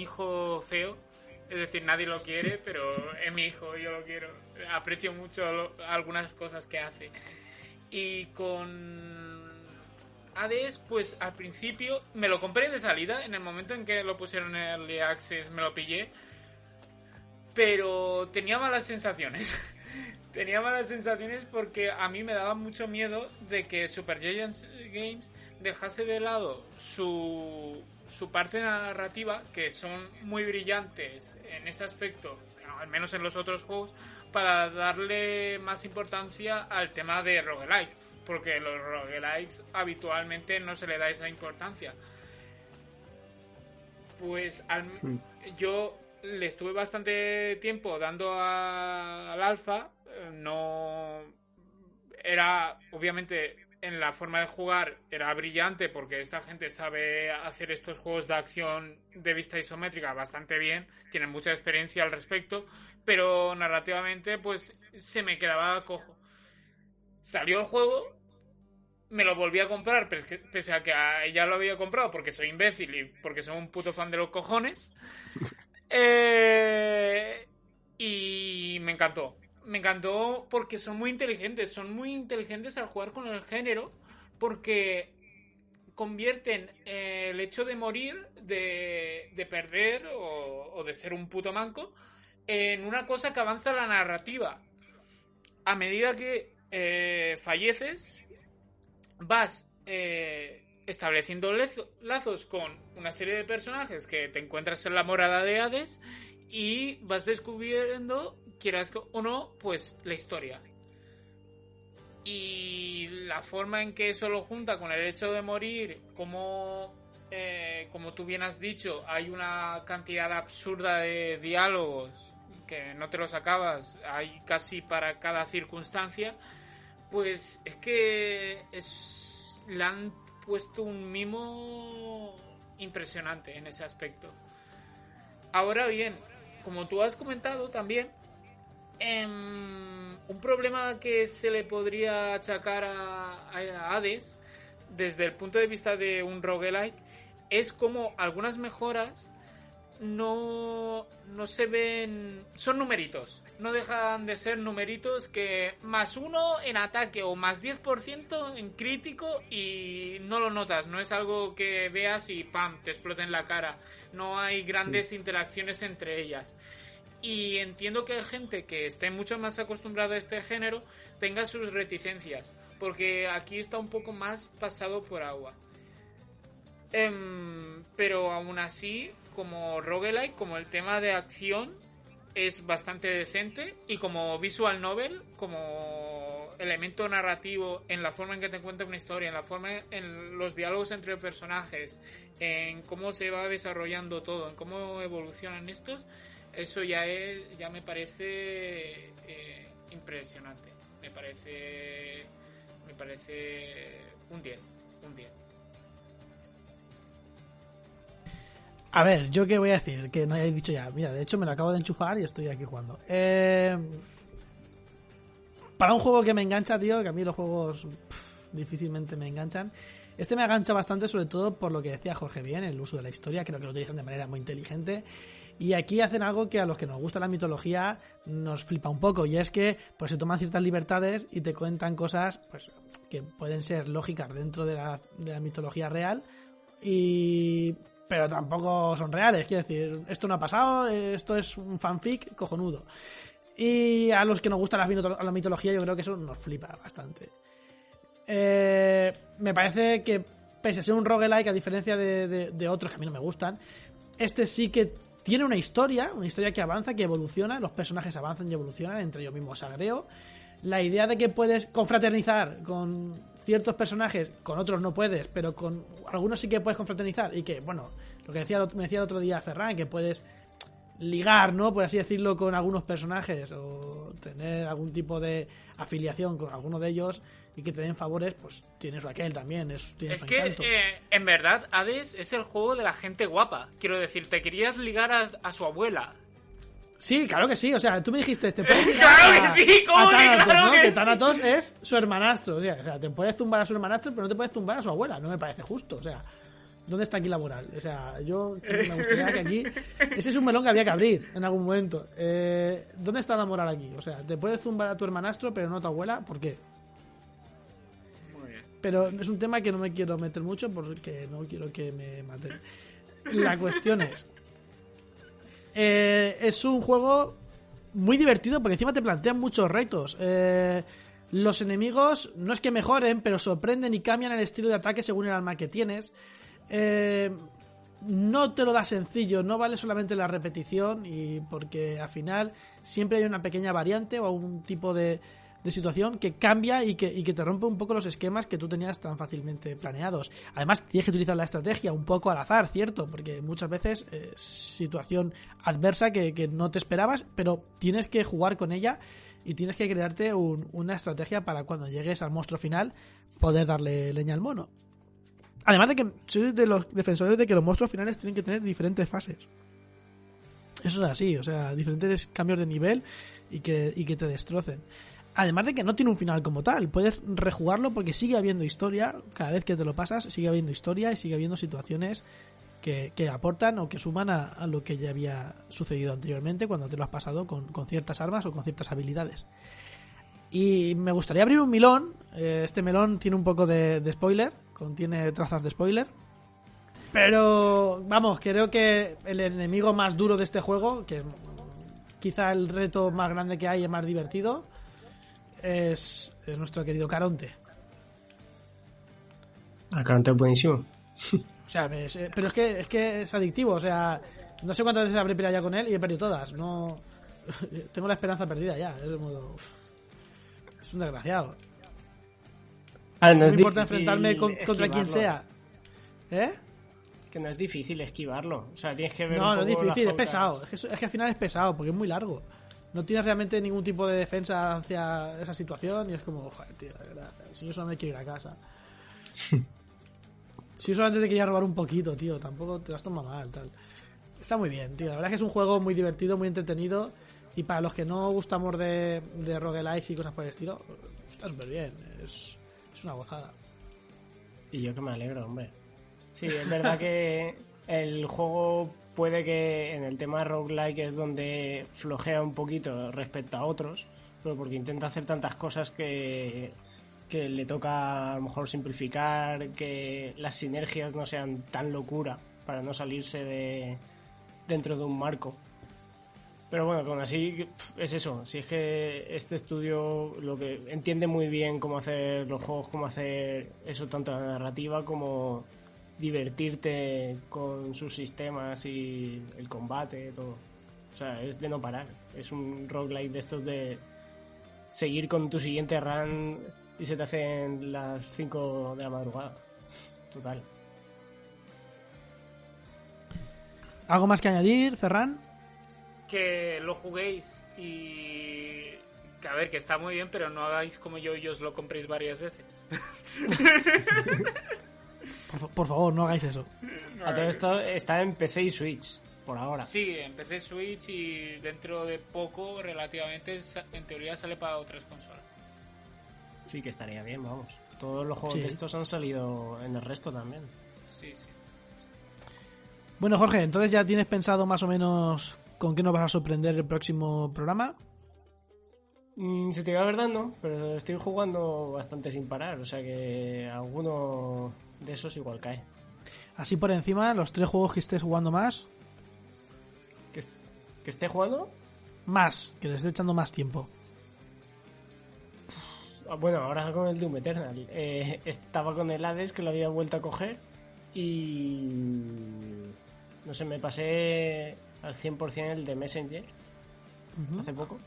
hijo feo. Es decir, nadie lo quiere, pero es mi hijo, yo lo quiero. Aprecio mucho lo- algunas cosas que hace. Y con Hades, pues al principio me lo compré de salida, en el momento en que lo pusieron en Early Access me lo pillé, pero tenía malas sensaciones. tenía malas sensaciones porque a mí me daba mucho miedo de que Super Giants Games dejase de lado su, su parte narrativa, que son muy brillantes en ese aspecto, al menos en los otros juegos, para darle más importancia al tema de roguelike porque los roguelikes habitualmente no se le da esa importancia. Pues al- yo le estuve bastante tiempo dando a- al alfa, eh, no era obviamente en la forma de jugar era brillante porque esta gente sabe hacer estos juegos de acción de vista isométrica bastante bien, tienen mucha experiencia al respecto, pero narrativamente pues se me quedaba cojo. Salió el juego, me lo volví a comprar, pese a que ya lo había comprado porque soy imbécil y porque soy un puto fan de los cojones. Eh, y me encantó. Me encantó porque son muy inteligentes, son muy inteligentes al jugar con el género porque convierten eh, el hecho de morir, de, de perder o, de ser un puto manco en una cosa que avanza la narrativa. A medida que eh, falleces, vas eh, estableciendo lazos con una serie de personajes que te encuentras en la morada de Hades y vas descubriendo, quieras o no, pues la historia. Y la forma en que eso lo junta con el hecho de morir, como, eh, como tú bien has dicho, hay una cantidad absurda de diálogos que no te los acabas, hay casi para cada circunstancia, pues es que es, han puesto un mimo impresionante en ese aspecto. Ahora bien, como tú has comentado también, em, un problema que se le podría achacar a, a Hades desde el punto de vista de un roguelike es como algunas mejoras no, no se ven. Son numeritos. No dejan de ser numeritos que más uno en ataque o más 10% en crítico y no lo notas. No es algo que veas y ¡pam! te explota en la cara. No hay grandes interacciones entre ellas. Y entiendo que hay gente que esté mucho más acostumbrada a este género tenga sus reticencias. Porque aquí está un poco más pasado por agua. Em, pero aún así, como roguelike, como el tema de acción es bastante decente y como visual novel, como elemento narrativo en la forma en que te cuenta una historia, en la forma en los diálogos entre personajes, en cómo se va desarrollando todo, en cómo evolucionan estos, eso ya es ya me parece eh, impresionante. Me parece me parece un 10, un 10. A ver, yo qué voy a decir, que no hayáis dicho ya. Mira, de hecho me lo acabo de enchufar y estoy aquí jugando. Eh, para un juego que me engancha, tío, que a mí los juegos difícilmente me enganchan. Este me engancha bastante, sobre todo por lo que decía Jorge bien, el uso de la historia. Creo que lo utilizan de manera muy inteligente. Y aquí hacen algo que a los que nos gusta la mitología nos flipa un poco. Y es que pues se toman ciertas libertades y te cuentan cosas pues que pueden ser lógicas dentro de la, de la mitología real. Y pero tampoco son reales. Quiero decir, esto no ha pasado, esto es un fanfic cojonudo. Y a los que nos gusta la, mito- la mitología, yo creo que eso nos flipa bastante. Eh, me parece que, pese a ser un roguelike, a diferencia de- de otros que a mí no me gustan, este sí que tiene una historia, una historia que avanza, que evoluciona, los personajes avanzan y evolucionan, entre ellos mismos agreo. La idea de que puedes confraternizar con ciertos personajes, con otros no puedes, pero con algunos sí que puedes confraternizar y que, bueno, lo que decía, me decía el otro día Ferran, que puedes ligar, ¿no? Por así decirlo, con algunos personajes o tener algún tipo de afiliación con alguno de ellos y que te den favores, pues tiene su aquel también, es, Es que, eh, en verdad, Hades es el juego de la gente guapa. Quiero decir, te querías ligar a, a su abuela. Sí, claro que sí, o sea, tú me dijiste, te puedes ¡Claro que sí! ¿Cómo que Thanatos, claro ¿no? que Que sí? Thanatos es su hermanastro, o sea, o sea, te puedes zumbar a su hermanastro, pero no te puedes zumbar a su abuela, no me parece justo, o sea, ¿dónde está aquí la moral? O sea, yo me gustaría que aquí, ese es un melón que había que abrir en algún momento. Eh, ¿Dónde está la moral aquí? O sea, te puedes zumbar a tu hermanastro, pero no a tu abuela, ¿por qué? Muy bien. Pero es un tema que no me quiero meter mucho porque no quiero que me maten. La cuestión es. Eh, es un juego muy divertido porque encima te plantean muchos retos. Eh, los enemigos no es que mejoren, pero sorprenden y cambian el estilo de ataque según el arma que tienes. Eh, no te lo da sencillo, no vale solamente la repetición y porque al final siempre hay una pequeña variante o un tipo de, de situación que cambia y que, que te rompe un poco los esquemas que tú tenías tan fácilmente planeados. Además, tienes que utilizar la estrategia un poco al azar, ¿cierto? Porque muchas veces es situación adversa que, que no te esperabas, pero tienes que jugar con ella y tienes que crearte un- una estrategia para cuando llegues al monstruo final poder darle leña al mono. Además de que soy de los defensores de que los monstruos finales tienen que tener diferentes fases. Eso es así, o sea, diferentes cambios de nivel y que, y que te destrocen. Además de que no tiene un final como tal, puedes rejugarlo porque sigue habiendo historia, cada vez que te lo pasas sigue habiendo historia y sigue habiendo situaciones que, que aportan o que suman a, lo que ya había sucedido anteriormente cuando te lo has pasado con, con ciertas armas o con ciertas habilidades. Y me gustaría abrir un melón. eh, Este melón tiene un poco de, spoiler, contiene trazas de spoiler. Pero vamos, creo que el enemigo más duro de este juego, que quizá el reto más grande que hay y más divertido, es, es nuestro querido Caronte. El Caronte es buenísimo. O sea, es- pero es que, es que es adictivo. O sea, no sé cuántas veces habré peleado ya con él y he perdido todas. No Tengo la esperanza perdida ya. Es modo. uf, Es un desgraciado. Ah, no No es me importa enfrentarme con- contra quien sea. ¿Eh? Que no es difícil esquivarlo. O sea, tienes que ver. No, un no es difícil, es pesado. Es que, eso- es que al final es pesado porque es muy largo. No tienes realmente ningún tipo de defensa hacia esa situación y es como, joder, tío, de verdad. Si yo solamente quiero ir a casa. si yo solamente te quería robar un poquito, tío, tampoco te las toma mal, tal. Está muy bien, tío. La verdad es que es un juego muy divertido, muy entretenido. Y para los que no gustamos de, de roguelikes y cosas por el estilo, está súper bien. Es, es una gozada. Y yo que me alegro, hombre. Sí, es verdad que el juego puede que en el tema roguelike es donde flojea un poquito respecto a otros, pero porque intenta hacer tantas cosas que, que le toca a lo mejor simplificar, que las sinergias no sean tan locura para no salirse de dentro de un marco. Pero bueno, aún así es eso. Si es que este estudio lo que entiende muy bien cómo hacer los juegos, cómo hacer eso tanto la narrativa como divertirte con sus sistemas y el combate, todo. O sea, es de no parar. Es un roguelike de estos de seguir con tu siguiente run y se te hacen las 5 de la madrugada. Total. ¿Algo más que añadir, Ferran? Que lo juguéis y... Que a ver, que está muy bien, pero no hagáis como yo y os lo compréis varias veces. Por, fa- por favor, no hagáis eso. A todo esto está en PC y Switch, por ahora. Sí, empecé Switch y dentro de poco, relativamente, en teoría sale para otras consolas. Sí que estaría bien, vamos. Todos los juegos Sí. de estos han salido en el resto también. Sí, sí. Bueno, Jorge, entonces ya tienes pensado más o menos con qué nos vas a sorprender el próximo programa. Mm, se te iba a verdad, no, pero estoy jugando bastante sin parar, o sea que alguno de esos igual cae. Así por encima, los tres juegos que estés jugando más, ¿Que, est- que esté jugando? más, que les esté echando más tiempo. Ah, Bueno, ahora con el Doom Eternal. Eh, estaba con el Hades que lo había vuelto a coger y... No sé, me pasé al 100% el de Messenger hace poco.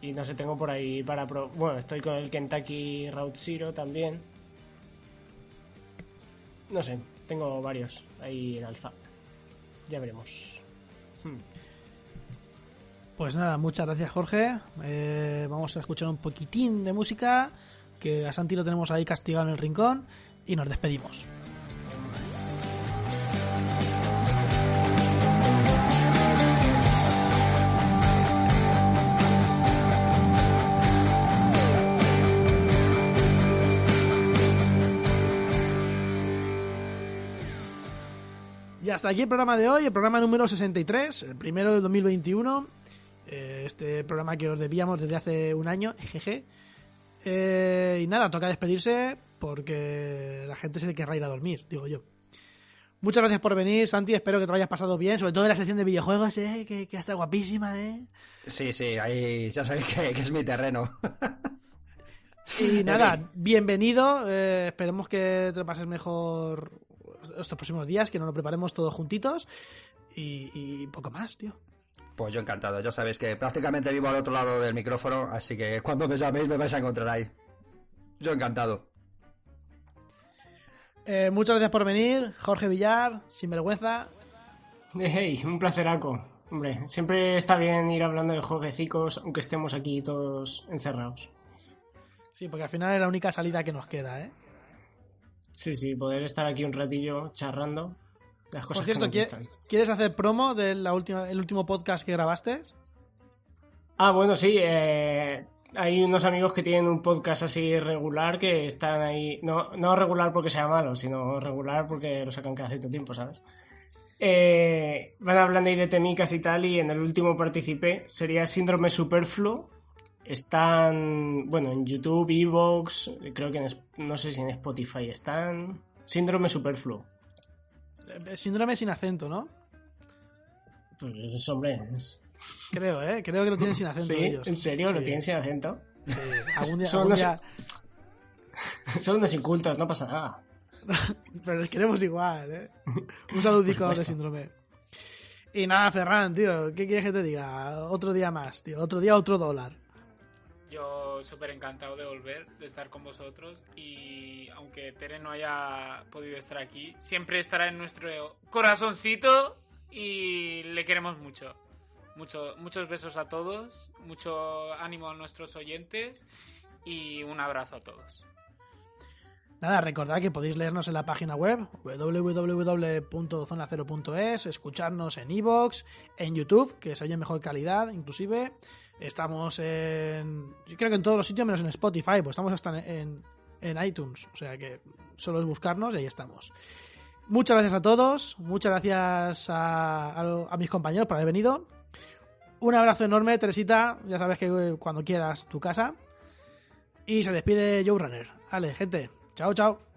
Y no sé, tengo por ahí para... pro- Bueno, estoy con el Kentucky Route Zero también. No sé, tengo varios ahí en alza. Ya veremos. Hmm. Pues nada, muchas gracias Jorge. Eh, vamos a escuchar un poquitín de música, que a Santi lo tenemos ahí castigado en el rincón, y nos despedimos. Hasta aquí el programa de hoy, el programa número 63, el primero del 2021. Eh, este programa que os debíamos desde hace un año, jeje. Eh, y nada, toca despedirse porque la gente se querrá ir a dormir, digo yo. Muchas gracias por venir, Santi. Espero que te lo hayas pasado bien, sobre todo en la sección de videojuegos, ¿eh? que, que está guapísima. ¿eh? Sí, sí, ahí ya sabéis que, que es mi terreno. Y nada, bienvenido. eh, esperemos que te lo pases mejor estos próximos días, que nos lo preparemos todos juntitos. Y, y poco más, tío. Pues yo encantado, ya sabéis que prácticamente vivo al otro lado del micrófono, así que cuando me llaméis me vais a encontrar ahí. Yo encantado. Eh, muchas gracias por venir, Jorge Villar, sin vergüenza. Hey, un placeraco. Hombre, siempre está bien ir hablando de jueguecicos, aunque estemos aquí todos encerrados. Sí, porque al final es la única salida que nos queda, ¿eh? Sí, sí, poder estar aquí un ratillo charrando. Las Por cosas cierto, que nos ¿quie- gustan. ¿quieres hacer promo del la última, el último podcast que grabaste? Ah, bueno, sí. eh, hay unos amigos que tienen un podcast así regular que están ahí. No, no regular porque sea malo, sino regular porque lo sacan cada cierto tiempo, ¿sabes? Eh, van hablando ahí de temicas y tal, y en el último participé. Sería Síndrome Superfluo. Están, bueno, en YouTube, Evox, creo que en, no sé si en Spotify están. Síndrome Superfluo. Eh, Síndrome sin acento, ¿no? Pues, hombre, es- Creo, ¿eh? Creo que lo tienen sin acento ¿sí? ellos. ¿En serio? ¿Lo tienen sin acento? sí. Algún día... Son algún los- día- Son unos incultos, no pasa nada. Pero les queremos igual, ¿eh? Un saludico de síndrome. Y nada, Ferran, tío, ¿qué quieres que te diga? Otro día más, tío. Otro día, otro dólar. Yo súper encantado de volver, de estar con vosotros y aunque Tere no haya podido estar aquí, siempre estará en nuestro corazoncito y le queremos mucho. Mucho, muchos besos a todos, mucho ánimo a nuestros oyentes y un abrazo a todos. Nada, recordad que podéis leernos en la página web www.zonacero.es, escucharnos en iVoox, en YouTube, que se oye mejor calidad, inclusive. Estamos en... Yo creo que en todos los sitios menos en Spotify, pues estamos hasta en, en iTunes. O sea que solo es buscarnos y ahí estamos. Muchas gracias a todos, muchas gracias a, a- a mis compañeros por haber venido. Un abrazo enorme, Teresita, ya sabes que eh, cuando quieras tu casa. Y se despide Joe Runner. Vale, gente. Chao, chao.